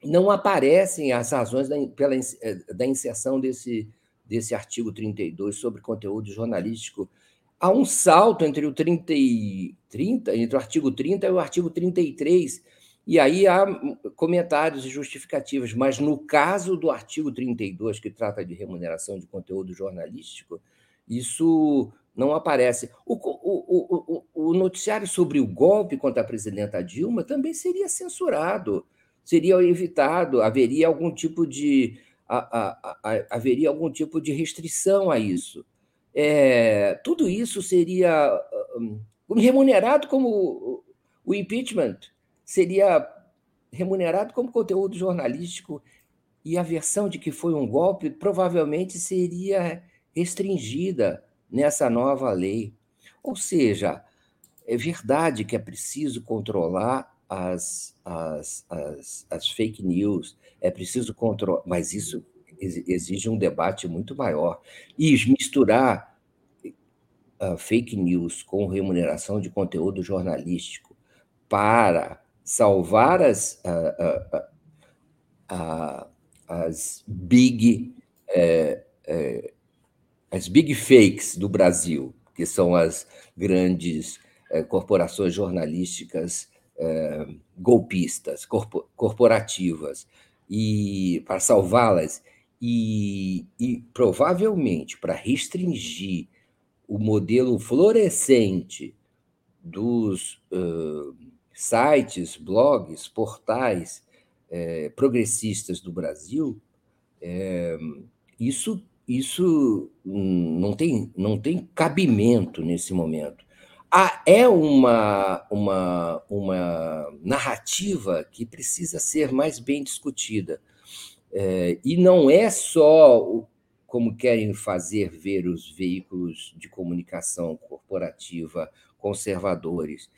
não aparecem as razões da, pela, é, da inserção desse, desse artigo 32 sobre conteúdo jornalístico, há um salto entre o 30 e 30, entre o artigo 30 e o artigo 33, e aí há comentários e justificativas, mas no caso do artigo 32, que trata de remuneração de conteúdo jornalístico, isso não aparece. O, o, o, o noticiário sobre o golpe contra a presidenta Dilma também seria censurado seria evitado, haveria algum tipo de a, a, a, haveria algum tipo de restrição a isso. É, tudo isso seria um, remunerado como o impeachment seria remunerado como conteúdo jornalístico e a versão de que foi um golpe provavelmente seria restringida nessa nova lei. Ou seja, é verdade que é preciso controlar as, as, as, as fake news, é preciso controlar, mas isso exige um debate muito maior. E misturar uh, fake news com remuneração de conteúdo jornalístico para salvar as, uh, uh, as big é, é, as big fakes do Brasil, que são as grandes é, corporações jornalísticas é, golpistas, corpo, corporativas, e para salvá-las e, e provavelmente para restringir o modelo florescente dos uh, sites, blogs, portais é, progressistas do Brasil, isso, isso não, tem, não tem cabimento nesse momento. Ah, é uma, uma, uma narrativa que precisa ser mais bem discutida. É, e não é só como querem fazer ver os veículos de comunicação corporativa conservadores,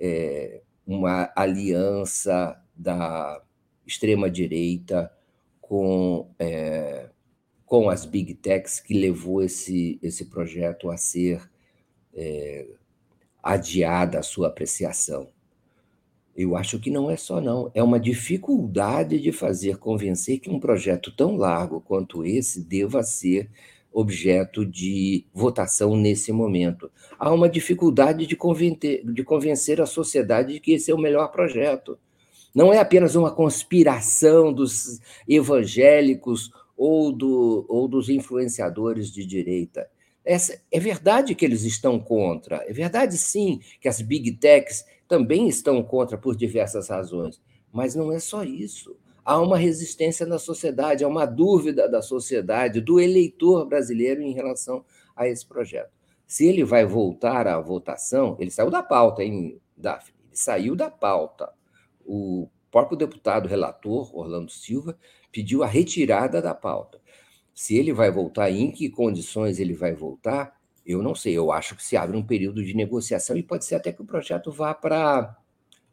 é, uma aliança da extrema-direita com, é, com as big techs que levou esse, esse projeto a ser é, adiada a sua apreciação. Eu acho que não é só não, é uma dificuldade de fazer convencer que um projeto tão largo quanto esse deva ser objeto de votação nesse momento. Há uma dificuldade de convencer, de convencer a sociedade de que esse é o melhor projeto. Não é apenas uma conspiração dos evangélicos ou, do, ou dos influenciadores de direita. É verdade que eles estão contra, é verdade sim que as big techs também estão contra por diversas razões. Mas não é só isso. Há uma resistência na sociedade, há uma dúvida da sociedade, do eleitor brasileiro em relação a esse projeto. Se ele vai voltar à votação, ele saiu da pauta, hein, Daphne? Ele saiu da pauta. O próprio deputado relator, Orlando Silva, pediu a retirada da pauta. Se ele vai voltar, em que condições ele vai voltar, eu não sei, eu acho que se abre um período de negociação e pode ser até que o projeto vá para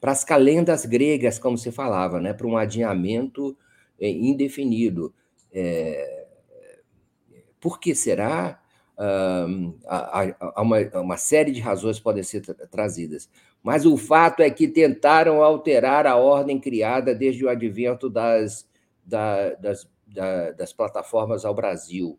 as calendas gregas, como se falava, né? para um adiamento é, indefinido. É, por que será? há, uma, uma, série de razões podem ser tra trazidas. Mas o fato é que tentaram alterar a ordem criada desde o advento das, da, das, da, das plataformas ao Brasil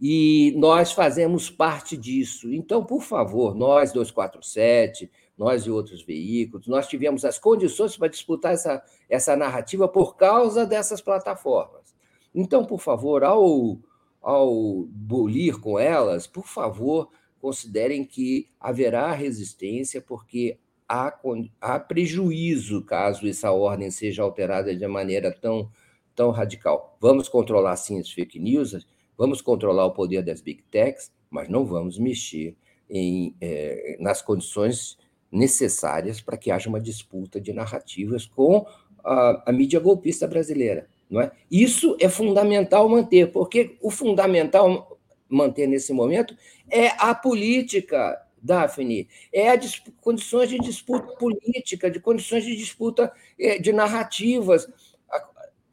e nós fazemos parte disso. Então, por favor, nós 247, nós e outros veículos, nós tivemos as condições para disputar essa, essa narrativa por causa dessas plataformas. Então, por favor, ao, ao bolir com elas, por favor, considerem que haverá resistência, porque há, há prejuízo caso essa ordem seja alterada de maneira tão, tão radical. Vamos controlar, sim, as fake news, Vamos controlar o poder das big techs, mas não vamos mexer em, é, nas condições necessárias para que haja uma disputa de narrativas com a, a, mídia golpista brasileira. Não é? Isso é fundamental manter, porque o fundamental manter nesse momento é a política, Daphne, é a condições de disputa política, de condições de disputa é, de narrativas.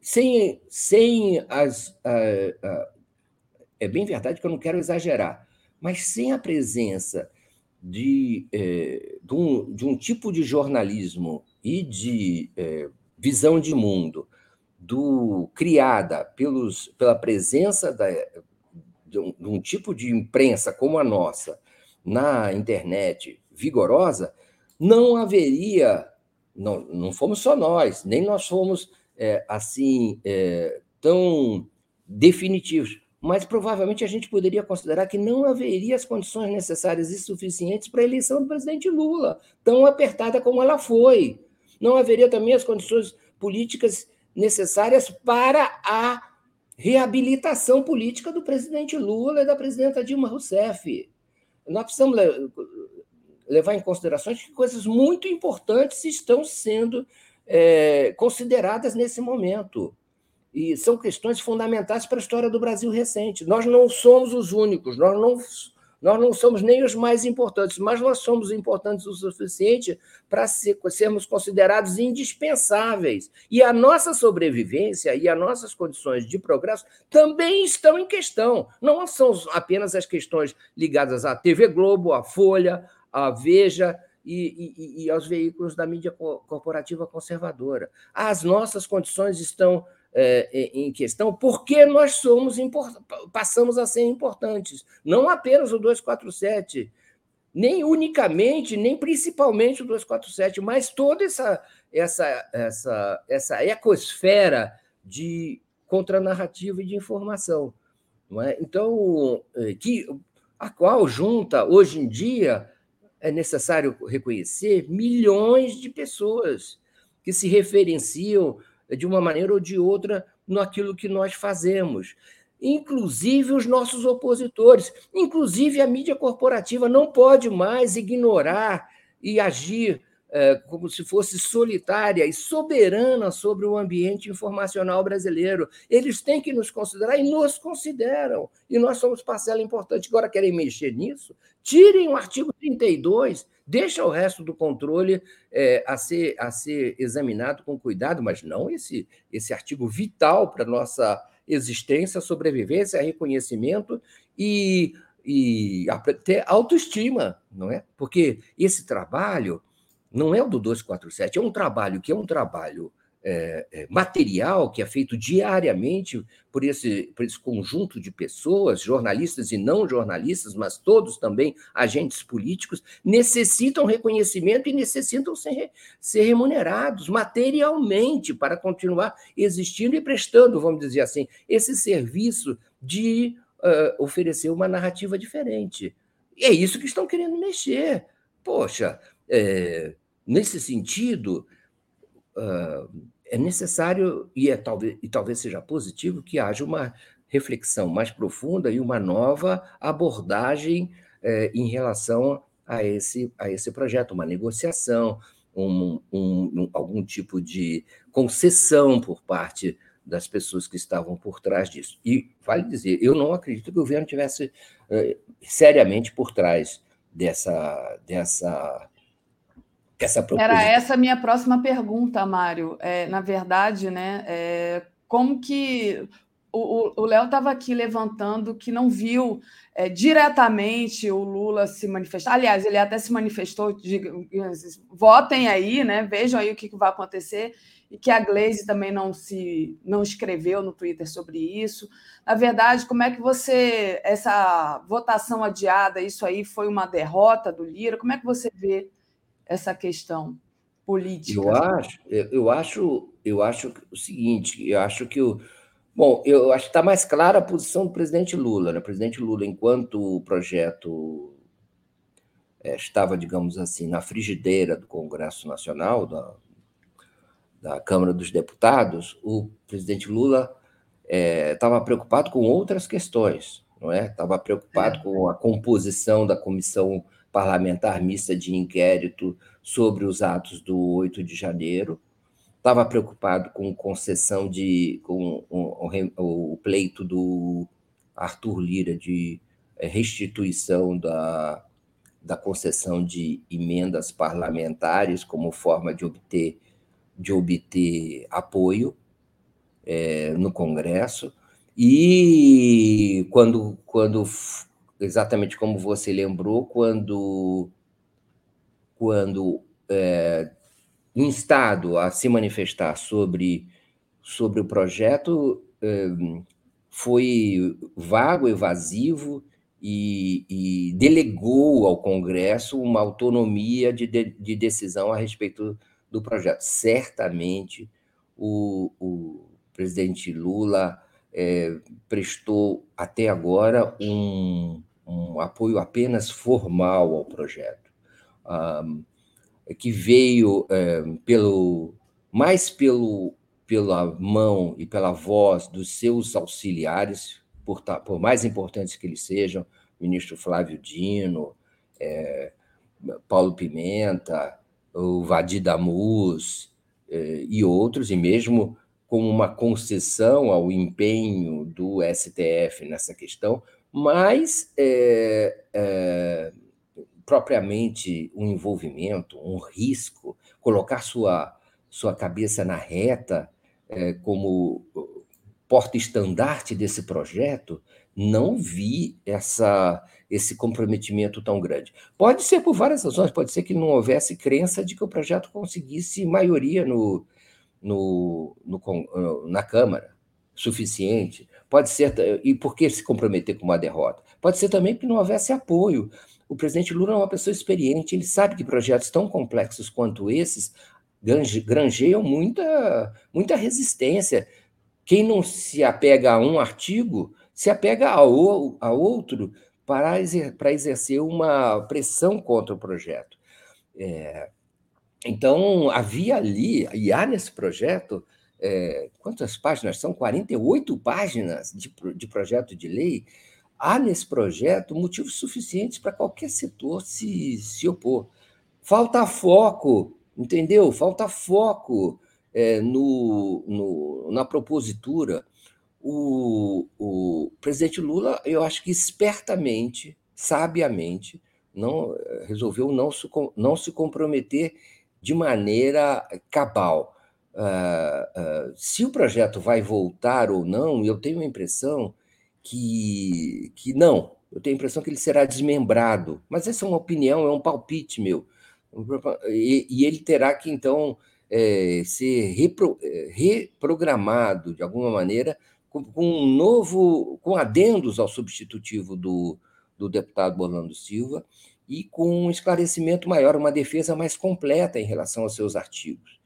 Sem, sem as, é bem verdade que eu não quero exagerar, mas sem a presença de, é, de, um, de um, tipo de jornalismo e de é, visão de mundo do criada pelos, pela presença da, de, um, de um tipo de imprensa como a nossa na internet vigorosa, não haveria, não, não fomos só nós, nem nós fomos é, assim é, tão definitivos mas provavelmente a gente poderia considerar que não haveria as condições necessárias e suficientes para a eleição do presidente Lula, tão apertada como ela foi. Não haveria também as condições políticas necessárias para a reabilitação política do presidente Lula e da presidenta Dilma Rousseff. Nós precisamos levar em consideração que coisas muito importantes estão sendo é, consideradas nesse momento. E são questões fundamentais para a história do Brasil recente. Nós não somos os únicos, nós não nós não somos nem os mais importantes, mas nós somos importantes o suficiente para ser, sermos considerados indispensáveis. E a nossa sobrevivência e as nossas condições de progresso também estão em questão. Não são apenas as questões ligadas à TV Globo, à Folha, à Veja e, e, e aos veículos da mídia corporativa conservadora. As nossas condições estão é, é, em questão, porque nós somos passamos a ser importantes. Não apenas o 247, nem unicamente, nem principalmente o 247, mas toda essa, essa, essa, essa ecosfera de contranarrativa e de informação. É? Então, é, que, a qual junta, hoje em dia, é necessário reconhecer, milhões de pessoas que se referenciam de uma maneira ou de outra naquilo que nós fazemos. Inclusive os nossos opositores, inclusive a mídia corporativa não pode mais ignorar e agir como se fosse solitária e soberana sobre o ambiente informacional brasileiro. Eles têm que nos considerar e nos consideram. E nós somos parcela importante. Agora querem mexer nisso? Tirem o artigo 32 deixa o resto do controle é, a, ser, a ser examinado com cuidado, mas não esse, esse artigo vital para a nossa existência, sobrevivência, reconhecimento e, e ter autoestima, não é? Porque esse trabalho não é o do 247, é um trabalho que é um trabalho é, é, material que é feito diariamente por esse, por esse conjunto de pessoas, jornalistas e não jornalistas, mas todos também agentes políticos, necessitam reconhecimento e necessitam ser, ser remunerados materialmente para continuar existindo e prestando, vamos dizer assim, esse serviço de uh, oferecer uma narrativa diferente. E é isso que estão querendo mexer. Poxa, é, nesse sentido. Uh, é necessário, e, é, talvez, e talvez seja positivo, que haja uma reflexão mais profunda e uma nova abordagem é, em relação a esse, a esse projeto, uma negociação, um, um, um, algum tipo de concessão por parte das pessoas que estavam por trás disso. E vale dizer, eu não acredito que o governo tivesse é, seriamente por trás dessa, dessa essa Era essa a minha próxima pergunta, Mário. É, na verdade, né, é, como que o Léo estava aqui levantando que não viu é, diretamente o Lula se manifestar. Aliás, ele até se manifestou, de, votem aí, né? Vejam aí o que, que vai acontecer e que a Glaze também não se não escreveu no Twitter sobre isso. Na verdade, como é que você essa votação adiada, isso aí foi uma derrota do Lira? Como é que você vê essa questão política? Eu acho, eu acho, eu acho o seguinte, eu acho que o Bom, eu acho que está mais clara a posição do presidente Lula. Né? O presidente Lula, enquanto o projeto é, estava, digamos assim, na frigideira do Congresso Nacional, da, da Câmara dos Deputados, o presidente Lula estava é, preocupado com outras questões, não é? Estava preocupado é. com a composição da comissão parlamentar mista de inquérito sobre os atos do 8 de janeiro. Estava preocupado com concessão de. com o, o, o pleito do Arthur Lira de eh, restituição da, da concessão de emendas parlamentares como forma de obter, de obter apoio é, no Congresso. E quando, quando exatamente como você lembrou, quando, quando é, instado a se manifestar sobre, sobre o projeto, é, foi vago, evasivo e, e, delegou ao Congresso uma autonomia de, de, de, decisão a respeito do projeto. Certamente o, o presidente Lula é, prestou até agora um, um apoio apenas formal ao projeto, um, que veio é, pelo mais pelo, pela mão e pela voz dos seus auxiliares, por, por mais importantes que eles sejam, ministro Flávio Dino, é, Paulo Pimenta, o Vadir Damus é, e outros, e mesmo como uma concessão ao empenho do STF nessa questão, mas é, é, propriamente um envolvimento, um risco, colocar sua, sua cabeça na reta é, como porta-estandarte desse projeto, não vi essa, esse comprometimento tão grande. Pode ser por várias razões, pode ser que não houvesse crença de que o projeto conseguisse maioria no, no, no, na Câmara, suficiente. Pode ser, e por que se comprometer com uma derrota? Pode ser também que não houvesse apoio. O presidente Lula é uma pessoa experiente, ele sabe que projetos tão complexos quanto esses granjeiam muita, muita resistência. Quem não se apega a um artigo se apega a, a outro para, exer, para exercer uma pressão contra o projeto. É, então, havia ali, e há nesse projeto, é, quantas páginas? São 48 páginas de, de projeto de lei. Há nesse projeto motivos suficientes para qualquer setor se, se opor. Falta foco, entendeu? Falta foco é, no, no, na propositura o, o presidente Lula, eu acho que espertamente, sabiamente, não resolveu não se, não se comprometer de maneira cabal. Uh, uh, se o projeto vai voltar ou não, eu tenho a impressão que, que não. Eu tenho a impressão que ele será desmembrado. Mas essa é uma opinião, é um palpite meu. E, e ele terá que, então, é, ser repro, é, reprogramado de alguma maneira com, com um novo, com adendos ao substitutivo do, do deputado Orlando Silva e com um esclarecimento maior, uma defesa mais completa em relação aos seus artigos,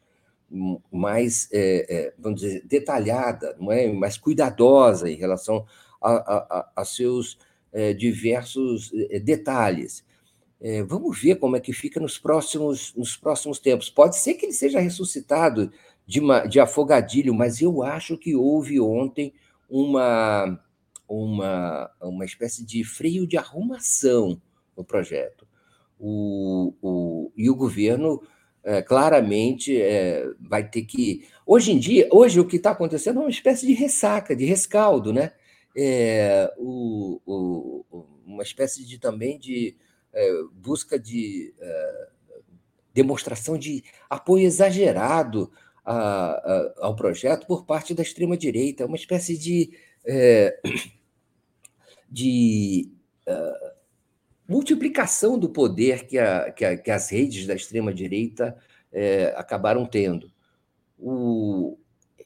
mais, é, é, vamos dizer, detalhada, não é? mais cuidadosa em relação a, a, a seus é, diversos é, detalhes. É, vamos ver como é que fica nos próximos, nos próximos tempos. Pode ser que ele seja ressuscitado de, uma, de afogadilho, mas eu acho que houve ontem uma, uma, uma espécie de freio de arrumação no projeto. O, o, e o governo é, claramente é, vai ter que. Hoje em dia, hoje o que está acontecendo é uma espécie de ressaca, de rescaldo, né? É, o, o, uma espécie de também de é, busca de é, demonstração de apoio exagerado a, a, ao projeto por parte da extrema-direita, uma espécie de, é, [CLEARS THROAT] de multiplicação do poder que, a, que, que as redes da extrema-direita é, acabaram tendo. O,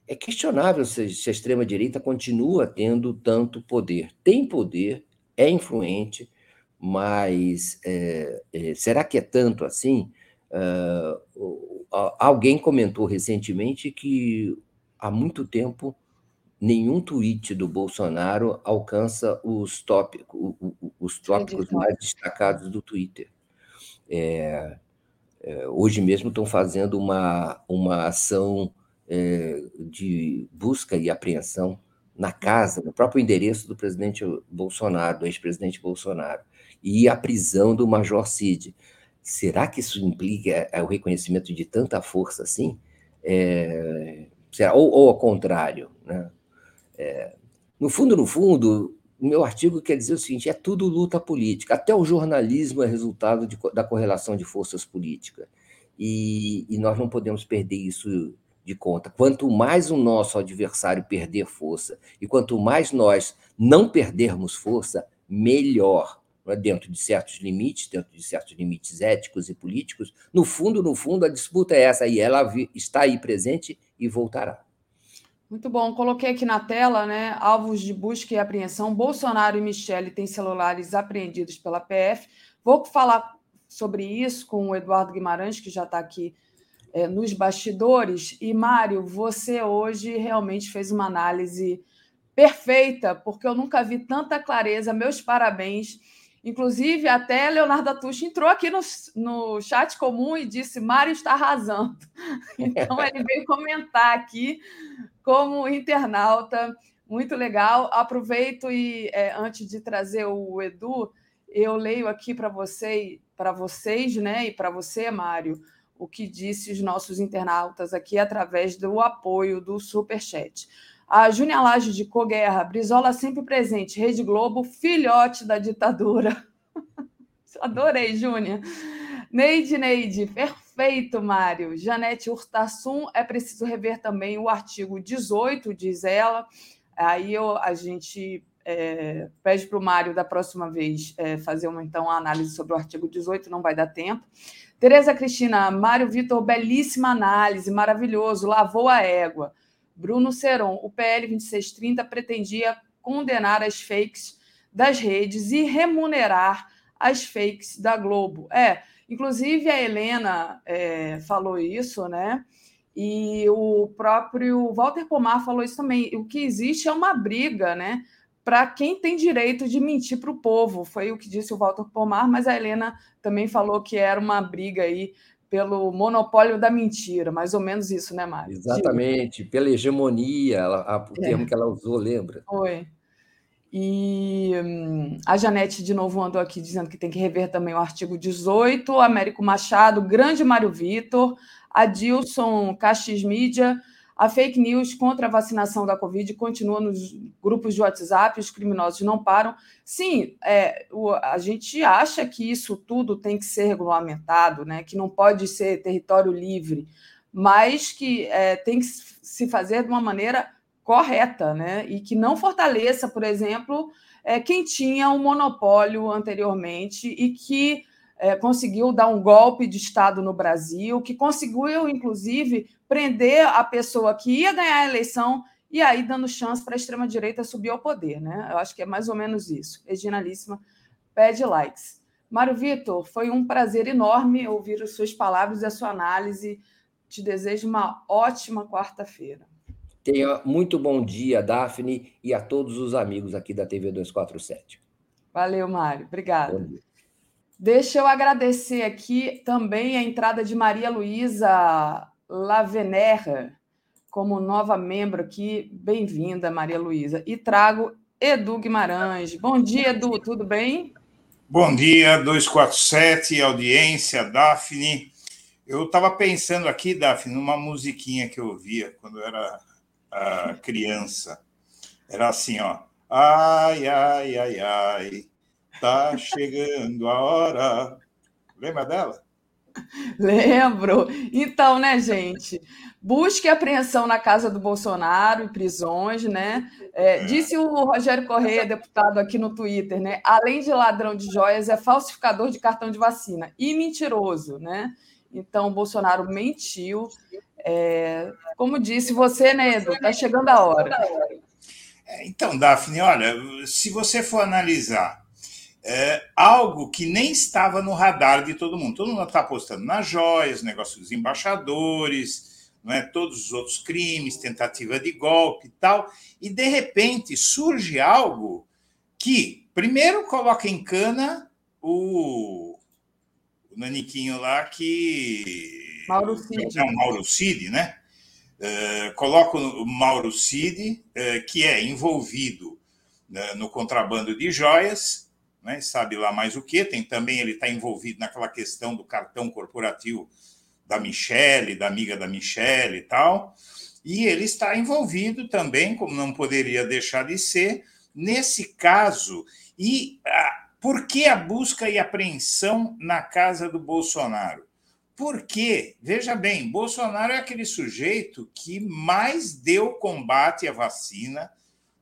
é questionável se, se a extrema-direita continua tendo tanto poder. Tem poder, é influente, mas é, é, será que é tanto assim? Uh, Alguém comentou recentemente que há muito tempo nenhum tweet do Bolsonaro alcança os, top, os tópicos mais destacados do Twitter. É, é, hoje mesmo estão fazendo uma, uma ação é, de busca e apreensão na casa, no próprio endereço do presidente Bolsonaro, do ex-presidente Bolsonaro, e a prisão do Major Cid. Será que isso implica é, o reconhecimento de tanta força assim? É, será, ou, ou ao contrário? Né? É, no fundo, no fundo, o meu artigo quer dizer o seguinte: é tudo luta política. Até o jornalismo é resultado de, da correlação de forças políticas. E, e nós não podemos perder isso de conta. Quanto mais o nosso adversário perder força e quanto mais nós não perdermos força, melhor é? dentro de certos limites, dentro de certos limites éticos e políticos. No fundo, no fundo, a disputa é essa e ela está aí presente e voltará. Muito bom. Coloquei aqui na tela, né? Alvos de busca e apreensão. Bolsonaro e Michele têm celulares apreendidos pela PF. Vou falar sobre isso com o Eduardo Guimarães, que já está aqui é, nos bastidores. E, Mário, você hoje realmente fez uma análise perfeita, porque eu nunca vi tanta clareza. Meus parabéns Inclusive, até Leonardo Atucho entrou aqui no, no chat comum e disse: Mário está arrasando. [LAUGHS] Então, ele veio comentar aqui como internauta. Muito legal. Aproveito e, é, antes de trazer o Edu, eu leio aqui para você, para vocês, né, e para você, Mário, o que disse os nossos internautas aqui através do apoio do Superchat. A Júnia Laje de Coguerra, Brizola sempre presente, Rede Globo, filhote da ditadura. [LAUGHS] Adorei, Júnia. Neide, Neide, perfeito, Mário. Janete Urtasun, é preciso rever também o artigo 18, diz ela. Aí eu, a gente é, pede para o Mário da próxima vez é, fazer uma então uma análise sobre o artigo 18, não vai dar tempo. Tereza Cristina, Mário Vitor, belíssima análise, maravilhoso, lavou a égua. Bruno Seron, o PL 2630 pretendia condenar as fakes das redes e remunerar as fakes da Globo. É, inclusive a Helena é, falou isso, né? E o próprio Walter Pomar falou isso também. O que existe é uma briga, né? Para quem tem direito de mentir para o povo. Foi o que disse o Walter Pomar, mas a Helena também falou que era uma briga aí pelo monopólio da mentira, mais ou menos isso, né, Mário? Exatamente, pela hegemonia, ela, o é. termo que ela usou, lembra? Foi. E hum, a Janete, de novo, andou aqui dizendo que tem que rever também o artigo 18, Américo Machado, grande Mário Vitor, Adilson Castis Mídia, a fake news contra a vacinação da Covid continua nos grupos de WhatsApp, os criminosos não param. Sim, é, o, a gente acha que isso tudo tem que ser regulamentado, né? que não pode ser território livre, mas que é, tem que se fazer de uma maneira correta, né? e que não fortaleça, por exemplo, é, quem tinha um monopólio anteriormente e que é, conseguiu dar um golpe de Estado no Brasil, que conseguiu, inclusive, prender a pessoa que ia ganhar a eleição e aí dando chance para a extrema-direita subir ao poder. Né? Eu acho que é mais ou menos isso. Regina Líssima pede likes. Mário Vitor, foi um prazer enorme ouvir as suas palavras e a sua análise. Te desejo uma ótima quarta-feira. Tenha muito bom dia, Daphne, e a todos os amigos aqui da TV 247. Valeu, Mário. Obrigada. Deixa eu agradecer aqui também a entrada de Maria Luísa Lavenerra como nova membro aqui. Bem-vinda, Maria Luísa. E trago Edu Guimarães. Bom dia, Edu, tudo bem? Bom dia, 247, audiência, Daphne. Eu estava pensando aqui, Daphne, numa musiquinha que eu ouvia quando eu era uh, criança. Era assim, ó. Ai, ai, ai, ai, Tá chegando a hora. Lembra dela? Lembro. Então, né, gente? Busque apreensão na casa do Bolsonaro, em prisões, né? É, é. disse o Rogério Correia, deputado aqui no Twitter, né? Além de ladrão de joias, é falsificador de cartão de vacina e mentiroso, né? Então, Bolsonaro mentiu. É, como disse você, né, Edu? Está chegando a hora. É, então, Daphne, olha, se você for analisar é, algo que nem estava no radar de todo mundo. Todo mundo está apostando nas joias, negócio dos embaixadores, não é? todos os outros crimes, tentativa de golpe e tal. E, de repente, surge algo que, primeiro, coloca em cana o, o naniquinho lá que. Mauro Cid. É o Mauro Cid, né? É, coloca o Mauro Cid, é, que é envolvido né, no contrabando de joias, né, sabe lá mais o que. Tem também, ele está envolvido naquela questão do cartão corporativo da Michelle, da amiga da Michelle e tal. E ele está envolvido também, como não poderia deixar de ser, nesse caso. E ah, por que a busca e apreensão na casa do Bolsonaro? Porque, veja bem, Bolsonaro é aquele sujeito que mais deu combate à vacina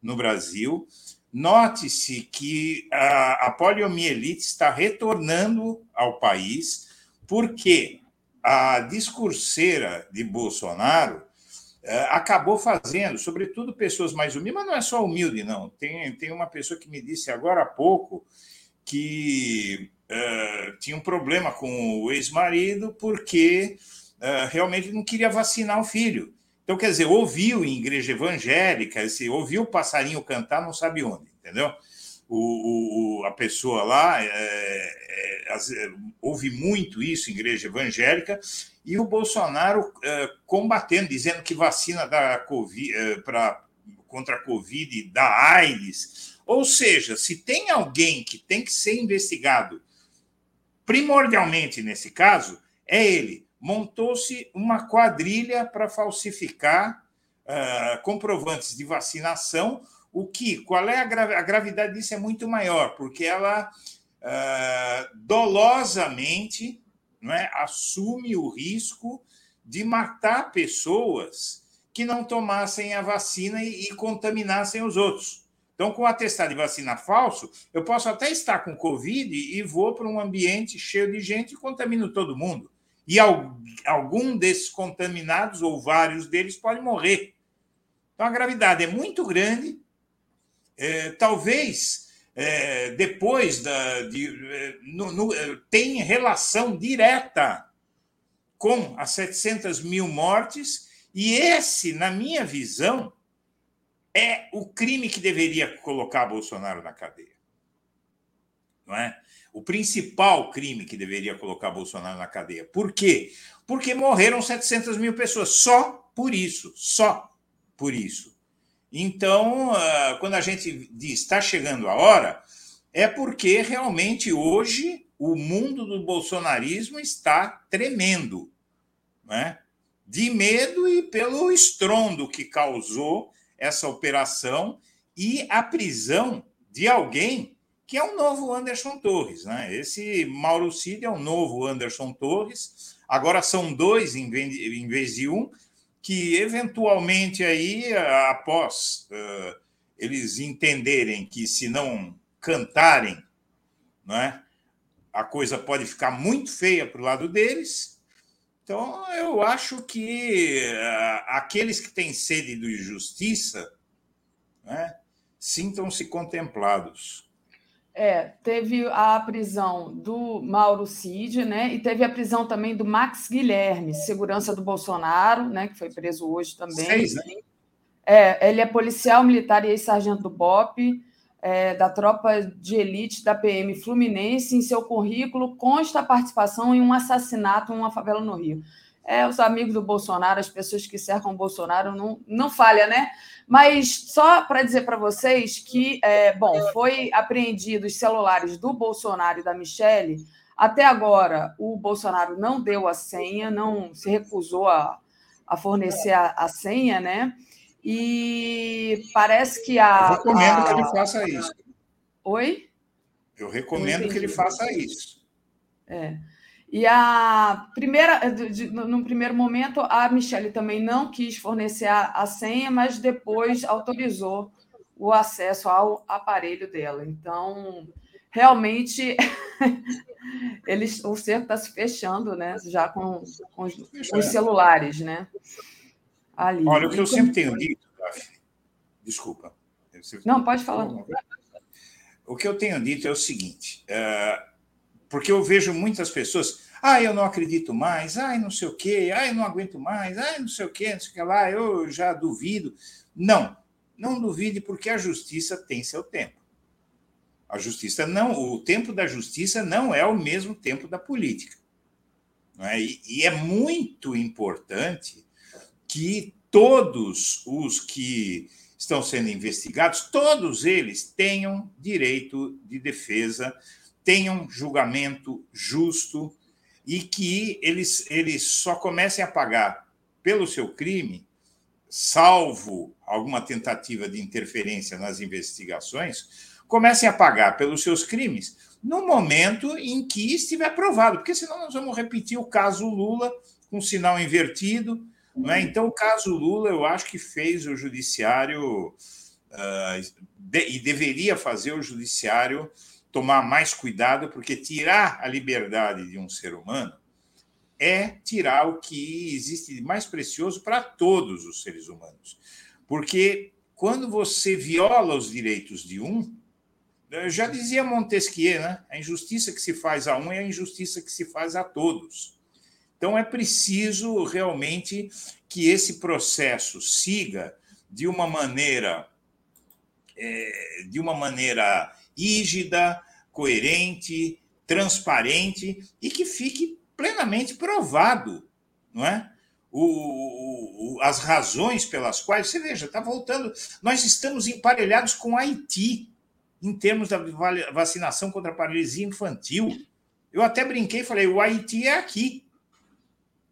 no Brasil Note-se que a, a poliomielite está retornando ao país, porque a discurseira de Bolsonaro eh, acabou fazendo, sobretudo pessoas mais humildes, mas não é só humilde, não. Tem, tem uma pessoa que me disse agora há pouco que uh, tinha um problema com o ex-marido porque uh, realmente não queria vacinar o filho. Então, quer dizer, ouviu em igreja evangélica, se ouviu o passarinho cantar, não sabe onde, entendeu? o, o, a pessoa lá, é, é, é, houve muito isso em igreja evangélica, e o Bolsonaro combatendo, dizendo que vacina da COVID, pra, contra a Covid da AIDS. Ou seja, se tem alguém que tem que ser investigado, primordialmente nesse caso, é ele. Montou-se uma quadrilha para falsificar uh, comprovantes de vacinação, o que, qual é a, gra a gravidade disso? É muito maior, porque ela uh, dolosamente não é, assume o risco de matar pessoas que não tomassem a vacina e, e contaminassem os outros. Então, com o atestado de vacina falso, eu posso até estar com Covid e vou para um ambiente cheio de gente e contamino todo mundo. E algum desses contaminados, ou vários deles, pode morrer. Então, a gravidade é muito grande. É, talvez é, depois da, de, é, no, no, é, tem relação direta com as 700 mil mortes, e esse, na minha visão, é o crime que deveria colocar Bolsonaro na cadeia. Não é? O principal crime que deveria colocar Bolsonaro na cadeia. Por quê? Porque morreram 700 mil pessoas. Só por isso. Só por isso. Então, ah, quando a gente diz está chegando a hora, é porque realmente hoje o mundo do bolsonarismo está tremendo. Né? De medo e pelo estrondo que causou essa operação e a prisão de alguém que é um novo Anderson Torres. Né? Esse Mauro Cid é um novo Anderson Torres. Agora são dois em vez de um, que eventualmente aí, após uh, eles entenderem que se não cantarem, não é? a coisa pode ficar muito feia para o lado deles, então, eu acho que uh, aqueles que têm sede de justiça né, sintam-se contemplados. É, teve a prisão do Mauro Cid, né? E teve a prisão também do Max Guilherme, segurança do Bolsonaro, né? Que foi preso hoje também. Seis, né? É, ele é policial militar e ex-sargento do BOP é, da tropa de elite da PM Fluminense. Em seu currículo consta a participação em um assassinato em uma favela no Rio. É, os amigos do Bolsonaro, as pessoas que cercam o Bolsonaro, não, não falha, né? Mas só para dizer para vocês que, é, bom, foi apreendido os celulares do Bolsonaro e da Michelle. Até agora, o Bolsonaro não deu a senha, não se recusou a, a fornecer a, a senha, né? E parece que a. Eu recomendo a... que ele faça isso. Oi? Eu recomendo que ele faça isso. É. E a primeira, no primeiro momento, a Michelle também não quis fornecer a, senha, mas depois autorizou o acesso ao aparelho dela. Então, realmente, [LAUGHS] eles, o cerco está se fechando, né? Já com, com os, os celulares, né? Ali. Olha, o que eu sempre tenho dito, Daphne, desculpa. Não, pode falar. O que eu tenho dito é o seguinte, é, porque eu vejo muitas pessoas, ah, eu não acredito mais, ah, não sei o quê, ah, eu não aguento mais, ah, não sei o quê, não sei o que lá, eu já duvido. Não, não duvide, porque a justiça tem seu tempo. A justiça não, o tempo da justiça não é o mesmo tempo da política. Não é? E, e é muito importante que todos os que estão sendo investigados, todos eles tenham direito de defesa, tenham julgamento justo e que eles, eles só comecem a pagar pelo seu crime, salvo alguma tentativa de interferência nas investigações, comecem a pagar pelos seus crimes no momento em que estiver provado, porque senão nós vamos repetir o caso Lula com sinal invertido, né? Então, o caso Lula, eu acho que fez o judiciário uh, de, e deveria fazer o judiciário tomar mais cuidado, porque tirar a liberdade de um ser humano é tirar o que existe de mais precioso para todos os seres humanos. Porque quando você viola os direitos de um, já dizia Montesquieu, né? A injustiça que se faz a um é a injustiça que se faz a todos. Então, é preciso realmente que esse processo siga de uma maneira, é, de uma maneira rígida, coerente, transparente e que fique plenamente provado, não é? O, o, as razões pelas quais, você veja, está voltando. Nós estamos emparelhados com Haiti em termos da vacinação contra a paralisia infantil. Eu até brinquei falei: o Haiti é aqui.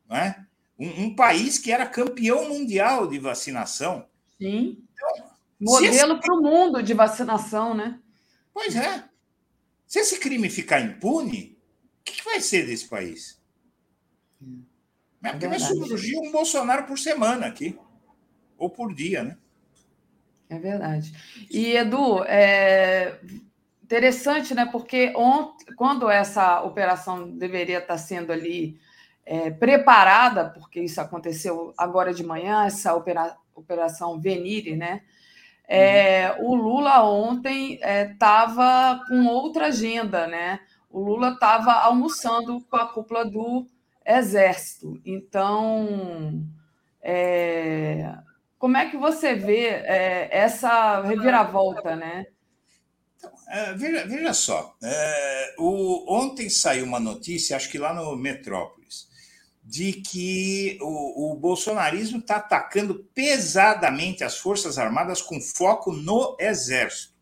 Não é? um, um país que era campeão mundial de vacinação. Sim. Então, Modelo esse... para o mundo de vacinação, né? Pois é. Se esse crime ficar impune, o que vai ser desse país? É porque vai surgir um Bolsonaro por semana aqui. Ou por dia, né? É verdade. E, Edu, é interessante, né? Porque ontem, quando essa operação deveria estar sendo ali é, preparada, porque isso aconteceu agora de manhã, essa opera, operação Venire, né? É, uhum. O Lula ontem estava é, com outra agenda, né? O Lula estava almoçando com a cúpula do Exército. Então, é, como é que você vê é, essa reviravolta, né? Então, é, veja, veja, só, é, o, ontem saiu uma notícia, acho que lá no Metrópolis, de que o, o bolsonarismo está atacando pesadamente as Forças Armadas com foco no Exército.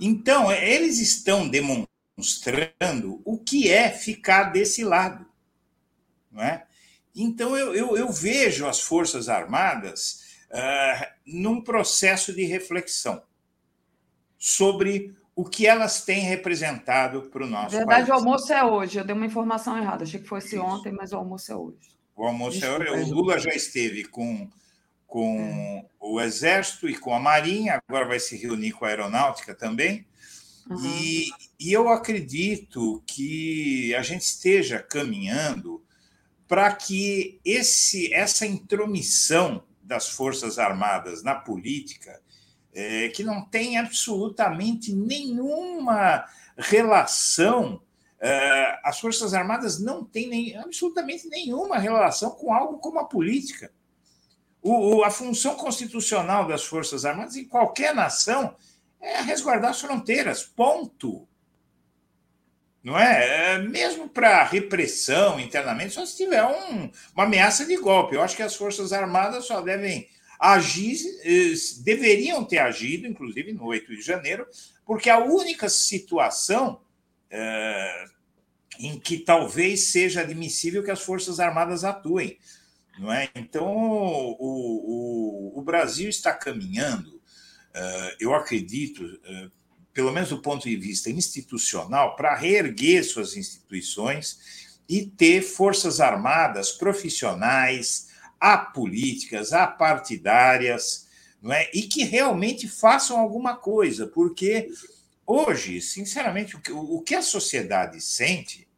Então, eles estão demonstrando o que é ficar desse lado. Não é? Então, eu, eu, eu vejo as Forças Armadas uh, num processo de reflexão sobre o que elas têm representado para o nosso Na verdade, país. o almoço é hoje. Eu dei uma informação errada. Achei que fosse Isso. ontem, mas o almoço é hoje. O almoço é Desculpa, é hoje. O Lula já esteve com, com é. o Exército e com a Marinha, agora vai se reunir com a Aeronáutica também. Uhum. E, e eu acredito que a gente esteja caminhando para que esse, essa intromissão das Forças Armadas na política é, que não tem absolutamente nenhuma relação. É, as Forças Armadas não têm nem, absolutamente nenhuma relação com algo como a política. O, o, a função constitucional das Forças Armadas em qualquer nação é resguardar as fronteiras, ponto. Não é? é mesmo para repressão internamente, só se tiver um, uma ameaça de golpe. Eu acho que as Forças Armadas só devem agir, eh, deveriam ter agido, inclusive no 8 de janeiro, porque a única situação é, em que talvez seja admissível que as Forças Armadas atuem. Não é? Então, o, o, o Brasil está caminhando, é, eu acredito, pelo menos do ponto de vista institucional, para reerguer suas instituições e ter forças armadas profissionais, apolíticas, apartidárias, não é? e que realmente façam alguma coisa, porque hoje, sinceramente, o que, o que a sociedade sente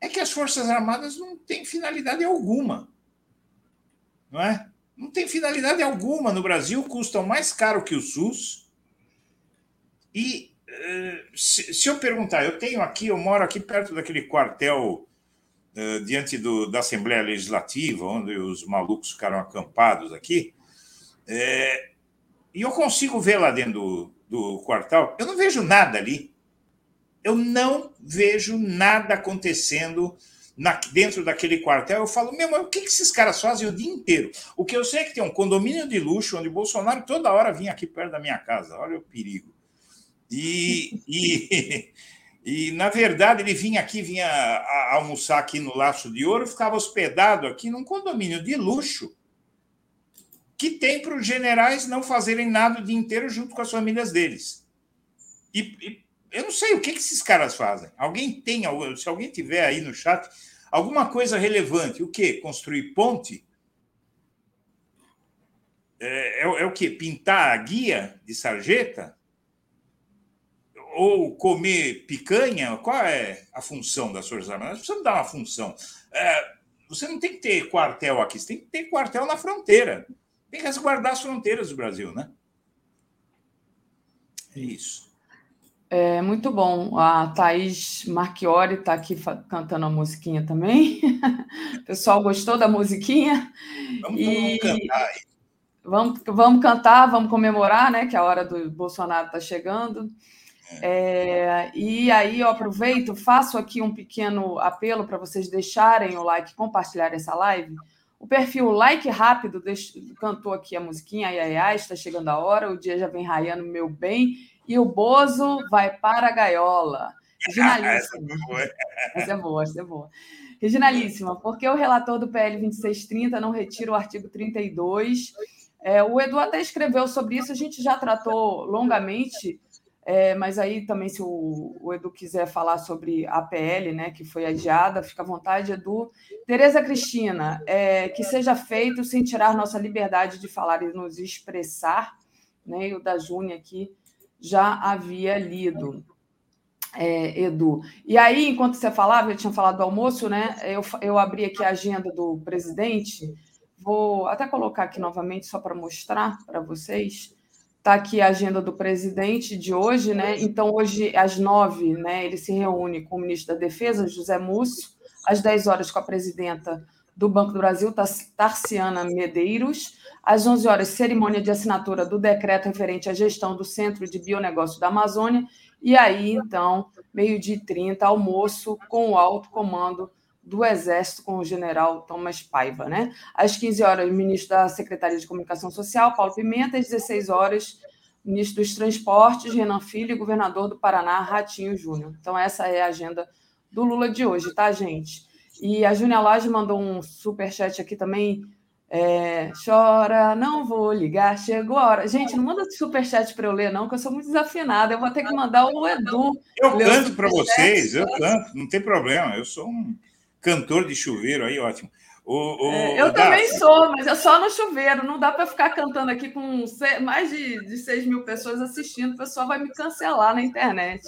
é que as Forças Armadas não têm finalidade alguma. Não é? Não tem finalidade alguma. No Brasil, custam mais caro que o SUS. E eh, se eu perguntar, eu tenho aqui, eu moro aqui perto daquele quartel diante do, da Assembleia Legislativa, onde os malucos ficaram acampados aqui, é, e eu consigo ver lá dentro do, do eu não vejo nada ali. Eu não vejo nada acontecendo na, dentro daquele quartel. Eu falo, meu, mas o que, que esses caras fazem o dia inteiro? O que eu sei é que tem um condomínio de luxo onde Bolsonaro toda hora vinha aqui perto da minha casa. Olha o perigo. E, e, [LAUGHS] E, na verdade, ele vinha aqui, vinha almoçar aqui no Laço de Ouro, ficava hospedado aqui num condomínio de luxo que tem para os generais não fazerem nada o dia inteiro junto com as famílias deles. E, e eu não sei o que, que esses caras fazem. Alguém tem, se alguém tiver aí no chat, alguma coisa relevante. O que? Construir ponte? É, é, é o que? Pintar a guia de sarjeta? Ou comer picanha, qual é a função das Forças Armadas? Nós precisamos dar uma função. É, você não tem que ter quartel aqui, você tem que ter quartel na fronteira. Tem que resguardar as fronteiras do Brasil, né? É isso. É muito bom. A Thaís Marchiori está aqui cantando a musiquinha também. [LAUGHS] o pessoal gostou da musiquinha. Vamos, e... cantar aí. Vamos, vamos cantar, vamos comemorar, né? Que a hora do Bolsonaro está chegando. É, e aí eu aproveito, faço aqui um pequeno apelo para vocês deixarem o like, compartilhar essa live. O perfil Like Rápido cantou aqui a musiquinha, ai, ai, ai, está chegando a hora, o dia já vem raiando, meu bem, e o Bozo vai para a gaiola. Reginalíssima. [LAUGHS] essa é boa, essa é boa. Reginalíssima, porque o relator do PL 2630 não retira o artigo 32? É, o Edu até escreveu sobre isso, a gente já tratou longamente é, mas aí também, se o, o, Edu quiser falar sobre a PL, né, que foi adiada, fica à vontade, Edu. Tereza Cristina, é, que seja feito sem tirar nossa liberdade de falar e nos expressar, né, e o da Júnia aqui já havia lido. É, Edu. E aí, enquanto você falava, eu tinha falado do almoço, né? Eu, eu abri aqui a agenda do presidente, vou até colocar aqui novamente só para mostrar para vocês. Está aqui a agenda do presidente de hoje, né? Então, hoje, às nove, né, ele se reúne com o ministro da Defesa, José Múcio, às dez horas com a presidenta do Banco do Brasil, Tarciana Medeiros, às onze horas, cerimônia de assinatura do decreto referente à gestão do Centro de Bionegócio da Amazônia, e aí, então, meio-dia e trinta, almoço com o alto comando do Exército com o general Thomas Paiva. Né? Às 15 horas, o ministro da Secretaria de Comunicação Social, Paulo Pimenta, às 16 horas, ministro dos Transportes, Renan Filho, e governador do Paraná, Ratinho Júnior. Então, essa é a agenda do Lula de hoje, tá, gente? E a Júnia Laje mandou um super chat aqui também. É, chora, não vou ligar, chegou a hora. Gente, não manda super chat para eu ler, não, que eu sou muito desafinada. Eu vou ter que mandar o Edu. Eu canto para vocês, eu canto, não tem problema. Eu sou um cantor de chuveiro aí, ótimo. O, o, é, eu também sou, mas é só no chuveiro. Não dá para ficar cantando aqui com mais de, de 6 mil pessoas assistindo. O pessoal vai me cancelar na internet.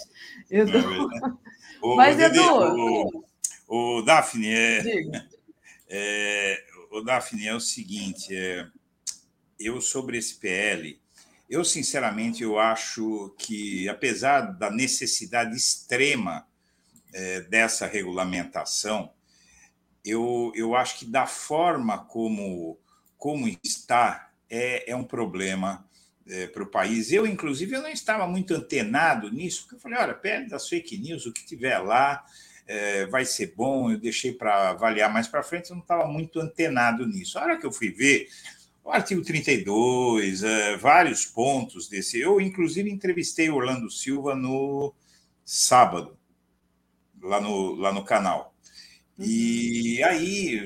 Edu. É mas, Edu. O, o Daphne, é, [LAUGHS] é, o Daphne é o seguinte: é, eu, sobre esse PL, eu, sinceramente, eu acho que, apesar da necessidade extrema é, dessa regulamentação, eu, eu acho que da forma como, como está, é, é um problema é, para o país. Eu, inclusive, eu não estava muito antenado nisso, porque eu falei, olha, pede das fake news, o que tiver lá é, vai ser bom, eu deixei para avaliar mais para frente, eu não estava muito antenado nisso. A hora que eu fui ver, o artigo 32, é, vários pontos desse. Eu, inclusive, entrevistei Orlando Silva no sábado, lá no, lá no canal. E aí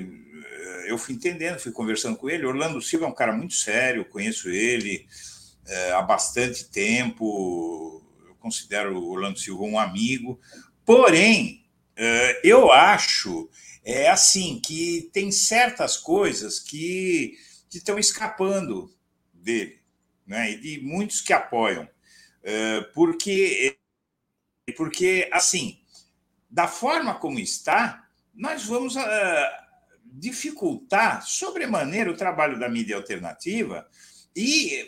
eh, eu fui entendendo, fui conversando com ele. Orlando Silva é um cara muito sério, conheço ele é, há bastante tempo, eu considero o Orlando Silva um amigo. Porém, é, eu acho é assim que tem certas coisas que, que estão escapando dele, né? E de muitos que apoiam, é, porque porque assim, da forma como está, nós vamos uh, dificultar sobremaneira o trabalho da mídia alternativa e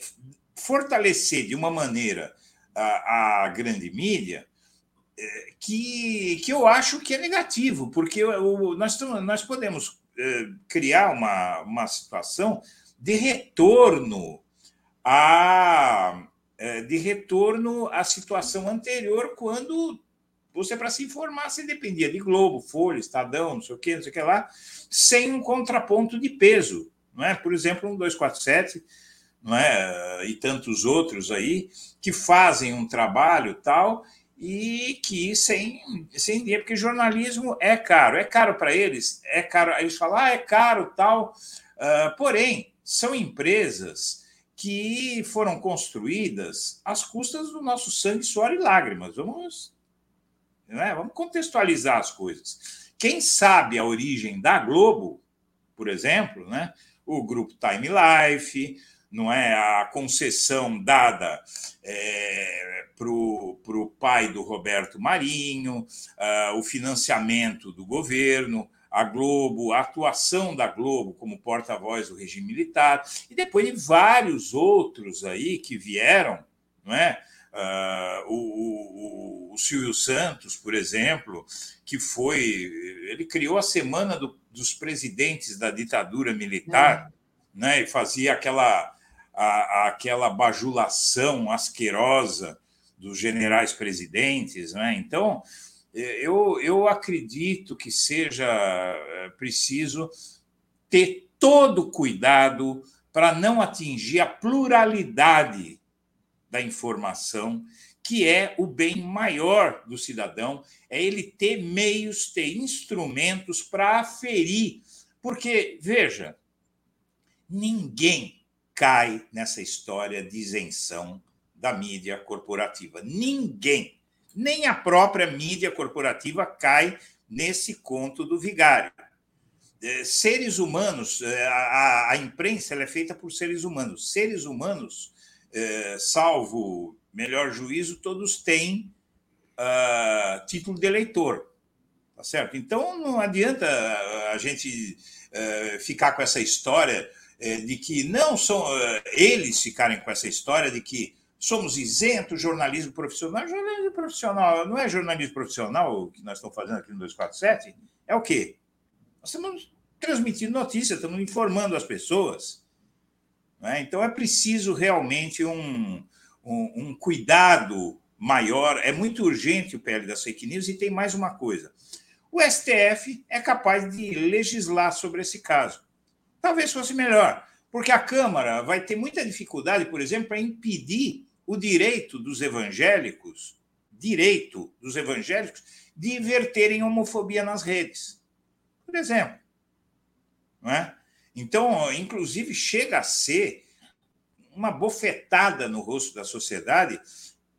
fortalecer de uma maneira a, a grande mídia eh, que, que eu acho que é negativo, porque o, nós, nós podemos uh, criar uma, uma situação de retorno a de retorno à situação anterior, quando você, para se informar, você dependia de Globo, Folha, Estadão, não sei o quê, não sei o que lá, sem um contraponto de peso. Não é? Por exemplo, um 247 não é? e tantos outros aí, que fazem um trabalho tal e que sem, sem dinheiro, porque jornalismo é caro, é caro para eles, é caro, eles falam, ah, é caro tal, uh, porém, são empresas que foram construídas às custas do nosso sangue, suor e lágrimas. Vamos né? Vamos contextualizar as coisas. Quem sabe a origem da Globo, por exemplo, né? o grupo Time Life, não é a concessão dada é, para o pai do Roberto Marinho, uh, o financiamento do governo, a Globo, a atuação da Globo como porta-voz do regime militar, e depois de vários outros aí que vieram, não é? Uh, o, o, o, Silvio Santos, por exemplo, que foi. Ele criou a Semana do, dos Presidentes da Ditadura Militar, é. né, e fazia aquela, a, aquela bajulação asquerosa dos generais presidentes. Né? Então, eu, eu acredito que seja eh, preciso ter todo cuidado para não atingir a pluralidade da informação, que é o bem maior do cidadão, é ele ter meios, ter instrumentos para aferir. Porque, veja, ninguém cai nessa história de isenção da mídia corporativa. Ninguém, nem a própria mídia corporativa cai nesse conto do vigário. É, seres humanos, é, a, a imprensa é feita por seres humanos. Seres humanos, é, salvo melhor juízo, todos têm uh, título de eleitor. Tá certo? Então não adianta a gente uh, ficar com essa história uh, de que não são eles ficarem com essa história de que somos isentos jornalismo profissional. Jornalismo profissional não é jornalismo profissional o que nós estamos fazendo aqui no 247? É o quê? Nós estamos transmitindo notícia, estamos informando as pessoas. Né? Então é preciso realmente um, um, um, cuidado maior. É muito urgente o PL das fake news e tem mais uma coisa. O STF é capaz de legislar sobre esse caso. Talvez fosse melhor, porque a Câmara vai ter muita dificuldade, por exemplo, para impedir o direito dos evangélicos, direito dos evangélicos, de verterem homofobia nas redes. Por exemplo. Não é? Então, inclusive, chega a ser uma bofetada no rosto da sociedade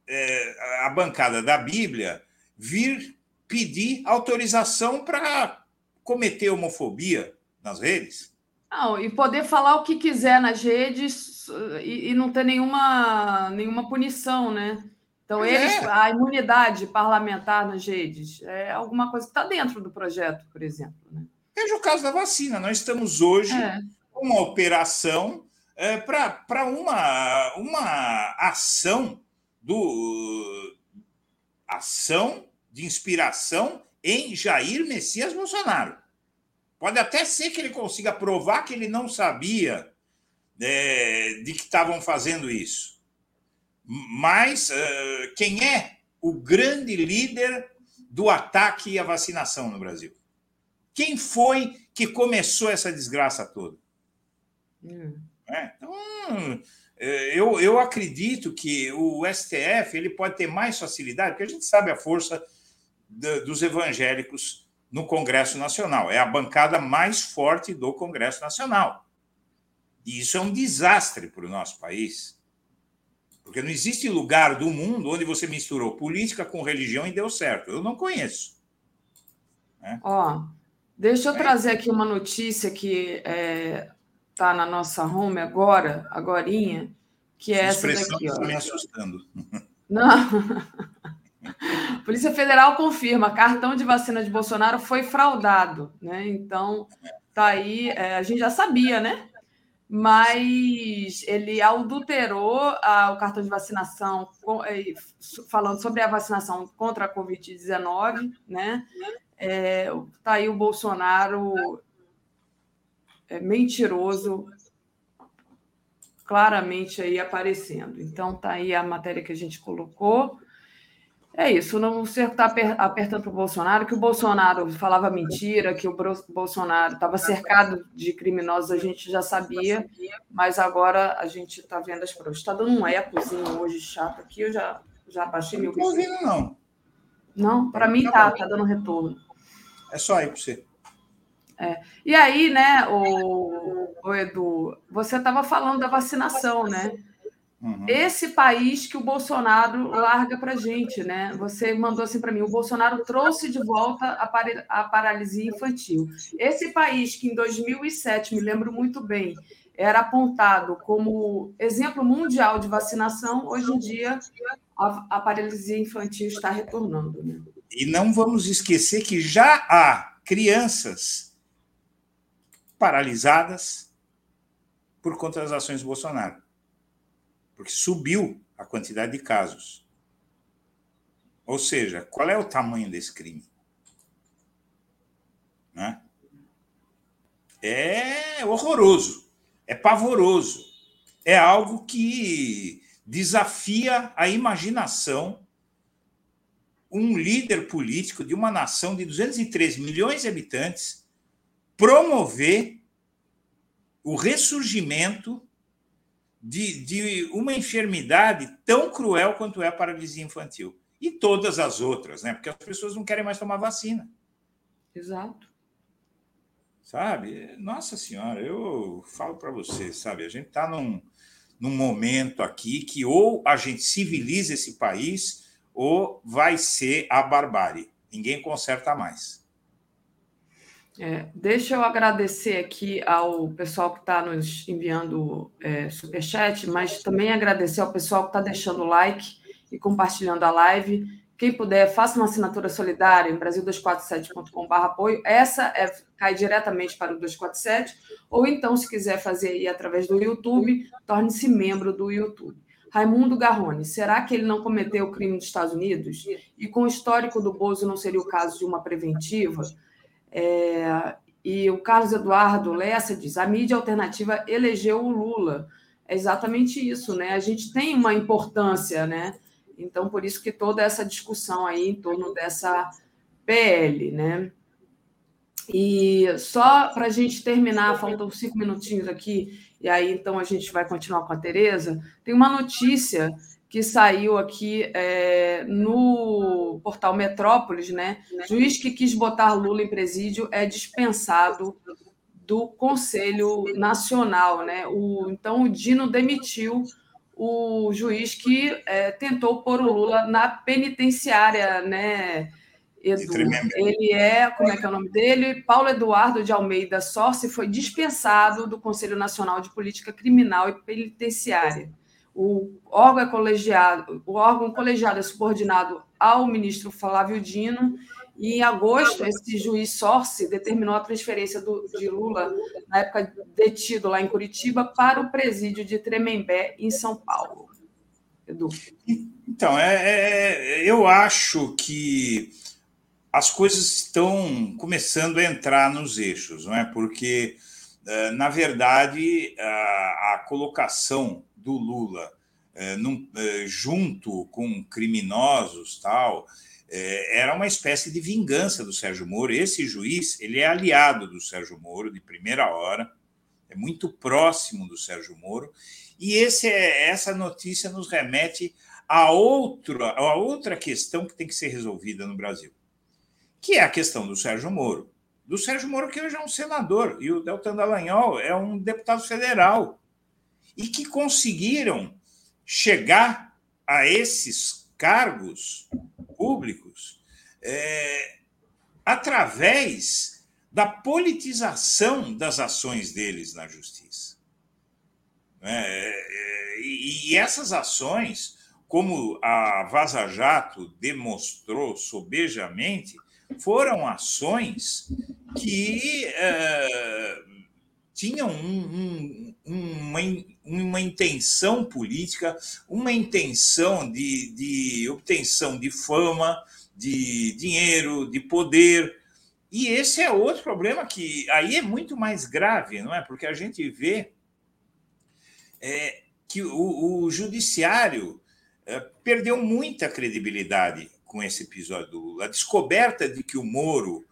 é, a bancada da Bíblia vir pedir autorização para cometer homofobia nas redes. Não, e poder falar o que quiser nas redes e, e não ter nenhuma, nenhuma punição, né? Então, é. eles, a imunidade parlamentar nas redes é alguma coisa que está dentro do projeto, por exemplo. Né? Veja o caso da vacina. Nós estamos hoje é. com uma operação é, para uma, uma ação do ação de inspiração em Jair Messias Bolsonaro. Pode até ser que ele consiga provar que ele não sabia é, de que estavam fazendo isso. Mas uh, quem é o grande líder do ataque à vacinação no Brasil? Quem foi que começou essa desgraça toda? Hum. É, então, é, eu, eu acredito que o STF ele pode ter mais facilidade, porque a gente sabe a força dos evangélicos no Congresso Nacional. É a bancada mais forte do Congresso Nacional. E isso é um desastre para o nosso país. Porque não existe lugar do mundo onde você misturou política com religião e deu certo. Eu não conheço. Né? Ó, Deixa eu é. trazer aqui uma notícia que está é, tá na nossa home agora, agorinha, que é essa daqui. Está me assustando. Não. [LAUGHS] Polícia Federal confirma, cartão de vacina de Bolsonaro foi fraudado, né? Então, tá aí, é, a gente já sabia, né? Mas ele adulterou a, o cartão de vacinação, é, falando sobre a vacinação contra a Covid-19, né? É, tá aí o Bolsonaro é, mentiroso, claramente aí aparecendo. Então, tá aí a matéria que a gente colocou. É isso, não cerco está apertando para o Bolsonaro, que o Bolsonaro falava mentira, que o Bolsonaro estava cercado de criminosos, a gente já sabia, mas agora a gente está vendo as provas. Está dando um ecozinho hoje chato aqui, eu já, já baixei meu. Não estou ouvindo, não. Não, para mim tá, tá dando retorno. É só aí para você. É. E aí, né, o, o Edu, você estava falando da vacinação, né? Uhum. Esse país que o Bolsonaro larga para gente, né? Você mandou assim para mim: o Bolsonaro trouxe de volta a, par a paralisia infantil. Esse país que em 2007, me lembro muito bem, era apontado como exemplo mundial de vacinação, hoje em dia a, a paralisia infantil está retornando. Né? E não vamos esquecer que já há crianças paralisadas por conta das ações do Bolsonaro. Porque subiu a quantidade de casos. Ou seja, qual é o tamanho desse crime? Né? É horroroso, é pavoroso, é algo que desafia a imaginação um líder político de uma nação de 203 milhões de habitantes promover o ressurgimento de, de uma enfermidade tão cruel quanto é a paralisia infantil. E todas as outras, né? Porque as pessoas não querem mais tomar vacina. Exato. Sabe? Nossa Senhora, eu falo para você, sabe? A gente está num, num momento aqui que ou a gente civiliza esse país ou vai ser a barbárie. Ninguém conserta mais. É, deixa eu agradecer aqui ao pessoal que está nos enviando é, superchat, mas também agradecer ao pessoal que está deixando like e compartilhando a live. Quem puder, faça uma assinatura solidária em brasil247.com.br apoio. Essa é, cai diretamente para o 247, ou então, se quiser fazer aí através do YouTube, torne-se membro do YouTube. Raimundo Garrone, será que ele não cometeu o crime nos Estados Unidos? E com o histórico do Bozo, não seria o caso de uma preventiva? É, e o Carlos Eduardo Lessa diz: a mídia alternativa elegeu o Lula. É exatamente isso, né? A gente tem uma importância, né? Então, por isso que toda essa discussão aí em torno dessa PL, né? E só para a gente terminar, faltam cinco minutinhos aqui, e aí então a gente vai continuar com a Tereza. Tem uma notícia que saiu aqui é, no portal Metrópolis, né? Juiz que quis botar Lula em presídio é dispensado do Conselho Nacional, né? O, então o Dino demitiu o juiz que é, tentou pôr o Lula na penitenciária, né? Edu. Ele é, como é que é o nome dele? Paulo Eduardo de Almeida Sorce foi dispensado do Conselho Nacional de Política Criminal e Penitenciária. O órgão, é colegiado, o órgão colegiado é subordinado ao ministro Flávio Dino, e em agosto, esse juiz Sorce determinou a transferência do, de Lula, na época detido lá em Curitiba, para o presídio de Tremembé, em São Paulo. Edu. Então, é, é, eu acho que as coisas estão começando a entrar nos eixos, não é? Porque, eh, na verdade, a, colocação do Lula num, é, junto com criminosos tal era uma espécie de vingança do Sérgio Moro. Esse juiz ele é aliado do Sérgio Moro de primeira hora, é muito próximo do Sérgio Moro e esse é, essa notícia nos remete a outra, a outra questão que tem que ser resolvida no Brasil, que é a questão do Sérgio Moro. Do Sérgio Moro, que hoje é um senador, e o Deltan Dallagnol é um deputado federal e que conseguiram chegar a esses cargos públicos é, através da politização das ações deles na justiça. É, é, e, e essas ações, como a Vaza Jato demonstrou sobejamente, foram ações que é, tinham um, um, uma, uma intenção política, uma intenção de, de obtenção de fama, de dinheiro, de poder. E esse é outro problema que aí é muito mais grave, não é? Porque a gente vê é, que o, o judiciário é, perdeu muita credibilidade com esse episódio do Lula. A descoberta de que o Moro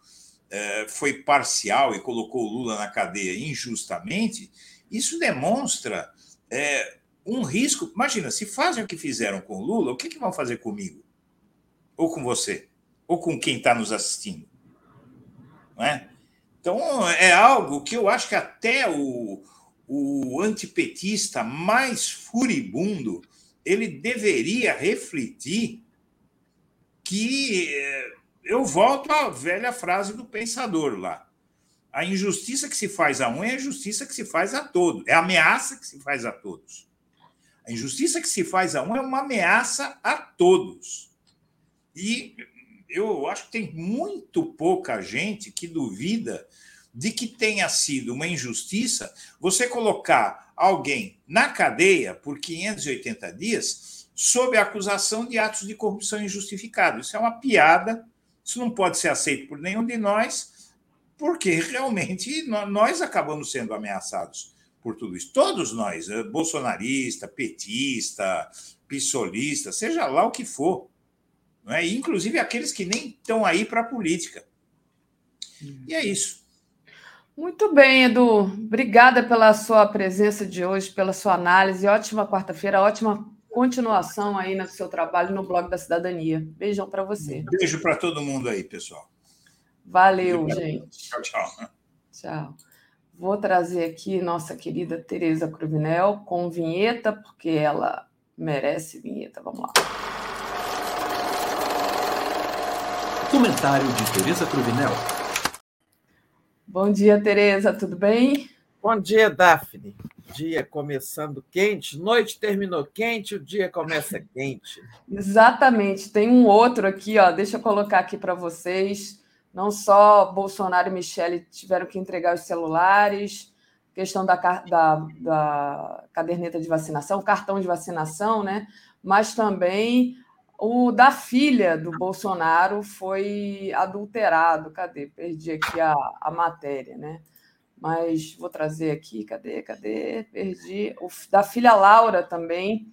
é, foi parcial e colocou o Lula na cadeia injustamente, isso demonstra é, um risco. Imagina, se fazem o que fizeram com o Lula, o que, que vão fazer comigo? Ou com você? Ou com quem está nos assistindo? Não é? Então, é algo que eu acho que até o, o antipetista mais furibundo ele deveria refletir que é, eu volto à velha frase do pensador lá. A injustiça que se faz a um é a injustiça que se faz a todos. É a ameaça que se faz a todos. A injustiça que se faz a um é uma ameaça a todos. E eu acho que tem muito pouca gente que duvida de que tenha sido uma injustiça você colocar alguém na cadeia por 580 dias sob a acusação de atos de corrupção injustificados. Isso é uma piada isso não pode ser aceito por nenhum de nós, porque realmente nós acabamos sendo ameaçados por tudo isso. Todos nós, eh, bolsonarista, petista, pissolista, seja lá o que for. Não é? Inclusive aqueles que nem estão aí para a política. E é isso. Muito bem, Edu. Obrigada pela sua presença de hoje, pela sua análise. Ótima quarta-feira, ótima continuação aí no seu trabalho no blog da Cidadania. Beijão para você. beijo para todo mundo aí, pessoal. Valeu, gente. Tchau, tchau. Tchau. Vou trazer aqui nossa querida Tereza Cruvinel com vinheta, porque ela merece vinheta. Vamos lá. Comentário de Tereza Cruvinel. Bom dia, Tereza, tudo bem? Bom dia, Daphne. Dia começando quente, noite terminou quente, o dia começa [LAUGHS] quente. Exatamente. Tem um outro aqui, ó. Deixa eu colocar aqui para vocês. Não só Bolsonaro e Michele tiveram que entregar os celulares, questão da, da, da caderneta de vacinação, cartão de vacinação, né? Mas também o da filha do Bolsonaro foi adulterado. Cadê? Perdi aqui a, a matéria, né? Mas vou trazer aqui, cadê? Cadê? Perdi. O da filha Laura também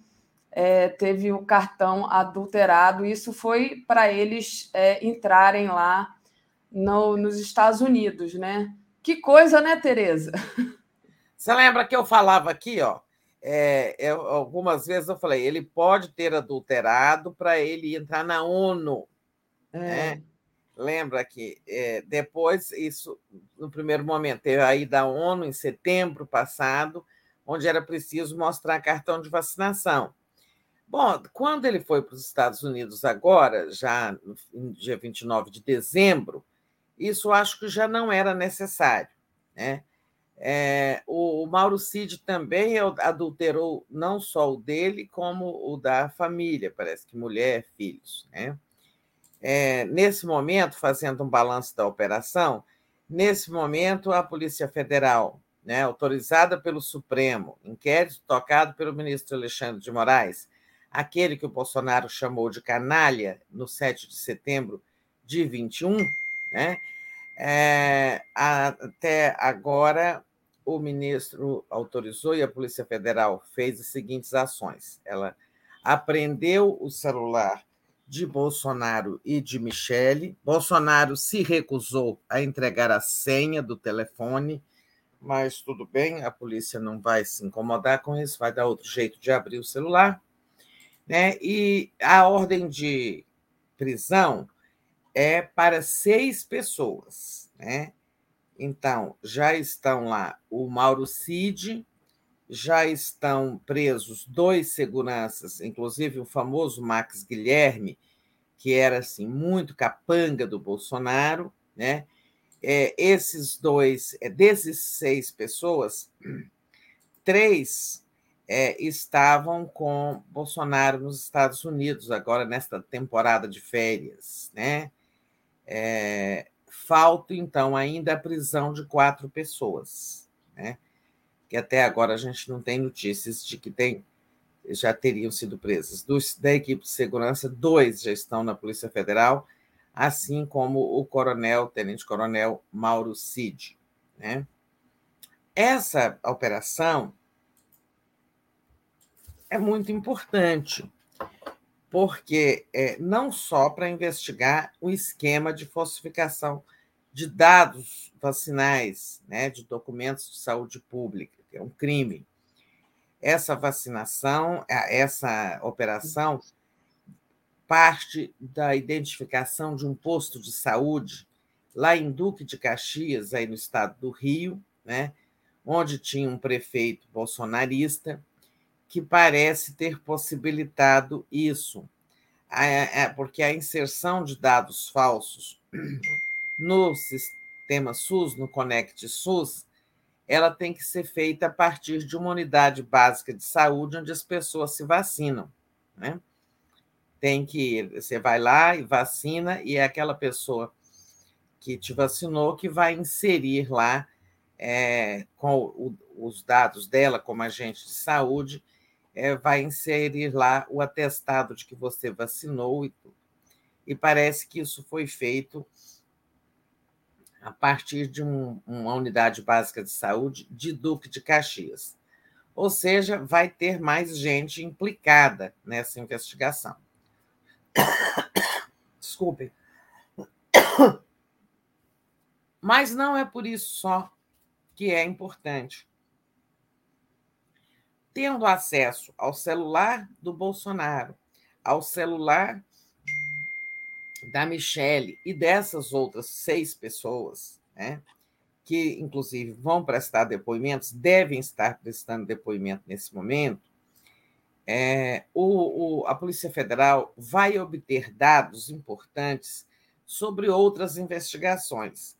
é, teve o cartão adulterado. Isso foi para eles é, entrarem lá no, nos Estados Unidos, né? Que coisa, né, Tereza? Você lembra que eu falava aqui, ó? É, eu, algumas vezes eu falei, ele pode ter adulterado para ele entrar na ONU. É. Né? Lembra que é, depois, isso, no primeiro momento, teve aí da ONU em setembro passado, onde era preciso mostrar cartão de vacinação. Bom, quando ele foi para os Estados Unidos agora, já no dia 29 de dezembro, isso acho que já não era necessário. Né? É, o, Mauro Cid também adulterou não só o dele, como o da família, parece que mulher, filhos. Né? É, nesse momento, fazendo um balanço da operação, nesse momento a Polícia Federal, né, autorizada pelo Supremo, inquérito tocado pelo ministro Alexandre de Moraes, aquele que o Bolsonaro chamou de canalha no 7 de setembro de 21, né? É, até agora, o ministro autorizou e a Polícia Federal fez as seguintes ações. Ela apreendeu o celular de Bolsonaro e de Michele. Bolsonaro se recusou a entregar a senha do telefone, mas tudo bem, a polícia não vai se incomodar com isso, vai dar outro jeito de abrir o celular. Né? E a ordem de prisão é para seis pessoas. Né? Então, já estão lá o Mauro Cid, já estão presos dois seguranças, inclusive o famoso Max Guilherme, que era assim muito capanga do Bolsonaro, né? É, esses dois, é, desses seis pessoas, três é, estavam com Bolsonaro nos Estados Unidos agora nesta temporada de férias, né? É, falta, então, ainda a prisão de quatro pessoas, né? Que até agora a gente não tem notícias de que tem, já teriam sido presas. Dos, da equipe de segurança, dois já estão na Polícia Federal, assim como o coronel, tenente-coronel Mauro Cid. Né? Essa operação é muito importante, porque é, não só para investigar o esquema de falsificação de dados vacinais, né, de documentos de saúde pública, é um crime. Essa vacinação, essa operação parte da identificação de um posto de saúde lá em Duque de Caxias, aí no estado do Rio, né, onde tinha um prefeito bolsonarista que parece ter possibilitado isso, porque a inserção de dados falsos no sistema SUS, no Conect SUS, ela tem que ser feita a partir de uma unidade básica de saúde onde as pessoas se vacinam, né? Tem que você vai lá e vacina e é aquela pessoa que te vacinou que vai inserir lá é, com o, os dados dela como agente de saúde é, vai inserir lá o atestado de que você vacinou e. E parece que isso foi feito a partir de um, uma unidade básica de saúde de Duque de Caxias. Ou seja, vai ter mais gente implicada nessa investigação. [COUGHS] Desculpem. [COUGHS] Mas não é por isso só que é importante. Tendo acesso ao celular do Bolsonaro, ao celular da Michelle e dessas outras seis pessoas, né, que inclusive vão prestar depoimentos, devem estar prestando depoimento nesse momento, é, o, o, a Polícia Federal vai obter dados importantes sobre outras investigações.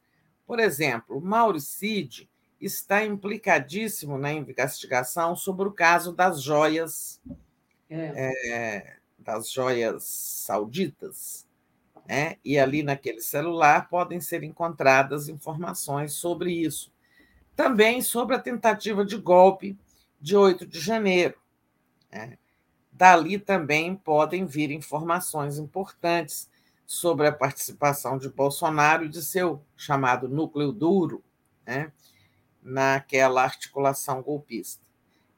Por exemplo, Mauro Cid está implicadíssimo na investigação sobre o caso das joias, é. É, das joias sauditas. Né? E ali naquele celular podem ser encontradas informações sobre isso. Também sobre a tentativa de golpe de 8 de janeiro. Né? Dali também podem vir informações importantes sobre a participação de Bolsonaro e de seu chamado núcleo duro né, naquela articulação golpista.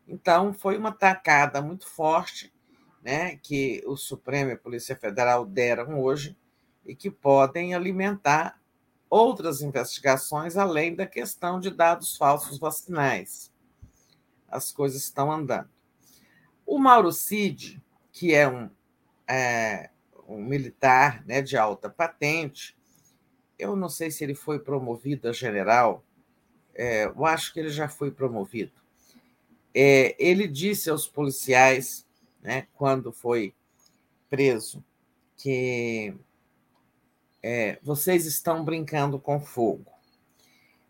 Então, foi uma tacada muito forte né, que o Supremo e a Polícia Federal deram hoje e que podem alimentar outras investigações além da questão de dados falsos vacinais. As coisas estão andando. O Mauro Cid, que é um é, um militar né, de alta patente. Eu não sei se ele foi promovido a general, é, eu acho que ele já foi promovido. É, ele disse aos policiais, né, quando foi preso, que é, vocês estão brincando com fogo.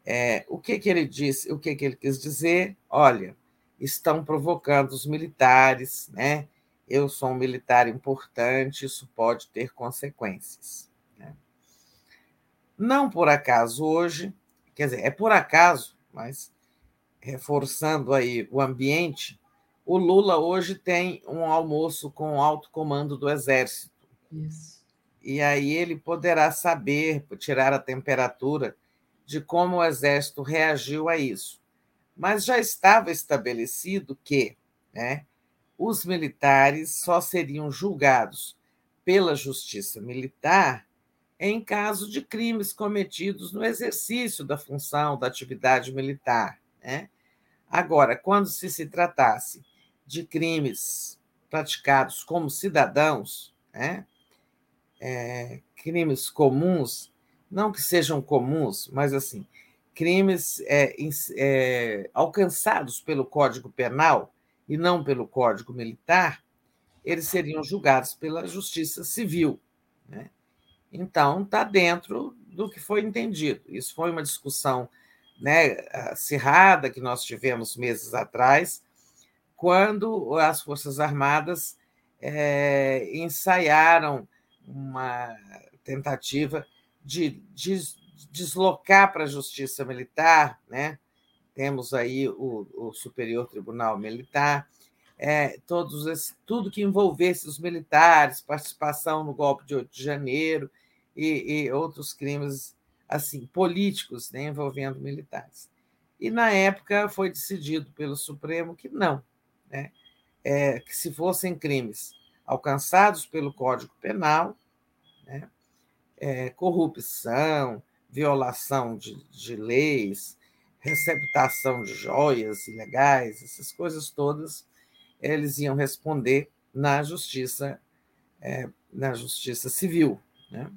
É, o que, que ele disse? O que, que ele quis dizer? Olha, estão provocando os militares, né? eu sou um militar importante, isso pode ter consequências. Né? Não por acaso hoje, quer dizer, é por acaso, mas reforçando aí o ambiente, o Lula hoje tem um almoço com o alto comando do Exército. Isso. E aí ele poderá saber, tirar a temperatura de como o Exército reagiu a isso. Mas já estava estabelecido que, né, os militares só seriam julgados pela justiça militar em caso de crimes cometidos no exercício da função, da atividade militar. Né? Agora, quando se, se tratasse de crimes praticados como cidadãos, né? É, crimes comuns, não que sejam comuns, mas assim, crimes é, é, alcançados pelo Código Penal, e não pelo Código Militar, eles seriam julgados pela Justiça Civil. Né? Então, está dentro do que foi entendido. Isso foi uma discussão né, acirrada que nós tivemos meses atrás, quando as Forças Armadas é, ensaiaram uma tentativa de, de deslocar para a Justiça Militar, né, temos aí o, o Superior Tribunal Militar, é, todos esse, tudo que envolvesse os militares, participação no golpe de 8 de janeiro e, e outros crimes assim políticos né, envolvendo militares. E na época foi decidido pelo Supremo que não, né, é, que se fossem crimes alcançados pelo Código Penal, né, é, corrupção, violação de, de leis, receptação de joias ilegais, essas coisas todas, eles iam responder na justiça, é, na justiça civil, né?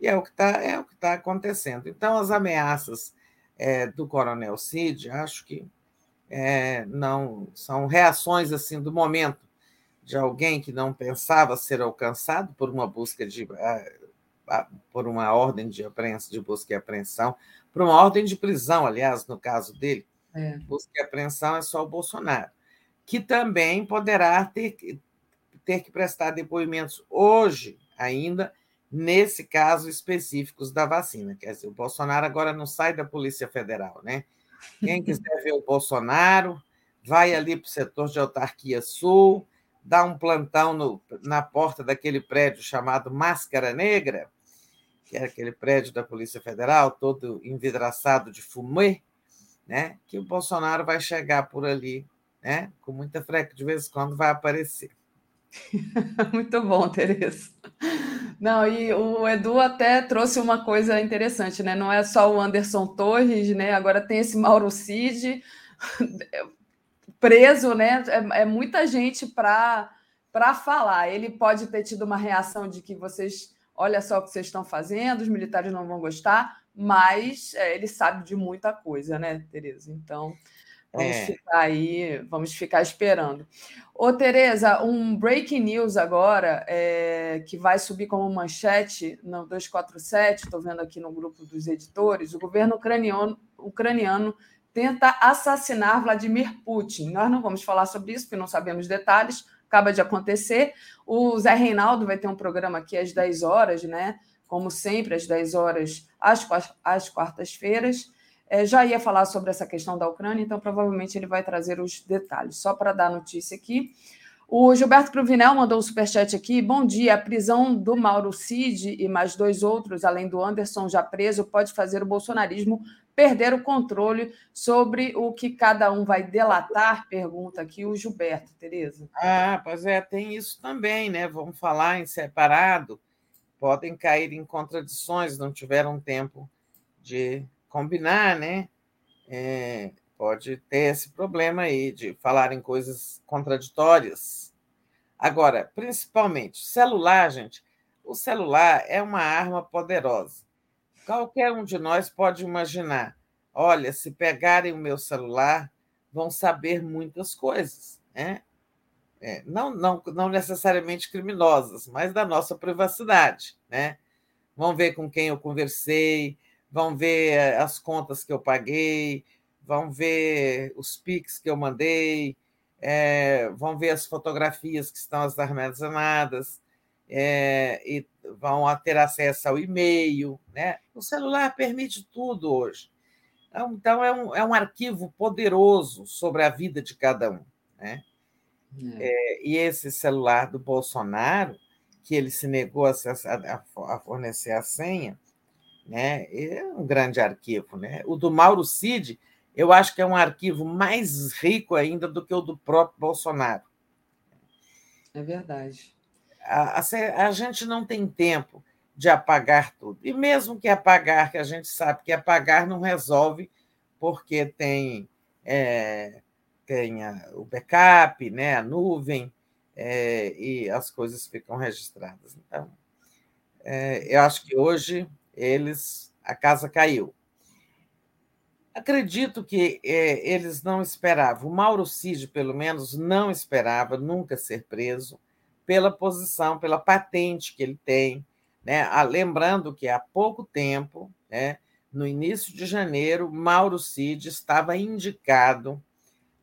E é o que está é tá acontecendo. Então, as ameaças é, do Coronel Cid, acho que é, não são reações assim do momento de alguém que não pensava ser alcançado por uma busca de por uma ordem de apreensão, de busca e apreensão, por uma ordem de prisão, aliás, no caso dele. É. Busca e apreensão é só o Bolsonaro, que também poderá ter, ter que prestar depoimentos hoje ainda, nesse caso específicos da vacina. Quer dizer, o Bolsonaro agora não sai da Polícia Federal, né? Quem quiser [LAUGHS] ver o Bolsonaro, vai ali para o setor de autarquia sul, dá um plantão no, na porta daquele prédio chamado Máscara Negra, que é aquele prédio da Polícia Federal, todo envidraçado de fumê, né? que o Bolsonaro vai chegar por ali, né? com muita frequência, de vez em quando vai aparecer. [LAUGHS] Muito bom, Tereza. Não, e o Edu até trouxe uma coisa interessante, né? Não é só o Anderson Torres, né? Agora tem esse Mauro Cid preso, né? É, é muita gente para falar. Ele pode ter tido uma reação de que vocês, olha só o que vocês estão fazendo, os militares não vão gostar, mas é, ele sabe de muita coisa, né, Tereza? Então, vamos é. ficar aí, vamos ficar esperando. Ô, Tereza, um breaking news agora, é, que vai subir como manchete no 247, estou vendo aqui no grupo dos editores, o governo ucraniano, ucraniano tenta assassinar Vladimir Putin. Nós não vamos falar sobre isso, porque não sabemos detalhes, acaba de acontecer. O Zé Reinaldo vai ter um programa aqui às 10 horas, né? Como sempre, às 10 horas, às, às quartas-feiras. É, já ia falar sobre essa questão da Ucrânia, então provavelmente ele vai trazer os detalhes. Só para dar notícia aqui. O Gilberto Cruvinel mandou um superchat aqui. Bom dia. A prisão do Mauro Cid e mais dois outros, além do Anderson já preso, pode fazer o bolsonarismo perder o controle sobre o que cada um vai delatar? Pergunta aqui o Gilberto, Tereza. Ah, pois é, tem isso também, né? Vamos falar em separado, podem cair em contradições, não tiveram tempo de combinar, né? É, pode ter esse problema aí de falar em coisas contraditórias. Agora, principalmente, celular, gente, o celular é uma arma poderosa. Qualquer um de nós pode imaginar: olha, se pegarem o meu celular, vão saber muitas coisas, né? É, não, não, não necessariamente criminosas, mas da nossa privacidade, né? Vão ver com quem eu conversei, vão ver eh, as contas que eu paguei, vão ver os pics que eu mandei, é, vão ver as fotografias que estão armazenadas, é, e vão ter acesso ao e-mail. Né? O celular permite tudo hoje. Então, então, é um, é um arquivo poderoso sobre a vida de cada um. Né? É. É, e esse celular do Bolsonaro, que ele se negou a, a, a, fornecer a senha, né? é um grande arquivo. Né? O do Mauro Cid, eu acho que é um arquivo mais rico ainda do que o do próprio Bolsonaro. É verdade a, a, gente não tem tempo de apagar tudo. E mesmo que apagar, que a gente sabe que apagar não resolve, porque tem, é, tem a, o backup, né, a nuvem, é, e as coisas ficam registradas. Então, é, eu acho que hoje eles a casa caiu. Acredito que é, eles não esperavam. O Mauro Cid, pelo menos, não esperava nunca ser preso pela posição, pela patente que ele tem. Né? Ah, lembrando que há pouco tempo, né, no início de janeiro, Mauro Cid estava indicado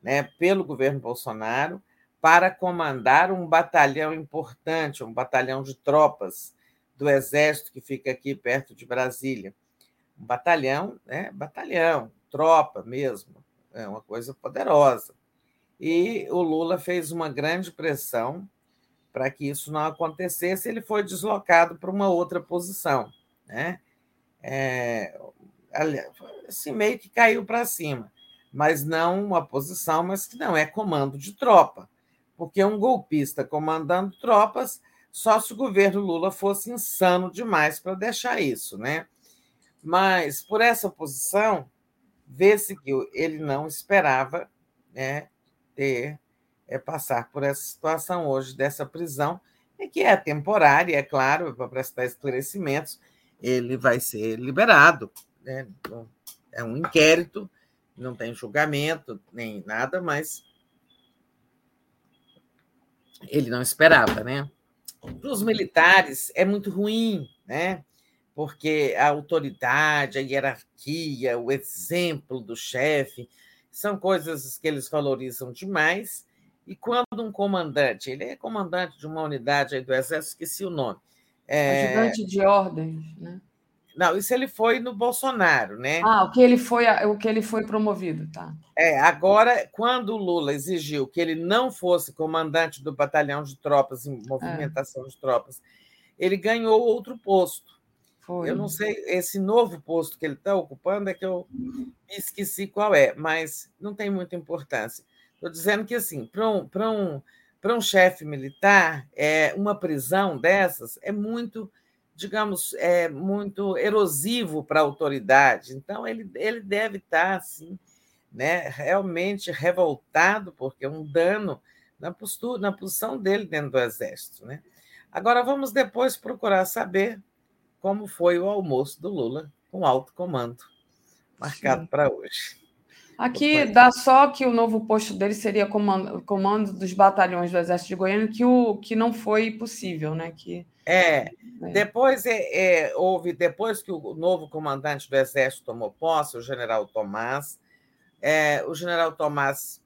né, pelo governo Bolsonaro para comandar um batalhão importante, um batalhão de tropas do Exército que fica aqui perto de Brasília. Um batalhão, né? Batalhão, tropa mesmo, é uma coisa poderosa. E o Lula fez uma grande pressão para que isso não acontecesse, ele foi deslocado para uma outra posição. Né? É, assim, meio que caiu para cima, mas não uma posição, mas que não é comando de tropa, porque um golpista comandando tropas, só se o governo Lula fosse insano demais para deixar isso. Né? Mas, por essa posição, vê-se que ele não esperava né, ter é, passar por essa situação hoje dessa prisão, e que é temporária, é claro, para prestar esclarecimentos, ele vai ser liberado. Né? Então, é um inquérito, não tem julgamento nem nada, mas ele não esperava, né? Para os militares é muito ruim, né? Porque a autoridade, a hierarquia, o exemplo do chefe são coisas que eles valorizam demais e quando um comandante, ele é comandante de uma unidade do Exército, esqueci o nome. É... Ajudante de ordens, né? Não, isso ele foi no Bolsonaro, né? Ah, o que ele foi, o que ele foi promovido, tá? É, agora, quando o Lula exigiu que ele não fosse comandante do batalhão de tropas em movimentação é. de tropas, ele ganhou outro posto. Foi. Eu não sei, esse novo posto que ele está ocupando é que eu esqueci qual é, mas não tem muita importância. Estou dizendo que, assim, para um, um, um chefe militar, é, uma prisão dessas é muito, digamos, é muito erosivo para a autoridade. Então, ele, ele deve estar, tá, assim, né, realmente revoltado, porque é um dano na postura, na posição dele dentro do Exército. Né? Agora, vamos depois procurar saber como foi o almoço do Lula com alto comando, marcado para hoje. Aqui dá só que o novo posto dele seria comando, comando dos batalhões do Exército de Goiânia, que, o, que não foi possível, né? Que, é, é. depois é, é, houve, depois que o novo comandante do Exército tomou posse, o general Tomás, é, o general Tomás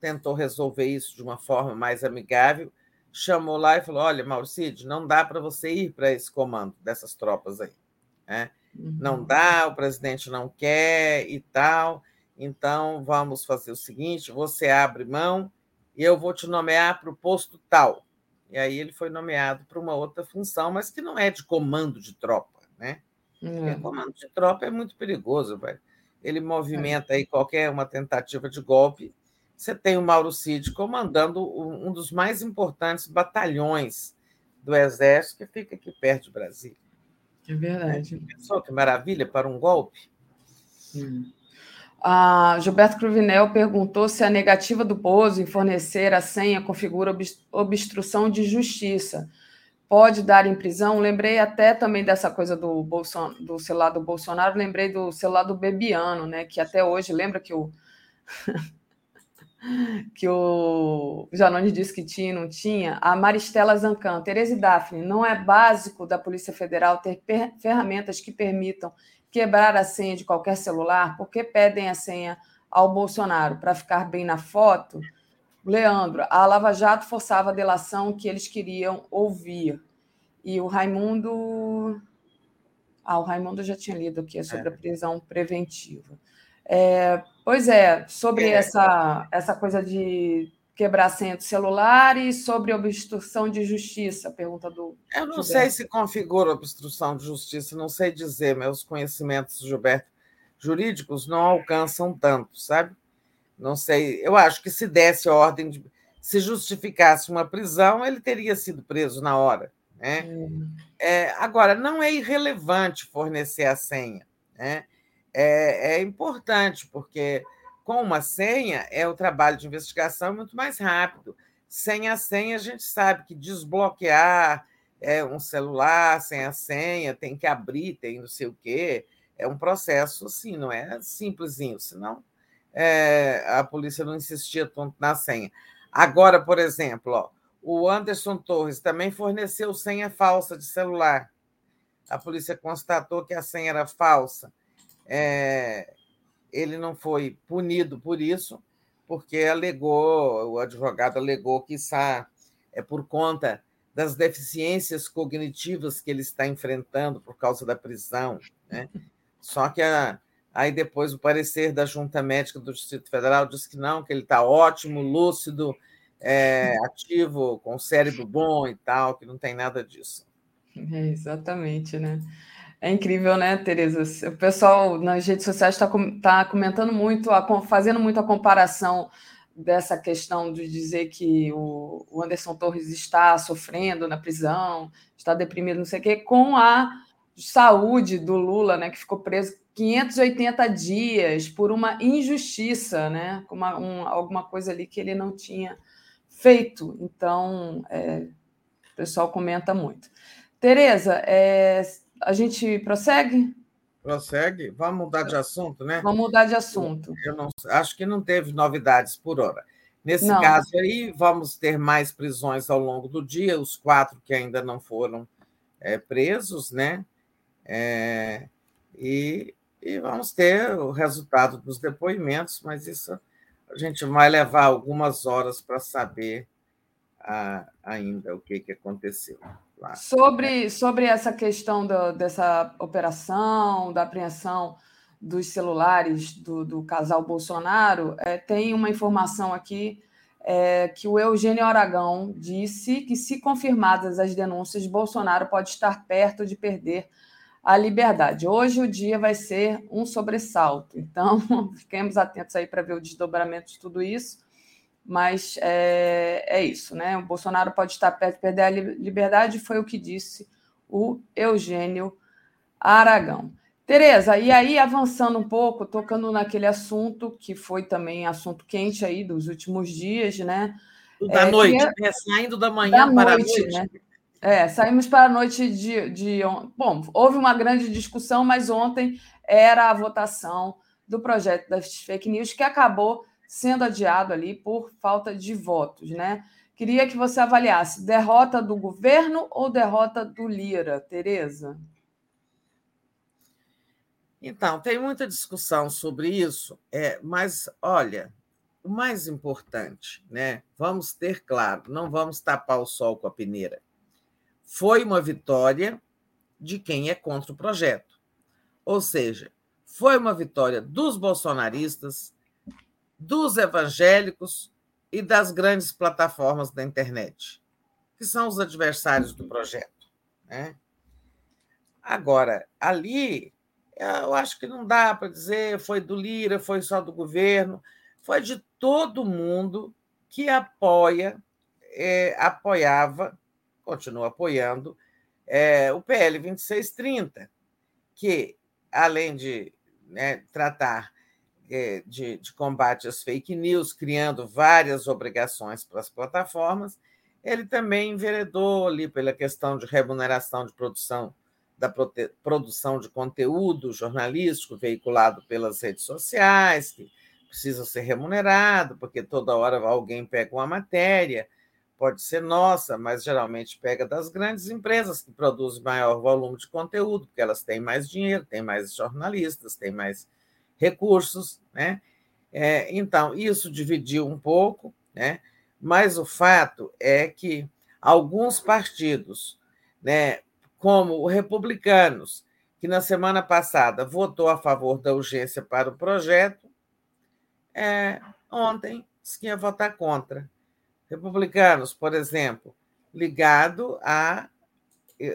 tentou resolver isso de uma forma mais amigável, chamou lá e falou: Olha, Mauricídio, não dá para você ir para esse comando dessas tropas aí. Né? Uhum. Não dá, o presidente não quer e tal. Então, vamos fazer o seguinte: você abre mão e eu vou te nomear para o posto tal. E aí ele foi nomeado para uma outra função, mas que não é de comando de tropa, né? Uhum. comando de tropa é muito perigoso, velho. Ele movimenta aí qualquer uma tentativa de golpe você tem o Mauro Cid comandando um dos mais importantes batalhões do Exército, que fica aqui perto de Brasília. É verdade. Pensou que maravilha para um golpe? Sim. A Gilberto Cruvinel perguntou se a negativa do Bozo em fornecer a senha configura obstrução de justiça. Pode dar em prisão? Lembrei até também dessa coisa do, Bolson, do celular do Bolsonaro, lembrei do celular do Bebiano, né? Que até hoje, lembra que o [LAUGHS] que o Janone disse que tinha e não tinha, a Maristela Zancan, Tereza e Daphne, não é básico da Polícia Federal ter ferramentas que permitam quebrar a senha de qualquer celular? Por que pedem a senha ao Bolsonaro? Para ficar bem na foto? Leandro, a Lava Jato forçava a delação que eles queriam ouvir. E o Raimundo. Ah, o Raimundo já tinha lido aqui sobre a é. prisão preventiva. É, pois é, sobre é. essa, essa coisa de quebrar senha do celular e sobre obstrução de justiça, pergunta do. Eu não Gilberto. sei se configura obstrução de justiça, não sei dizer, meus conhecimentos, Gilberto, jurídicos não alcançam tanto, sabe? Não sei, eu acho que se desse ordem de. Se justificasse uma prisão, ele teria sido preso na hora. Né? Hum. É, agora, não é irrelevante fornecer a senha. Né? É, é importante, porque com uma senha é o trabalho de investigação muito mais rápido. Sem a senha, a gente sabe que desbloquear é, um celular sem a senha, tem que abrir, tem não sei o quê. É um processo, assim, não é simplesinho, senão é, a polícia não insistia tanto na senha. Agora, por exemplo, ó, o Anderson Torres também forneceu senha falsa de celular. A polícia constatou que a senha era falsa. É, ele não foi punido por isso, porque alegou, o advogado alegou que isso é por conta das deficiências cognitivas que ele está enfrentando por causa da prisão. Né? Só que a, aí depois o parecer da Junta Médica do Distrito Federal diz que não, que ele está ótimo, lúcido, é, ativo, com cérebro bom e tal, que não tem nada disso. É, exatamente, né? É incrível, né, Tereza? O pessoal nas redes sociais está tá comentando muito, fazendo muito a comparação dessa questão de dizer que o Anderson Torres está sofrendo na prisão, está deprimido, não sei o quê, com a saúde do Lula, né, que ficou preso 580 dias por uma injustiça, né, uma, um, alguma coisa ali que ele não tinha feito. Então, é, o pessoal comenta muito. Tereza, é, a gente prossegue? Prossegue. Vamos mudar de assunto, né? Vamos mudar de assunto. Eu não, acho que não teve novidades por hora. Nesse não. caso aí, vamos ter mais prisões ao longo do dia, os quatro que ainda não foram é, presos, né? É, e, e vamos ter o resultado dos depoimentos, mas isso a gente vai levar algumas horas para saber ah, ainda o que, que aconteceu. Sobre, sobre essa questão do, dessa operação, da apreensão dos celulares do, do casal Bolsonaro, é, tem uma informação aqui é, que o Eugênio Aragão disse que, se confirmadas as denúncias, Bolsonaro pode estar perto de perder a liberdade. Hoje o dia vai ser um sobressalto, então [LAUGHS] fiquemos atentos aí para ver o desdobramento de tudo isso. Mas é, é isso, né? O Bolsonaro pode estar perto de perder a liberdade, foi o que disse o Eugênio Aragão. Tereza, e aí avançando um pouco, tocando naquele assunto que foi também assunto quente aí dos últimos dias, né? Da é, noite, é... saindo da manhã da para noite, a noite. Né? É, saímos para a noite de, de. Bom, houve uma grande discussão, mas ontem era a votação do projeto das fake news que acabou sendo adiado ali por falta de votos, né? Queria que você avaliasse derrota do governo ou derrota do Lira, Tereza? Então, tem muita discussão sobre isso, é, mas olha, o mais importante, né? Vamos ter claro, não vamos tapar o sol com a peneira. Foi uma vitória de quem é contra o projeto. Ou seja, foi uma vitória dos bolsonaristas, dos evangélicos e das grandes plataformas da internet, que são os adversários do projeto. Né? Agora, ali eu acho que não dá para dizer foi do Lira, foi só do governo, foi de todo mundo que apoia, é, apoiava, continua apoiando é, o PL 2630, que, além de né, tratar de, de combate às fake news, criando várias obrigações para as plataformas, ele também enveredou ali pela questão de remuneração de produção da produção de conteúdo jornalístico veiculado pelas redes sociais, que precisa ser remunerado, porque toda hora alguém pega uma matéria, pode ser nossa, mas geralmente pega das grandes empresas que produzem maior volume de conteúdo, porque elas têm mais dinheiro, têm mais jornalistas, têm mais recursos, né? É, então, isso dividiu um pouco, né? mas o fato é que alguns partidos né, como o Republicanos, que na semana passada votou a favor da urgência para o projeto, é, ontem disse que ia votar contra. Republicanos, por exemplo, ligado a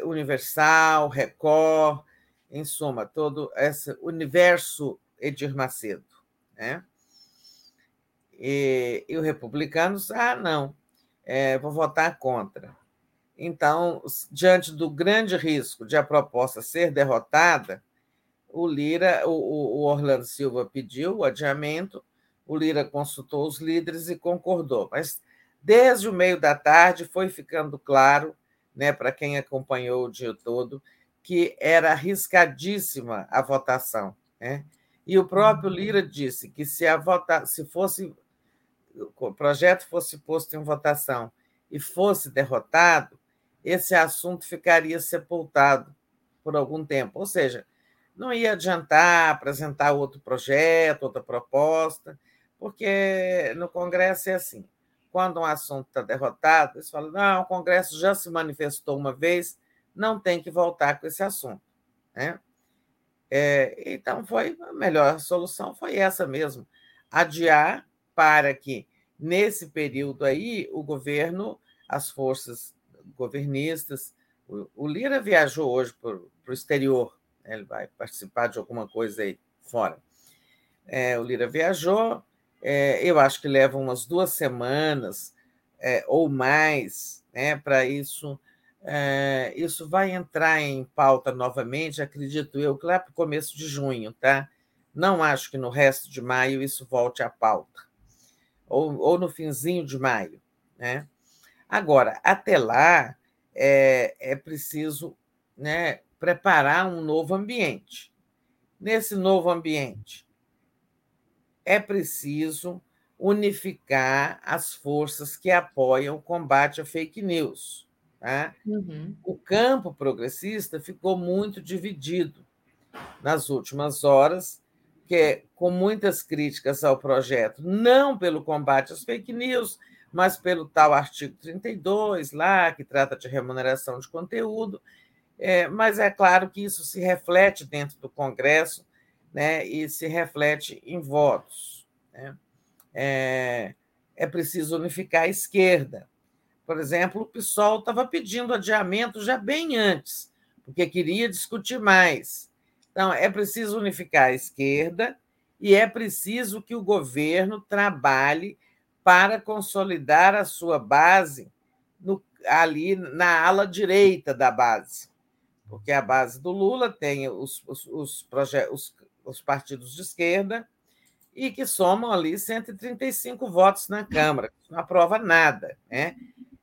Universal, Record, em suma, todo esse universo Edir Macedo. Né? E, e os republicanos, ah, não, é, vou votar contra. Então, diante do grande risco de a proposta ser derrotada, o Lira, o, o Orlando Silva pediu o adiamento, o Lira consultou os líderes e concordou. Mas desde o meio da tarde foi ficando claro, né, para quem acompanhou o dia todo, que era arriscadíssima a votação. Né? E o próprio Lira disse que se a vota, se fosse o projeto fosse posto em votação e fosse derrotado, esse assunto ficaria sepultado por algum tempo. Ou seja, não ia adiantar apresentar outro projeto, outra proposta, porque no Congresso é assim: quando um assunto está derrotado, eles falam, não, o Congresso já se manifestou uma vez, não tem que voltar com esse assunto. Né? É, então, foi a melhor solução foi essa mesmo: adiar para que, nesse período aí, o governo, as forças governistas. O, Lira viajou hoje para o exterior, né? ele vai participar de alguma coisa aí fora. É, o Lira viajou, é, eu acho que leva umas duas semanas é, ou mais né, para isso. É, isso vai entrar em pauta novamente, acredito eu, lá para o começo de junho, tá? Não acho que no resto de maio isso volte à pauta, ou, ou no finzinho de maio, né? Agora, até lá, é, é preciso né, preparar um novo ambiente. Nesse novo ambiente, é preciso unificar as forças que apoiam o combate à fake news. Tá? Uhum. O campo progressista ficou muito dividido nas últimas horas, que é, com muitas críticas ao projeto, não pelo combate às fake news, mas pelo tal artigo 32 lá, que trata de remuneração de conteúdo. É, mas é claro que isso se reflete dentro do Congresso né, e se reflete em votos. Né? É, é preciso unificar a esquerda. Por exemplo, o PSOL estava pedindo adiamento já bem antes, porque queria discutir mais. Então, é preciso unificar a esquerda e é preciso que o governo trabalhe para consolidar a sua base no, ali na ala direita da base, porque a base do Lula tem os, os, os, os, os partidos de esquerda e que somam ali 135 votos na Câmara, não aprova nada. Né?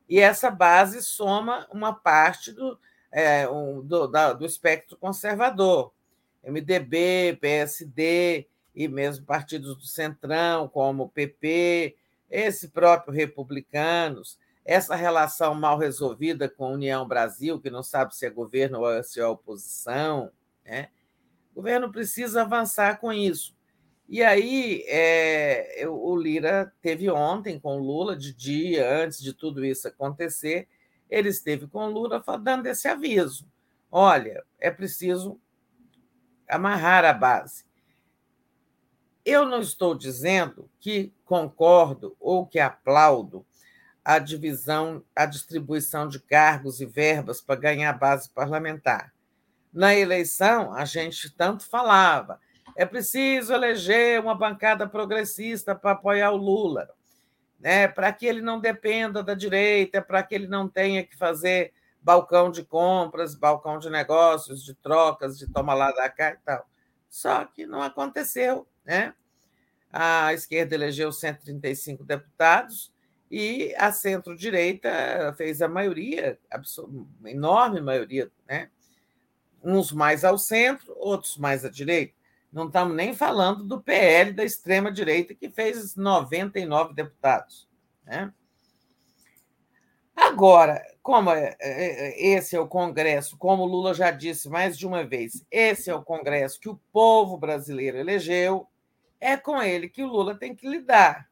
E essa base soma uma parte do, é, um, do, da, do espectro conservador, MDB, PSD e mesmo partidos do Centrão, como o PP, esse próprio Republicanos, essa relação mal resolvida com a União Brasil, que não sabe se é governo ou se é oposição. Né? O governo precisa avançar com isso. E aí, é, o Lira teve ontem com Lula, de dia, antes de tudo isso acontecer, ele esteve com Lula dando esse aviso. Olha, é preciso amarrar a base. Eu não estou dizendo que concordo ou que aplaudo a divisão, a distribuição de cargos e verbas para ganhar base parlamentar. Na eleição, a gente tanto falava, é preciso eleger uma bancada progressista para apoiar o Lula, né? para que ele não dependa da direita, para que ele não tenha que fazer balcão de compras, balcão de negócios, de trocas, de toma lá da cá e tal. Só que não aconteceu. Né? A esquerda elegeu 135 deputados e a centro-direita fez a maioria, uma enorme maioria, né? uns mais ao centro, outros mais à direita. Não estamos nem falando do PL da extrema-direita, que fez 99 deputados. Né? Agora, como é, é, é, esse é o Congresso, como o Lula já disse mais de uma vez, esse é o Congresso que o povo brasileiro elegeu, é com ele que o Lula tem que lidar.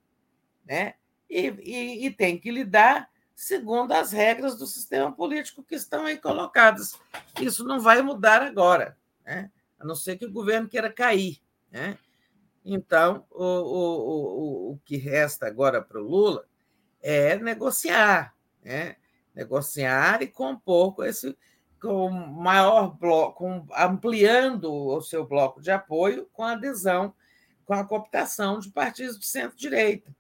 Né? e, e, e tem que lidar segundo as regras do sistema político que estão aí colocadas. Isso não vai mudar agora, né? A não ser que o governo queira cair. Né? Então, o, o, o, o que resta agora para o Lula é negociar, né? negociar e compor com esse com maior bloco, ampliando o seu bloco de apoio com a adesão, com a cooptação de partidos de centro-direita.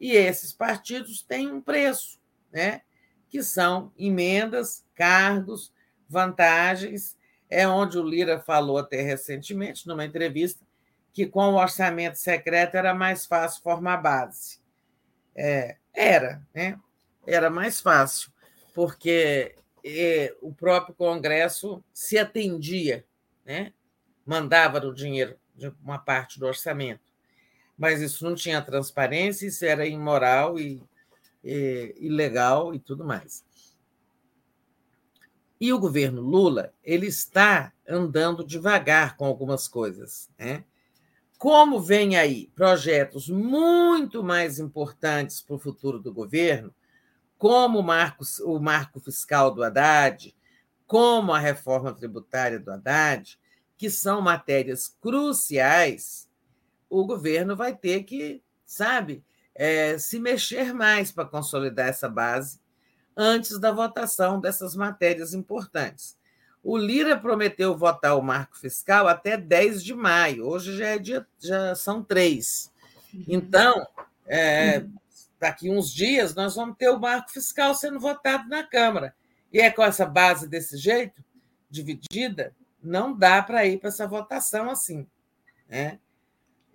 E esses partidos têm um preço, né? que são emendas, cargos, vantagens. É onde o Lira falou até recentemente, numa entrevista, que com o orçamento secreto era mais fácil formar base. É, era, né? Era mais fácil, porque é, o próprio Congresso se atendia, né? mandava o dinheiro de uma parte do orçamento mas isso não tinha transparência, isso era imoral e, e ilegal e tudo mais. E o governo Lula ele está andando devagar com algumas coisas. Né? Como vem aí projetos muito mais importantes para o futuro do governo, como o marco, o marco fiscal do Haddad, como a reforma tributária do Haddad, que são matérias cruciais o governo vai ter que, sabe, é, se mexer mais para consolidar essa base antes da votação dessas matérias importantes. O Lira prometeu votar o marco fiscal até 10 de maio. Hoje já, é dia, já são três. Uhum. Então, é, daqui uns dias, nós vamos ter o marco fiscal sendo votado na Câmara. E é com essa base desse jeito, dividida, não dá para ir para essa votação assim. Né?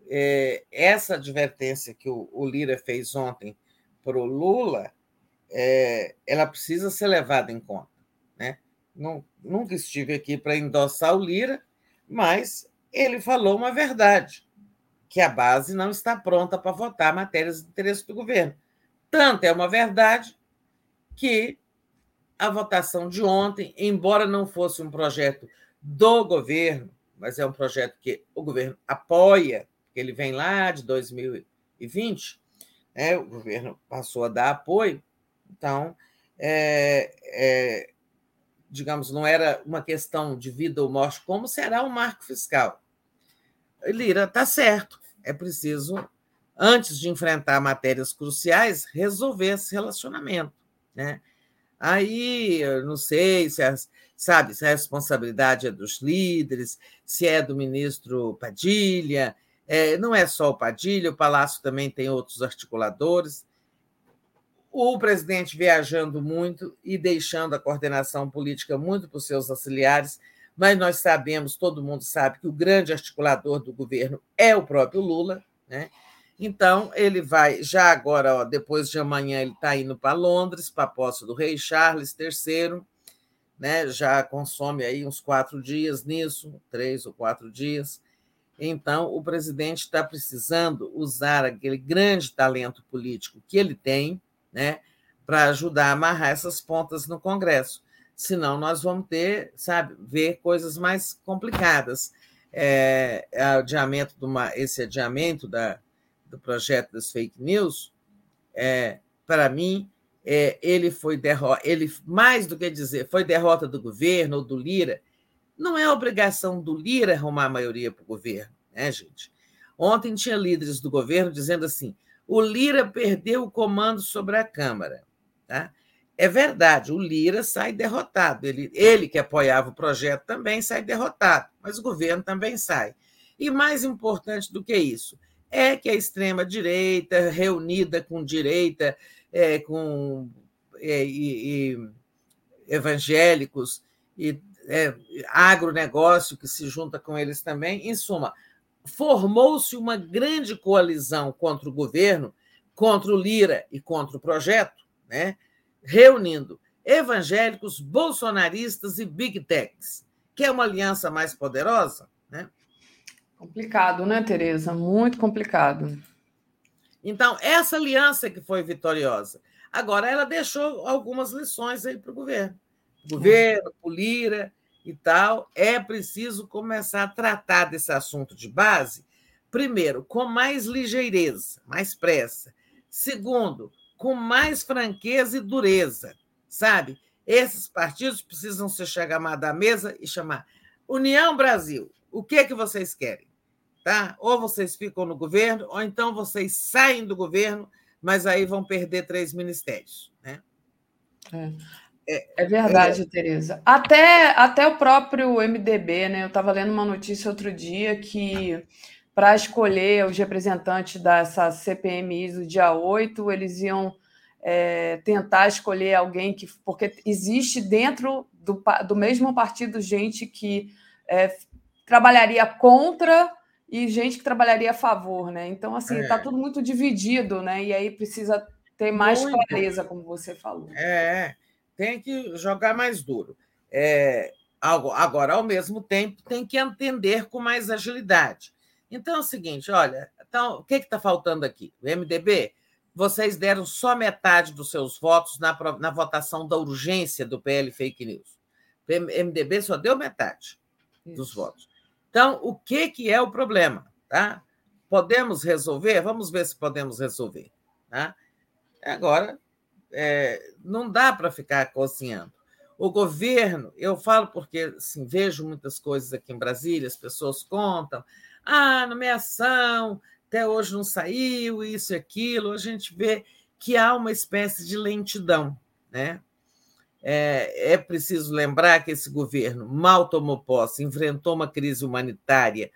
é, essa advertência que o, o, Lira fez ontem para o Lula, é, ela precisa ser levada em conta. Né? Nunca estive aqui para endossar o Lira, mas ele falou uma verdade, que a base não está pronta para votar matérias de interesse do governo. Tanto é uma verdade que a votação de ontem, embora não fosse um projeto do governo, mas é um projeto que o governo apoia que ele vem lá de 2020, né, o governo passou a dar apoio, então, é, é, digamos, não era uma questão de vida ou morte, como será o marco fiscal. Lira está certo, é preciso antes de enfrentar matérias cruciais, resolver esse relacionamento. Né? Aí, eu não sei se, sabe, se a responsabilidade é dos líderes, se é do ministro Padilha, é, não é só o Padilha, o Palácio também tem outros articuladores. O presidente viajando muito e deixando a coordenação política muito para os seus auxiliares, mas nós sabemos, todo mundo sabe, que o grande articulador do governo é o próprio Lula, né? Então, ele vai, já agora, ó, depois de amanhã, ele está indo para Londres, para a posse do rei Charles III, né? já consome aí uns quatro dias nisso, três ou quatro dias. Então, o presidente está precisando usar aquele grande talento político que ele tem né? para ajudar a amarrar essas pontas no Congresso. Senão, nós vamos ter, sabe, ver coisas mais complicadas. É, adiamento de uma, esse adiamento da, do projeto das fake news, é, para mim, é, ele foi derrota, ele mais do que dizer foi derrota do governo ou do Lira, não é obrigação do Lira arrumar a maioria para o governo, né, gente? Ontem tinha líderes do governo dizendo assim: o Lira perdeu o comando sobre a Câmara. Tá? É verdade, o Lira sai derrotado. Ele, ele que apoiava o projeto também sai derrotado, mas o governo também sai. E mais importante do que isso, é que a extrema-direita, reunida com direita, é, com é, e, e evangélicos e é, agronegócio que se junta com eles também, em suma, formou-se uma grande coalizão contra o governo, contra o Lira e contra o projeto, né? reunindo evangélicos, bolsonaristas e big techs. que é uma aliança mais poderosa? Né? Complicado, né, Tereza? Muito complicado. Então, essa aliança que foi vitoriosa. Agora, ela deixou algumas lições aí para o governo. Governo, o Lira e tal. É preciso começar a tratar desse assunto de base, primeiro, com mais ligeireza, mais pressa. Segundo, com mais franqueza e dureza, sabe? Esses partidos precisam se chamar da mesa e chamar União Brasil. O que é que vocês querem? Tá? Ou vocês ficam no governo, ou então vocês saem do governo, mas aí vão perder três ministérios. Né? É. É, é verdade, é, Tereza. Até, até o próprio MDB, né? Eu estava lendo uma notícia outro dia que para escolher os representantes dessa CPMI do dia 8, eles iam é, tentar escolher alguém que. Porque existe dentro do, do mesmo partido gente que é, trabalharia contra e gente que trabalharia a favor, né? Então, assim, está é. tudo muito dividido, né? E aí precisa ter mais muito. clareza, como você falou. É, tem que jogar mais duro. É, agora, ao mesmo tempo, tem que entender com mais agilidade. Então é o seguinte: olha, então, o que está faltando aqui? O MDB, vocês deram só metade dos seus votos na, na votação da urgência do PL Fake News. O MDB só deu metade Isso. dos votos. Então, o que, que é o problema? Tá? Podemos resolver? Vamos ver se podemos resolver. Tá? Agora, é, não dá para ficar cozinhando. O governo, eu falo porque assim, vejo muitas coisas aqui em Brasília, as pessoas contam, ah, nomeação, até hoje não saiu, isso e aquilo, a gente vê que há uma espécie de lentidão. Né? É, é preciso lembrar que esse governo mal tomou posse, enfrentou uma crise humanitária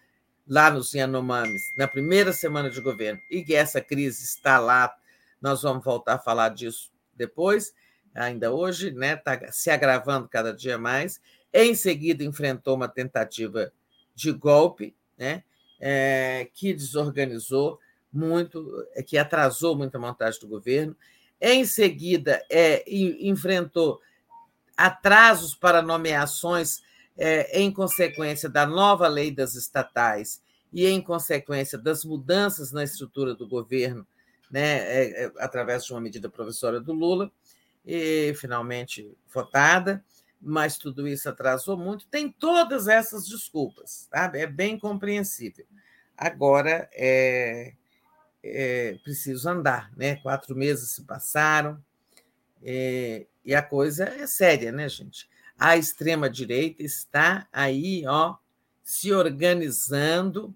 lá nos Yanomamis, na primeira semana de governo, e que essa crise está lá, nós vamos voltar a falar disso depois, ainda hoje, né? Está se agravando cada dia mais. Em seguida, enfrentou uma tentativa de golpe, né? É, que desorganizou muito, que atrasou muito a montagem do governo. Em seguida, é, enfrentou atrasos para nomeações é, em consequência da nova lei das estatais e em consequência das mudanças na estrutura do governo, né, é, é, através de uma medida provisória do Lula, e finalmente votada, mas tudo isso atrasou muito. Tem todas essas desculpas, sabe? É bem compreensível. Agora é, é preciso andar, né? Quatro meses se passaram, é, e a coisa é séria, né, gente? A extrema-direita está aí, ó, se organizando,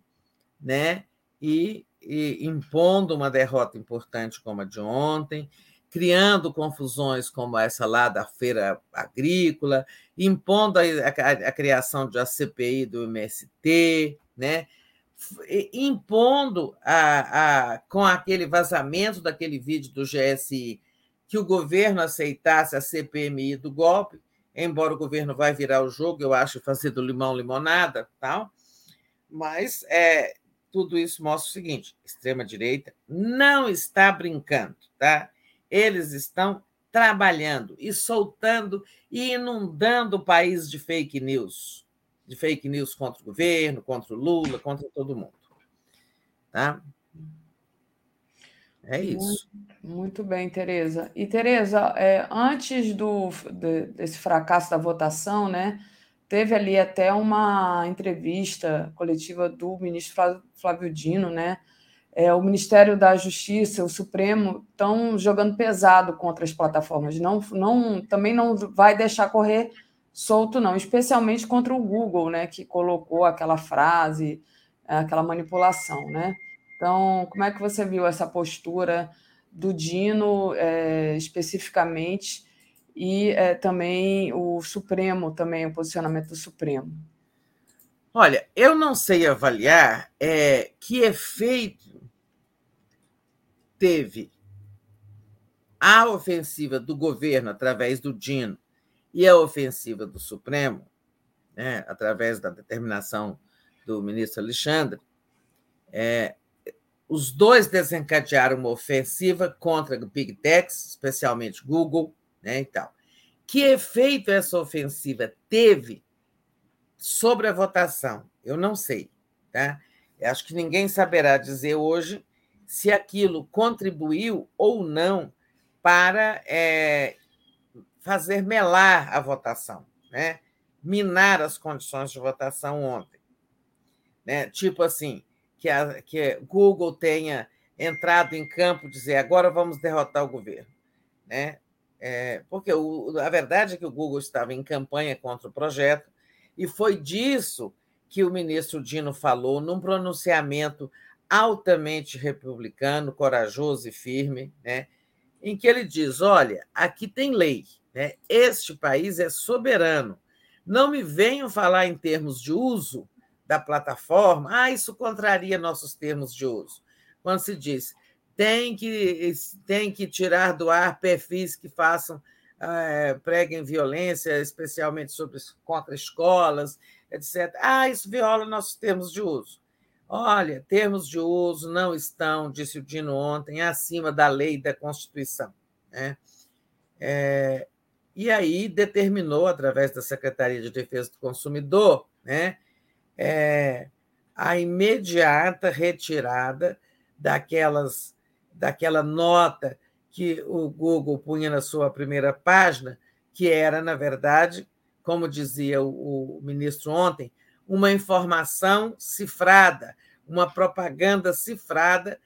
né? E e impondo uma derrota importante como a de ontem, criando confusões como essa lá da feira agrícola, impondo a, a, a criação de a CPI do MST, né? impondo a, a, com aquele vazamento daquele vídeo do GSI que o governo aceitasse a CPMI do golpe, embora o governo vai virar o jogo, eu acho, fazer do limão limonada, tal. Mas é, tudo isso mostra o seguinte: extrema-direita não está brincando, tá? Eles estão trabalhando e soltando e inundando o país de fake news, de fake news contra o governo, contra o Lula, contra todo mundo. Tá? É isso. Muito, muito bem, Tereza. E, Tereza, é, antes do, de, desse fracasso da votação, né, teve ali até uma entrevista coletiva do ministro Flávio Dino, né? É, o Ministério da Justiça, o Supremo, estão jogando pesado contra as plataformas. Não, não, também não vai deixar correr solto, não, especialmente contra o Google, né, que colocou aquela frase, aquela manipulação, né? Então, como é que você viu essa postura do Dino é, especificamente e é, também o Supremo, também o posicionamento do Supremo? Olha, eu não sei avaliar é, que efeito teve a ofensiva do governo através do Dino e a ofensiva do Supremo, né, através da determinação do ministro Alexandre, é, os dois desencadearam uma ofensiva contra o Big Techs, especialmente Google, né, e tal. Que efeito essa ofensiva teve sobre a votação? Eu não sei, tá? Eu acho que ninguém saberá dizer hoje se aquilo contribuiu ou não para é, fazer melar a votação, né? minar as condições de votação ontem. Né? Tipo assim, que a que Google tenha entrado em campo dizer agora vamos derrotar o governo, né? É, porque o, a verdade é que o Google estava em campanha contra o projeto e foi disso que o ministro Dino falou num pronunciamento altamente republicano, corajoso e firme, né? em que ele diz: olha, aqui tem lei, né? este país é soberano. Não me venham falar em termos de uso da plataforma, ah, isso contraria nossos termos de uso. Quando se diz tem que, tem que tirar do ar perfis que façam, é, preguem violência, especialmente sobre, contra escolas, etc. Ah, isso viola nossos termos de uso. Olha, termos de uso não estão, disse o Dino ontem, acima da lei da Constituição. Né? É, e aí determinou, através da Secretaria de Defesa do Consumidor, né, é, a imediata retirada daquelas, daquela nota que o Google punha na sua primeira página, que era, na verdade, como dizia o, ministro ontem, uma informação cifrada, uma propaganda cifrada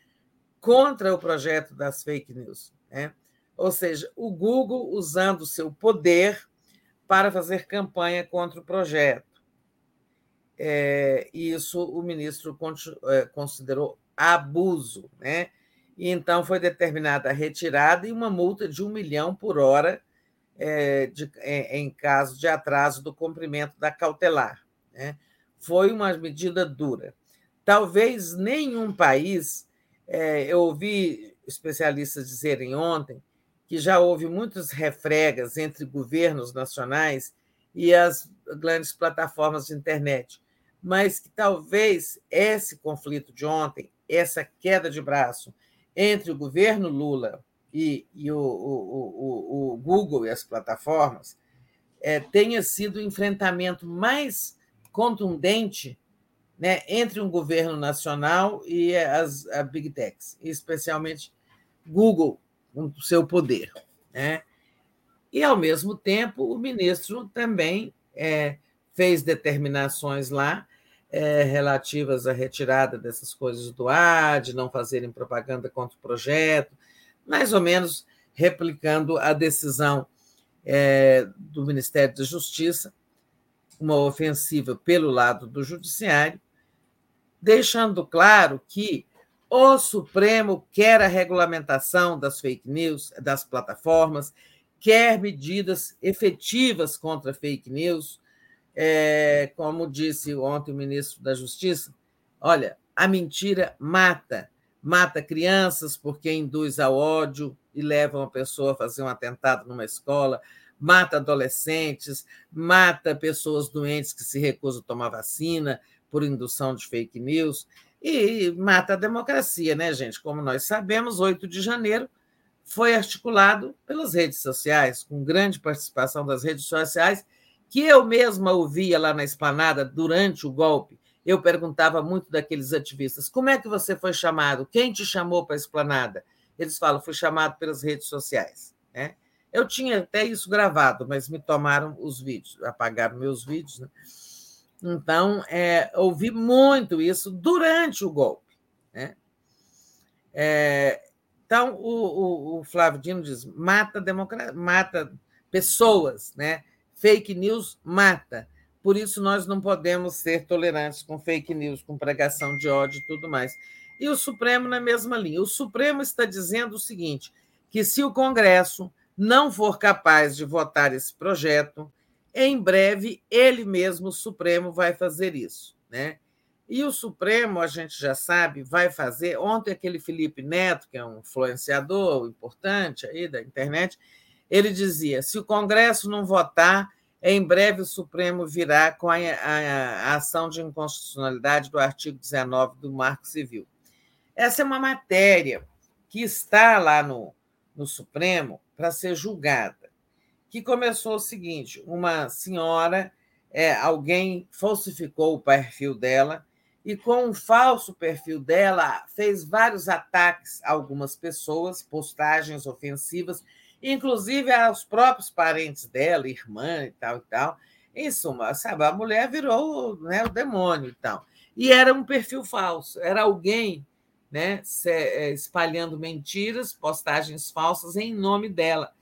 contra o projeto das fake news. Né? Ou seja, o Google usando o seu poder para fazer campanha contra o projeto. É, isso o ministro é, considerou abuso, né? E então foi determinada a retirada e uma multa de um milhão por hora é, de, é, em caso de atraso do cumprimento da cautelar. Né? Foi uma medida dura. Talvez nenhum país, é, eu ouvi especialistas dizerem ontem que já houve muitas refregas entre governos nacionais e as grandes plataformas de internet mas que talvez esse conflito de ontem, essa queda de braço entre o governo Lula e, e o, o, o, o, Google e as plataformas é, tenha sido o enfrentamento mais contundente né, entre um governo nacional e as a Big Techs, especialmente Google, com o seu poder. Né? E, ao mesmo tempo, o ministro também é, fez determinações lá é, relativas à retirada dessas coisas do ar, de não fazerem propaganda contra o projeto, mais ou menos replicando a decisão é, do Ministério da Justiça, uma ofensiva pelo lado do Judiciário, deixando claro que O Supremo quer a regulamentação das fake news, das plataformas, quer medidas efetivas contra fake news. É, como disse ontem o ministro da Justiça, olha, a mentira mata. Mata crianças porque induz ao ódio e leva uma pessoa a fazer um atentado numa escola, mata adolescentes, mata pessoas doentes que se recusam a tomar vacina por indução de fake news e mata a democracia, né, gente? Como nós sabemos, 8 de janeiro foi articulado pelas redes sociais, com grande participação das redes sociais, que eu mesma ouvia lá na esplanada durante o golpe. Eu perguntava muito daqueles ativistas: como é que você foi chamado? Quem te chamou para a esplanada? Eles falam: fui chamado pelas redes sociais. Né? Eu tinha até isso gravado, mas me tomaram os vídeos, apagaram meus vídeos. Né? Então, é, ouvi muito isso durante o golpe. Né? É, então, o, o, o, Flávio Dino diz: mata, democracia, mata pessoas, né? Fake news mata. Por isso, nós não podemos ser tolerantes com fake news, com pregação de ódio e tudo mais. E o Supremo na mesma linha. O Supremo está dizendo o seguinte: que se o Congresso não for capaz de votar esse projeto, em breve, ele mesmo, o Supremo, vai fazer isso. Né? E o Supremo, a gente já sabe, vai fazer. Ontem, aquele Felipe Neto, que é um influenciador importante aí da internet, ele dizia: se o Congresso não votar, em breve o Supremo virá com a, a, a ação de inconstitucionalidade do artigo 19 do Marco Civil. Essa é uma matéria que está lá no, no Supremo para ser julgada que começou o seguinte: uma senhora, é, alguém falsificou o perfil dela e, com um falso perfil dela, fez vários ataques a algumas pessoas, postagens ofensivas, inclusive aos próprios parentes dela, irmã e tal e tal. Em suma, sabe, a mulher virou né, o demônio e tal. E era um perfil falso, era alguém né, é, espalhando mentiras, postagens falsas em nome dela.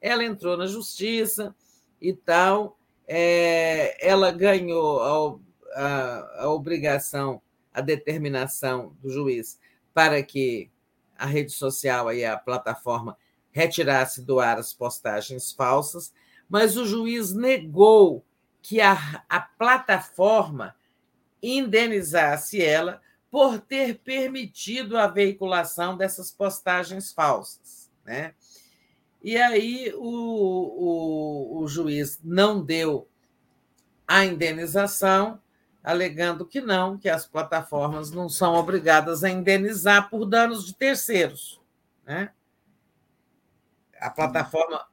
Ela entrou na justiça e tal, é, ela ganhou a, a, a obrigação, a determinação do juiz para que a rede social e a plataforma retirasse do ar as postagens falsas, mas o juiz negou que a, a plataforma indenizasse ela por ter permitido a veiculação dessas postagens falsas. Né? E aí o, o, o juiz não deu a indenização, alegando que não, que as plataformas não são obrigadas a indenizar por danos de terceiros. Né? A plataforma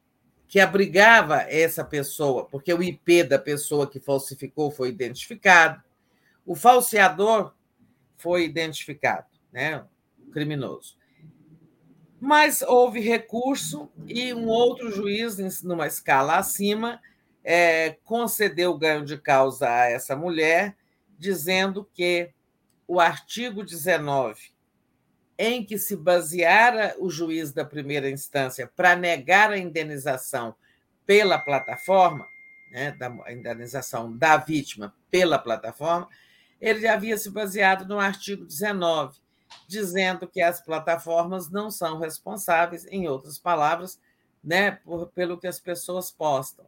que abrigava essa pessoa, porque o IP da pessoa que falsificou foi identificado, o falseador foi identificado, né? o criminoso. Mas houve recurso e um outro juiz, numa escala acima, é, concedeu ganho de causa a essa mulher, dizendo que o artigo 19, em que se baseara o juiz da primeira instância para negar a indenização pela plataforma, né, da, a indenização da vítima pela plataforma, ele havia se baseado no artigo 19, dizendo que as plataformas não são responsáveis, em outras palavras, né, por, pelo que as pessoas postam.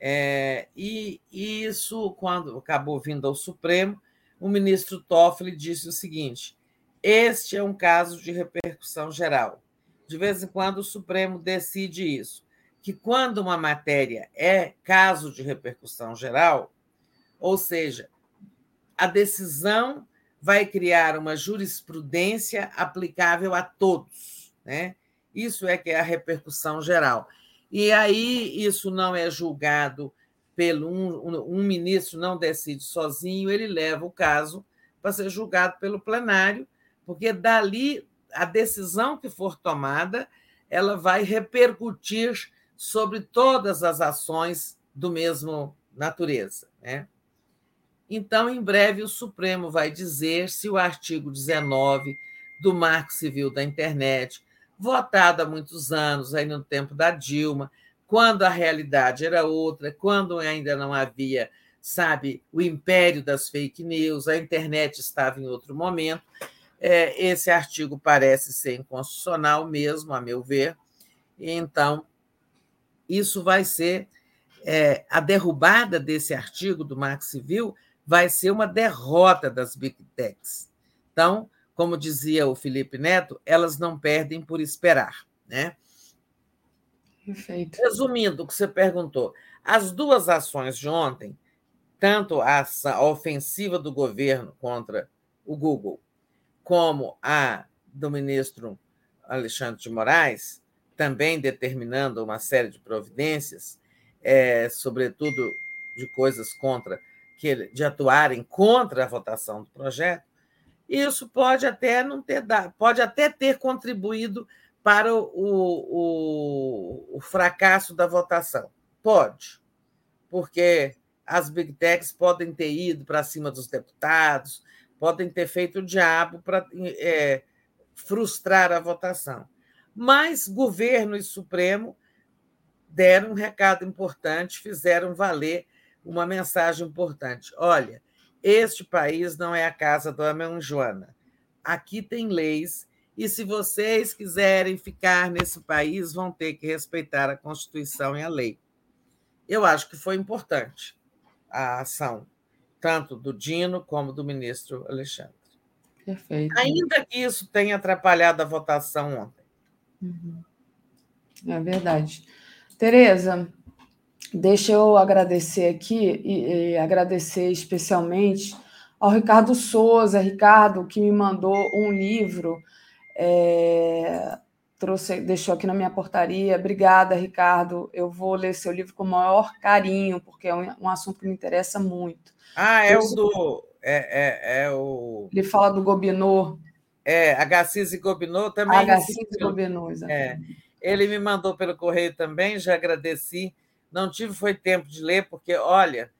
É, e isso, quando acabou vindo ao Supremo, o ministro Toffoli disse o seguinte: este é um caso de repercussão geral. De vez em quando o Supremo decide isso, que quando uma matéria é caso de repercussão geral, ou seja, a decisão vai criar uma jurisprudência aplicável a todos. Né? Isso é que é a repercussão geral. E aí isso não é julgado pelo um, um ministro não decide sozinho, ele leva o caso para ser julgado pelo plenário, porque dali a decisão que for tomada, ela vai repercutir sobre todas as ações do mesmo natureza, né? Então, em breve, o Supremo vai dizer se o artigo 19 do Marco Civil da Internet, votado há muitos anos, aí no tempo da Dilma, quando a realidade era outra, quando ainda não havia, sabe, o império das fake news, a internet estava em outro momento, é, esse artigo parece ser inconstitucional mesmo, a meu ver, então isso vai ser é, a derrubada desse artigo do Marco Civil vai ser uma derrota das big techs. Então, como dizia o Felipe Neto, elas não perdem por esperar, né? Perfeito. Resumindo o que você perguntou, as duas ações de ontem, tanto a, a ofensiva do governo contra o Google, como a do ministro Alexandre de Moraes, também determinando uma série de providências, é, sobretudo de coisas contra que de atuarem contra a votação do projeto, isso pode até não ter dado, pode até ter contribuído para o, o, o fracasso da votação. Pode, porque as big techs podem ter ido para cima dos deputados, podem ter feito o diabo para é, frustrar a votação. Mas governo e Supremo deram um recado importante, fizeram valer uma mensagem importante. Olha, este país não é a casa da mãe Joana. Aqui tem leis e se vocês quiserem ficar nesse país, vão ter que respeitar a Constituição e a lei. Eu acho que foi importante a ação, tanto do Dino como do ministro Alexandre. Perfeito. Ainda que isso tenha atrapalhado a votação ontem. Uhum. É verdade. Tereza, deixa eu agradecer aqui e, e agradecer especialmente ao Ricardo Souza, Ricardo, que me mandou um livro é, trouxe, deixou aqui na minha portaria. Obrigada, Ricardo. Eu vou ler seu livro com o maior carinho, porque é um, um assunto que me interessa muito. Ah, é o do. É, é, é, o. Ele fala do Gobineau. É, Agassiz e Gobineau também. Agassiz e Gobineau, exatamente. É. Ele me mandou pelo correio também, já agradeci. Não tive foi tempo de ler, porque, olha,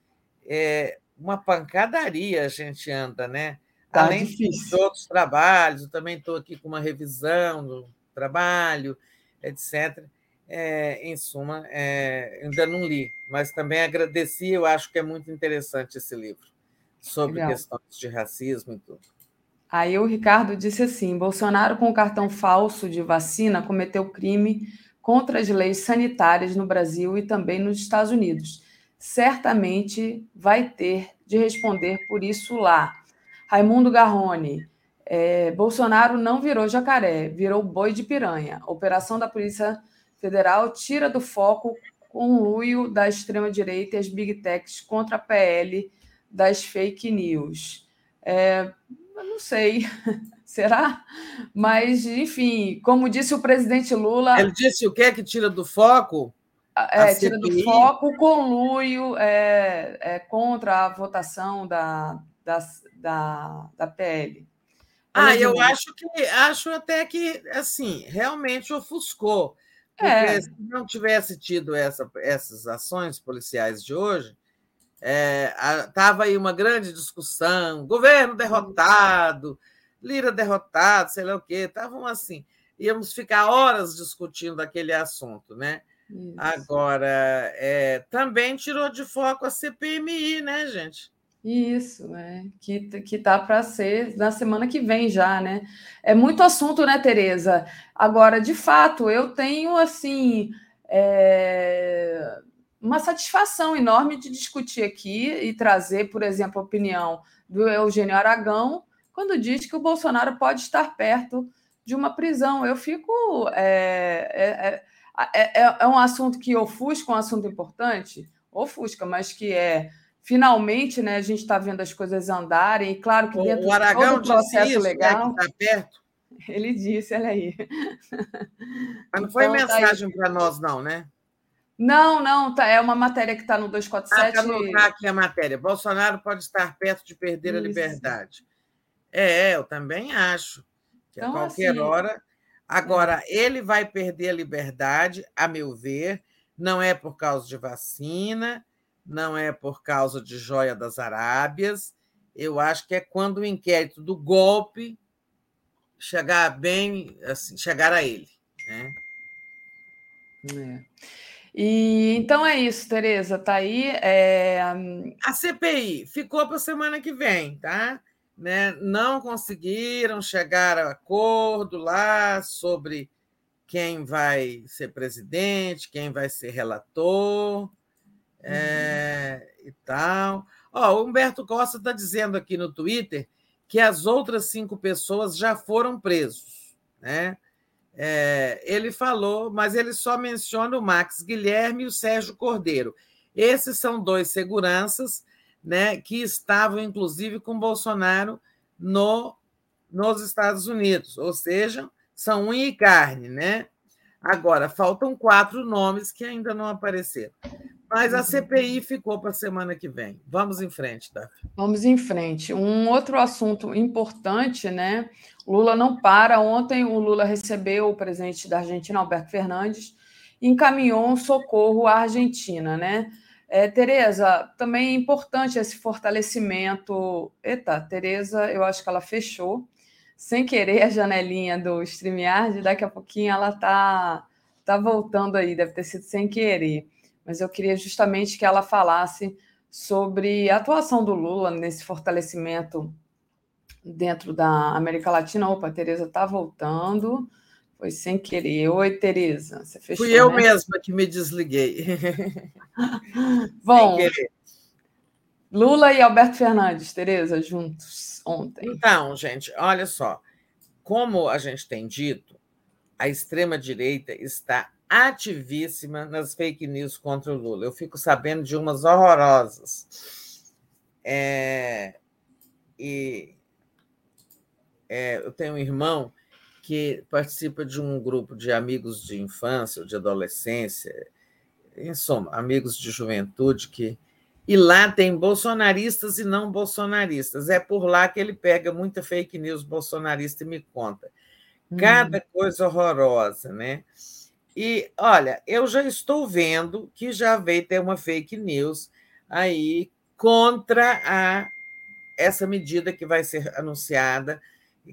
é uma pancadaria a gente anda, né? Tá Além difícil. de outros trabalhos, eu também estou aqui com uma revisão do trabalho, etc. É, em suma, é, ainda não li, mas também agradeci, eu acho que é muito interessante esse livro, sobre Legal. questões de racismo e tudo. Aí o Ricardo disse assim: Bolsonaro, com o cartão falso de vacina, cometeu crime contra as leis sanitárias no Brasil e também nos Estados Unidos. Certamente vai ter de responder por isso lá. Raimundo Garrone. É, Bolsonaro não virou jacaré, virou boi de piranha. Operação da Polícia Federal tira do foco conluio da extrema-direita e as big techs contra a PL das fake news. É, não sei, [LAUGHS] será? Mas, enfim, como disse o presidente Lula. Ele disse o que é que tira do foco? É, tira do foco o conluio é, é, contra a votação da, da, da, da PL. Ah, eu acho que acho até que assim realmente ofuscou. Porque é. se não tivesse tido essa, essas ações policiais de hoje, estava é, aí uma grande discussão, governo derrotado, Lira derrotado, sei lá o quê, estavam assim, íamos ficar horas discutindo aquele assunto, né? Isso. Agora, é, também tirou de foco a CPMI, né, gente? Isso, né? Que, que tá para ser na semana que vem já, né? É muito assunto, né, Tereza? Agora, de fato, eu tenho assim é... uma satisfação enorme de discutir aqui e trazer, por exemplo, a opinião do Eugênio Aragão, quando diz que o Bolsonaro pode estar perto de uma prisão. Eu fico. É, é, é, é, é um assunto que ofusca, um assunto importante, ofusca, mas que é finalmente, né, a gente está vendo as coisas andarem, e claro que dentro o Aragão do processo isso, legal. Né, que está perto. [LAUGHS] Ele disse, olha aí. Mas não foi então, mensagem tá para nós, não, né? Não, não, tá, é uma matéria que está no 247. Ah, colocar aqui a matéria. Bolsonaro pode estar perto de perder isso. a liberdade. É, eu também acho que então, a qualquer assim, hora. Agora, é. ele vai perder a liberdade, a meu ver, não é por causa de vacina, não é por causa de joia das Arábias. Eu acho que é quando o inquérito do golpe chegar bem, assim, chegar a ele. Né? É. E então é isso, Tereza, tá aí. É... A CPI ficou para a semana que vem, tá? né, não conseguiram chegar a acordo lá sobre quem vai ser presidente, quem vai ser relator é, e tal. Ó, o Humberto Costa está dizendo aqui no Twitter que as outras cinco pessoas já foram presos. Né? É, ele falou, mas ele só menciona o Max Guilherme e o Sérgio Cordeiro. Esses são dois seguranças né, que estavam, inclusive, com Bolsonaro no, nos Estados Unidos, ou seja, são unha e carne, né? Agora, faltam quatro nomes que ainda não apareceram. Mas a CPI ficou para a semana que vem. Vamos em frente, Davi. Vamos em frente. Um outro assunto importante, né? Lula não para. Ontem o Lula recebeu o presidente da Argentina, Alberto Fernandes, e encaminhou um socorro à Argentina, né? É, Tereza, também é importante esse fortalecimento. Eita, Tereza, eu acho que ela fechou sem querer a janelinha do StreamYard, daqui a pouquinho ela tá, tá voltando aí, deve ter sido sem querer mas eu queria justamente que ela falasse sobre a atuação do Lula nesse fortalecimento dentro da América Latina. Opa, a Tereza está voltando. Foi sem querer. Oi, Tereza. Você fechou, Fui eu né? mesma que me desliguei. [LAUGHS] Bom, Lula e Alberto Fernandes, Tereza, juntos ontem. Então, gente, olha só. Como a gente tem dito, a extrema-direita está ativíssima nas fake news contra o Lula. Eu fico sabendo de umas horrorosas. É, e é, eu tenho um irmão que participa de um grupo de amigos de infância, de adolescência, em suma, amigos de juventude que e lá tem bolsonaristas e não bolsonaristas. É por lá que ele pega muita fake news bolsonarista e me conta. Cada hum. coisa horrorosa, né? E olha, eu já estou vendo que já veio ter uma fake news aí contra a, essa medida que vai ser anunciada,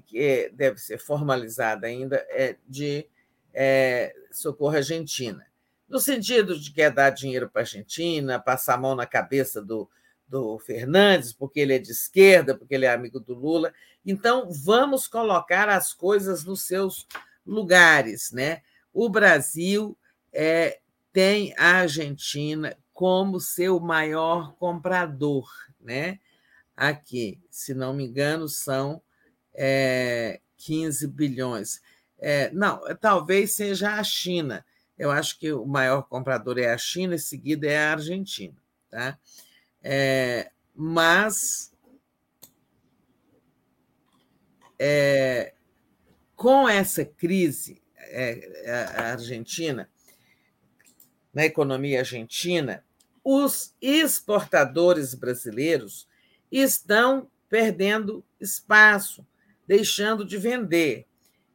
que deve ser formalizada ainda, é, de é, socorro Argentina. No sentido de que é dar dinheiro para a Argentina, passar a mão na cabeça do, do Fernandes, porque ele é de esquerda, porque ele é amigo do Lula. Então, vamos colocar as coisas nos seus lugares, né? O Brasil é, tem a Argentina como seu maior comprador, né? Aqui, se não me engano, são é, 15 bilhões. É, não, talvez seja a China. Eu acho que o maior comprador é a China, em seguida é a Argentina. Tá? É, mas é, com essa crise a Argentina, na economia argentina, os exportadores brasileiros estão perdendo espaço, deixando de vender.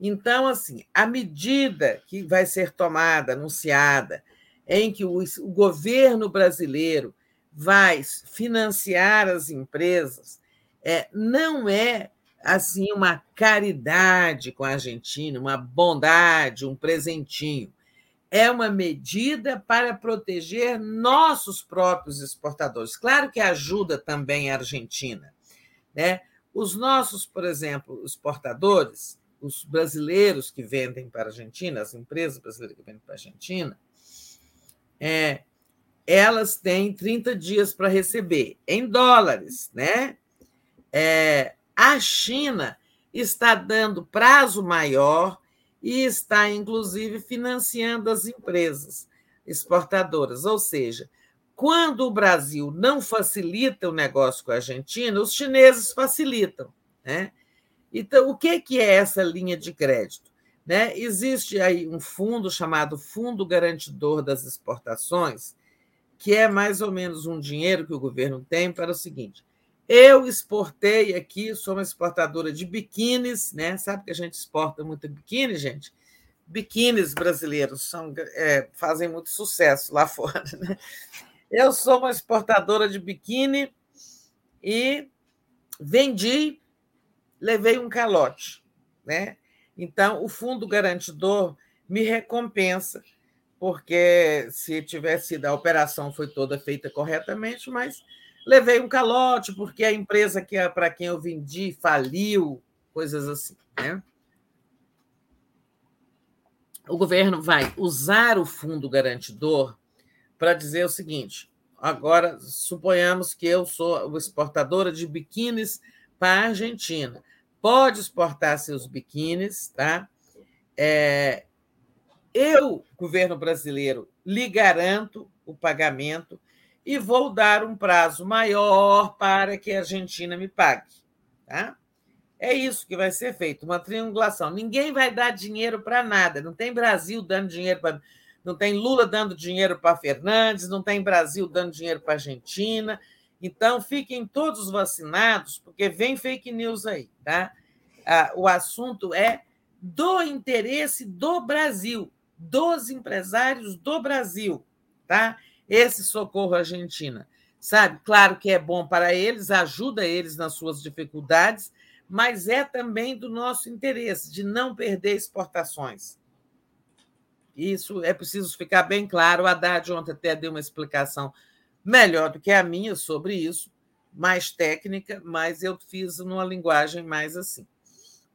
Então, assim, a medida que vai ser tomada, anunciada, em que o, o governo brasileiro vai financiar as empresas, é, não é assim uma caridade com a Argentina, uma bondade, um presentinho. É uma medida para proteger nossos próprios exportadores. Claro que ajuda também a Argentina. Né? Os nossos, por exemplo, exportadores, os brasileiros que vendem para a Argentina, as empresas brasileiras que vendem para a Argentina, é, elas têm 30 dias para receber em dólares, né? É, a China está dando prazo maior e está, inclusive, financiando as empresas exportadoras. Ou seja, quando o Brasil não facilita o negócio com a Argentina, os chineses facilitam. Né? Então, o que é essa linha de crédito? Né? Existe aí um fundo chamado Fundo Garantidor das Exportações, que é mais ou menos um dinheiro que o governo tem para o seguinte: eu exportei aqui, sou uma exportadora de biquínis, né? Sabe que a gente exporta muito biquíni, gente? Biquínis brasileiros são, é, fazem muito sucesso lá [LAUGHS] fora. Né? Eu sou uma exportadora de biquíni e vendi, levei um calote, né? Então, o fundo garantidor me recompensa, porque se tivesse sido a operação foi toda feita corretamente, mas levei um calote porque a empresa que é para quem eu vendi faliu, coisas assim. Né? O governo vai usar o fundo garantidor para dizer o seguinte: agora suponhamos que eu sou exportadora de biquínis para a Argentina. Pode exportar seus biquínis, tá? É, eu, governo brasileiro, lhe garanto o pagamento e vou dar um prazo maior para que a Argentina me pague. Tá? É isso que vai ser feito, uma triangulação. Ninguém vai dar dinheiro para nada. Não tem Brasil dando dinheiro para. Não tem Lula dando dinheiro para Fernandes, não tem Brasil dando dinheiro para Argentina. Então, fiquem todos vacinados, porque vem fake news aí. Tá? Ah, o assunto é do interesse do Brasil, dos empresários do Brasil. Tá? Esse socorro à Argentina. Sabe? Claro que é bom para eles, ajuda eles nas suas dificuldades, mas é também do nosso interesse de não perder exportações. Isso é preciso ficar bem claro. O Haddad ontem até deu uma explicação melhor do que a minha sobre isso, mais técnica, mas eu fiz numa linguagem mais assim,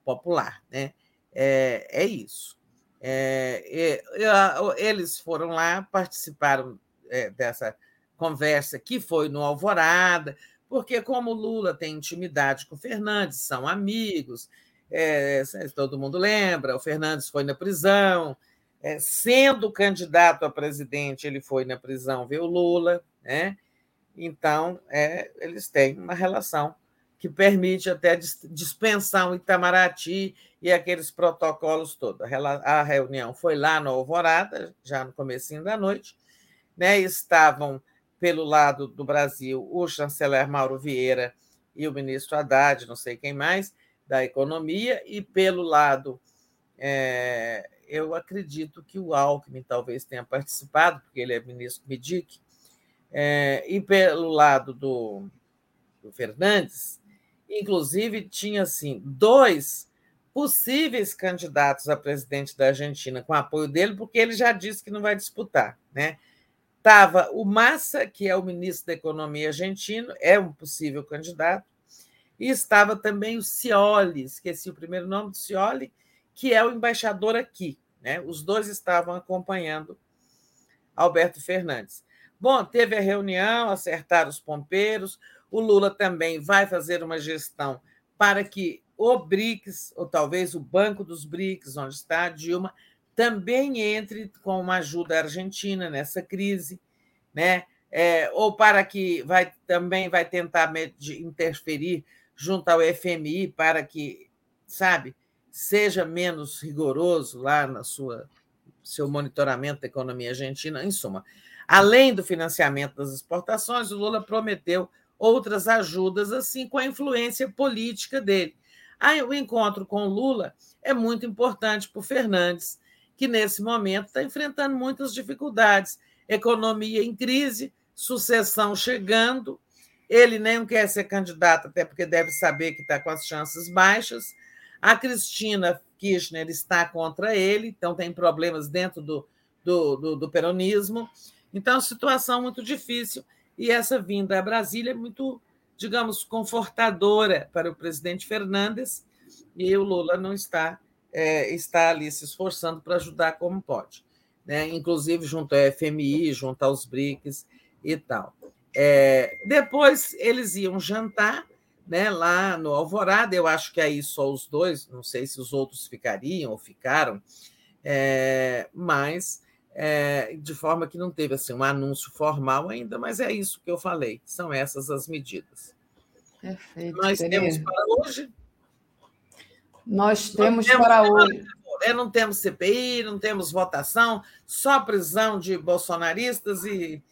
popular. Né? É, é isso. É, é, eles foram lá, participaram é, dessa conversa que foi no Alvorada, porque como Lula tem intimidade com Fernandes, são amigos, é, todo mundo lembra, o Fernandes foi na prisão, é, sendo candidato a presidente, ele foi na prisão ver o Lula, né? Então, é, eles têm uma relação que permite até dispensar o Itamaraty e aqueles protocolos todos. A reunião foi lá no Alvorada, já no comecinho da noite, né, estavam, pelo lado do Brasil, o chanceler Mauro Vieira e o ministro Haddad, não sei quem mais, da Economia, e pelo lado, é, eu acredito que o Alckmin talvez tenha participado, porque ele é ministro Medic, é, e pelo lado do, do Fernandes, inclusive tinha assim dois possíveis candidatos a presidente da Argentina com apoio dele, porque ele já disse que não vai disputar, né? Estava o Massa, que é o ministro da Economia argentino, é um possível candidato, e estava também o Scioli, esqueci o primeiro nome do Scioli, que é o embaixador aqui. Né? Os dois estavam acompanhando Alberto Fernandes. Bom, teve a reunião, acertaram os pompeiros. O Lula também vai fazer uma gestão para que o BRICS, ou talvez o Banco dos BRICS, onde está a Dilma, também entre com uma ajuda argentina nessa crise, né? É, ou para que vai também vai tentar interferir junto ao FMI para que, sabe, seja menos rigoroso lá na sua seu monitoramento da economia argentina, em suma. Além do financiamento das exportações, o Lula prometeu outras ajudas assim com a influência política dele. Aí o encontro com o Lula é muito importante para o Fernandes, que nesse momento está enfrentando muitas dificuldades. Economia em crise, sucessão chegando. Ele nem quer ser candidato, até porque deve saber que está com as chances baixas. A Cristina Kirchner está contra ele, então tem problemas dentro do, do, do, do peronismo. Então, situação muito difícil. E essa vinda a Brasília é muito, digamos, confortadora para o presidente Fernandes, e o Lula não está é, está ali se esforçando para ajudar como pode, né? inclusive junto à FMI, junto aos BRICS e tal. É, depois eles iam jantar né, lá no Alvorada, eu acho que aí só os dois, não sei se os outros ficariam ou ficaram, é, mas é, de forma que não teve assim, um anúncio formal ainda, mas é isso que eu falei, são essas as medidas. Perfeito. Nós temos para hoje nós temos, temos para hoje. Não temos CPI, não temos votação, só prisão de bolsonaristas e,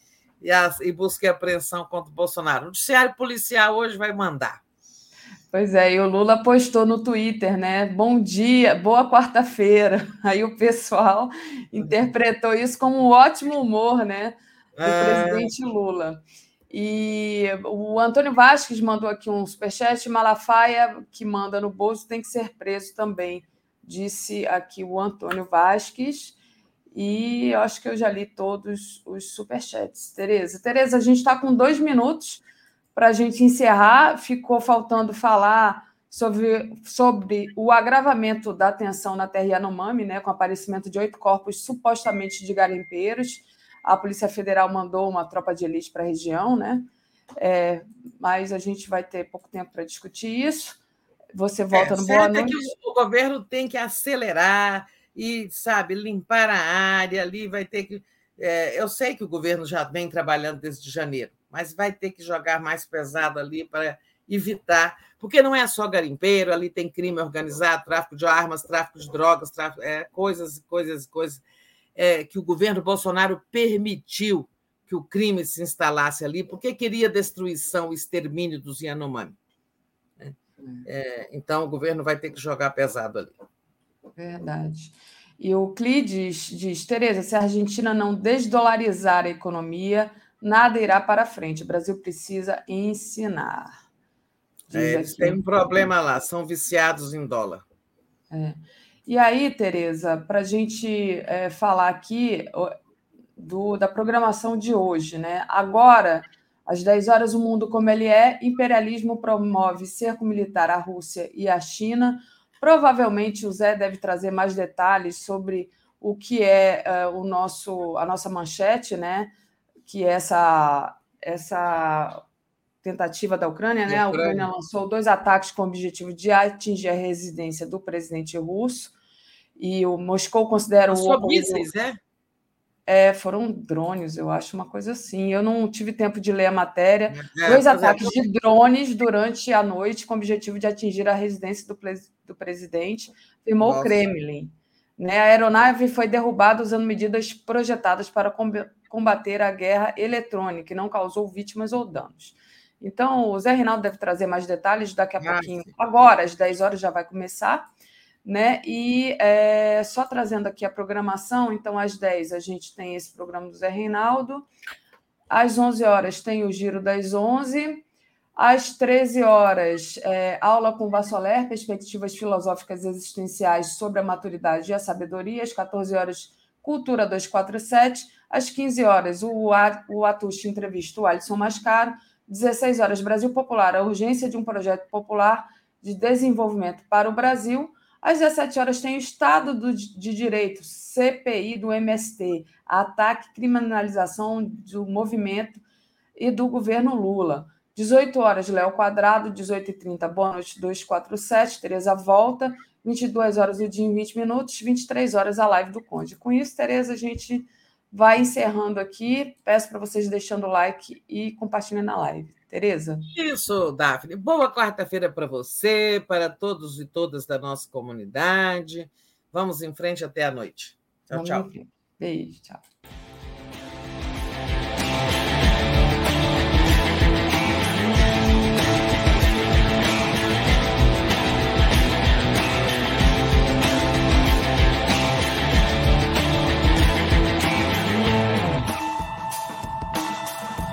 e, a, e busca e apreensão contra o Bolsonaro. O judiciário policial hoje vai mandar. Pois é, e o Lula postou no Twitter, né? Bom dia, boa quarta-feira. [LAUGHS] Aí o pessoal interpretou isso como um ótimo humor, né? Do é... presidente Lula. E o Antônio Vasques mandou aqui um superchat. Malafaia, que manda no bolso, tem que ser preso também, disse aqui o Antônio Vasques. E eu acho que eu já li todos os superchats. Tereza, Tereza, a gente está com dois minutos para a gente encerrar, ficou faltando falar sobre, sobre o agravamento da tensão na terra Yanomami, né, com o aparecimento de oito corpos supostamente de garimpeiros. A Polícia Federal mandou uma tropa de elite para a região, né? É, mas a gente vai ter pouco tempo para discutir isso. Você é, volta é, no Boa Noite. Que o governo tem que acelerar e, sabe, limpar a área ali, vai ter que. É, eu sei que o governo já vem trabalhando desde janeiro, mas vai ter que jogar mais pesado ali para evitar, porque não é só garimpeiro, ali tem crime organizado, tráfico de armas, tráfico de drogas, tráfico, é, coisas, coisas, coisas é, que o governo Bolsonaro permitiu que o crime se instalasse ali, porque queria destruição, extermínio dos Yanomami. Né? É, então, o governo vai ter que jogar pesado ali. Verdade. E o Clides diz, Tereza, se a Argentina não desdolarizar a economia, nada irá para frente. O Brasil precisa ensinar. É, eles têm um problema lá, são viciados em dólar. É. E aí, Tereza, para a gente é, falar aqui do, da programação de hoje, né? Agora, às 10 horas, o mundo como ele é, imperialismo promove cerco militar à Rússia e à China. Provavelmente o Zé deve trazer mais detalhes sobre o que é uh, o nosso, a nossa manchete, né? Que é essa, essa tentativa da Ucrânia, né? A Ucrânia lançou dois ataques com o objetivo de atingir a residência do presidente russo. E o Moscou considera o. Só mísseis, né? É, foram drones, eu acho, uma coisa assim. Eu não tive tempo de ler a matéria. É, Dois é, ataques é. de drones durante a noite com o objetivo de atingir a residência do, do presidente, afirmou o Kremlin. Né? A aeronave foi derrubada usando medidas projetadas para combater a guerra eletrônica e não causou vítimas ou danos. Então, o Zé Reinaldo deve trazer mais detalhes daqui a ah, pouquinho. Agora, às 10 horas já vai começar né? E é, só trazendo aqui a programação, então às 10 a gente tem esse programa do Zé Reinaldo, às 11 horas tem o Giro das 11, às 13 horas, é, aula com Vassoler, perspectivas filosóficas existenciais sobre a maturidade e a sabedoria, às 14 horas, Cultura 247, às 15 horas, o, o Atush entrevista o Alisson Mascaro, 16 horas, Brasil Popular, a urgência de um projeto popular de desenvolvimento para o Brasil, às 17 horas tem o Estado do, de Direito, CPI do MST, ataque, criminalização do movimento e do governo Lula. 18 horas, Léo Quadrado, 18h30, Boa Noite 247, Tereza Volta, 22 horas o dia em 20 minutos, 23 horas a live do Conde. Com isso, Tereza, a gente vai encerrando aqui. Peço para vocês deixando o like e compartilhando a live. Tereza? Isso, Daphne. Boa quarta-feira para você, para todos e todas da nossa comunidade. Vamos em frente até a noite. Tchau, Vamos tchau. Beijo, tchau.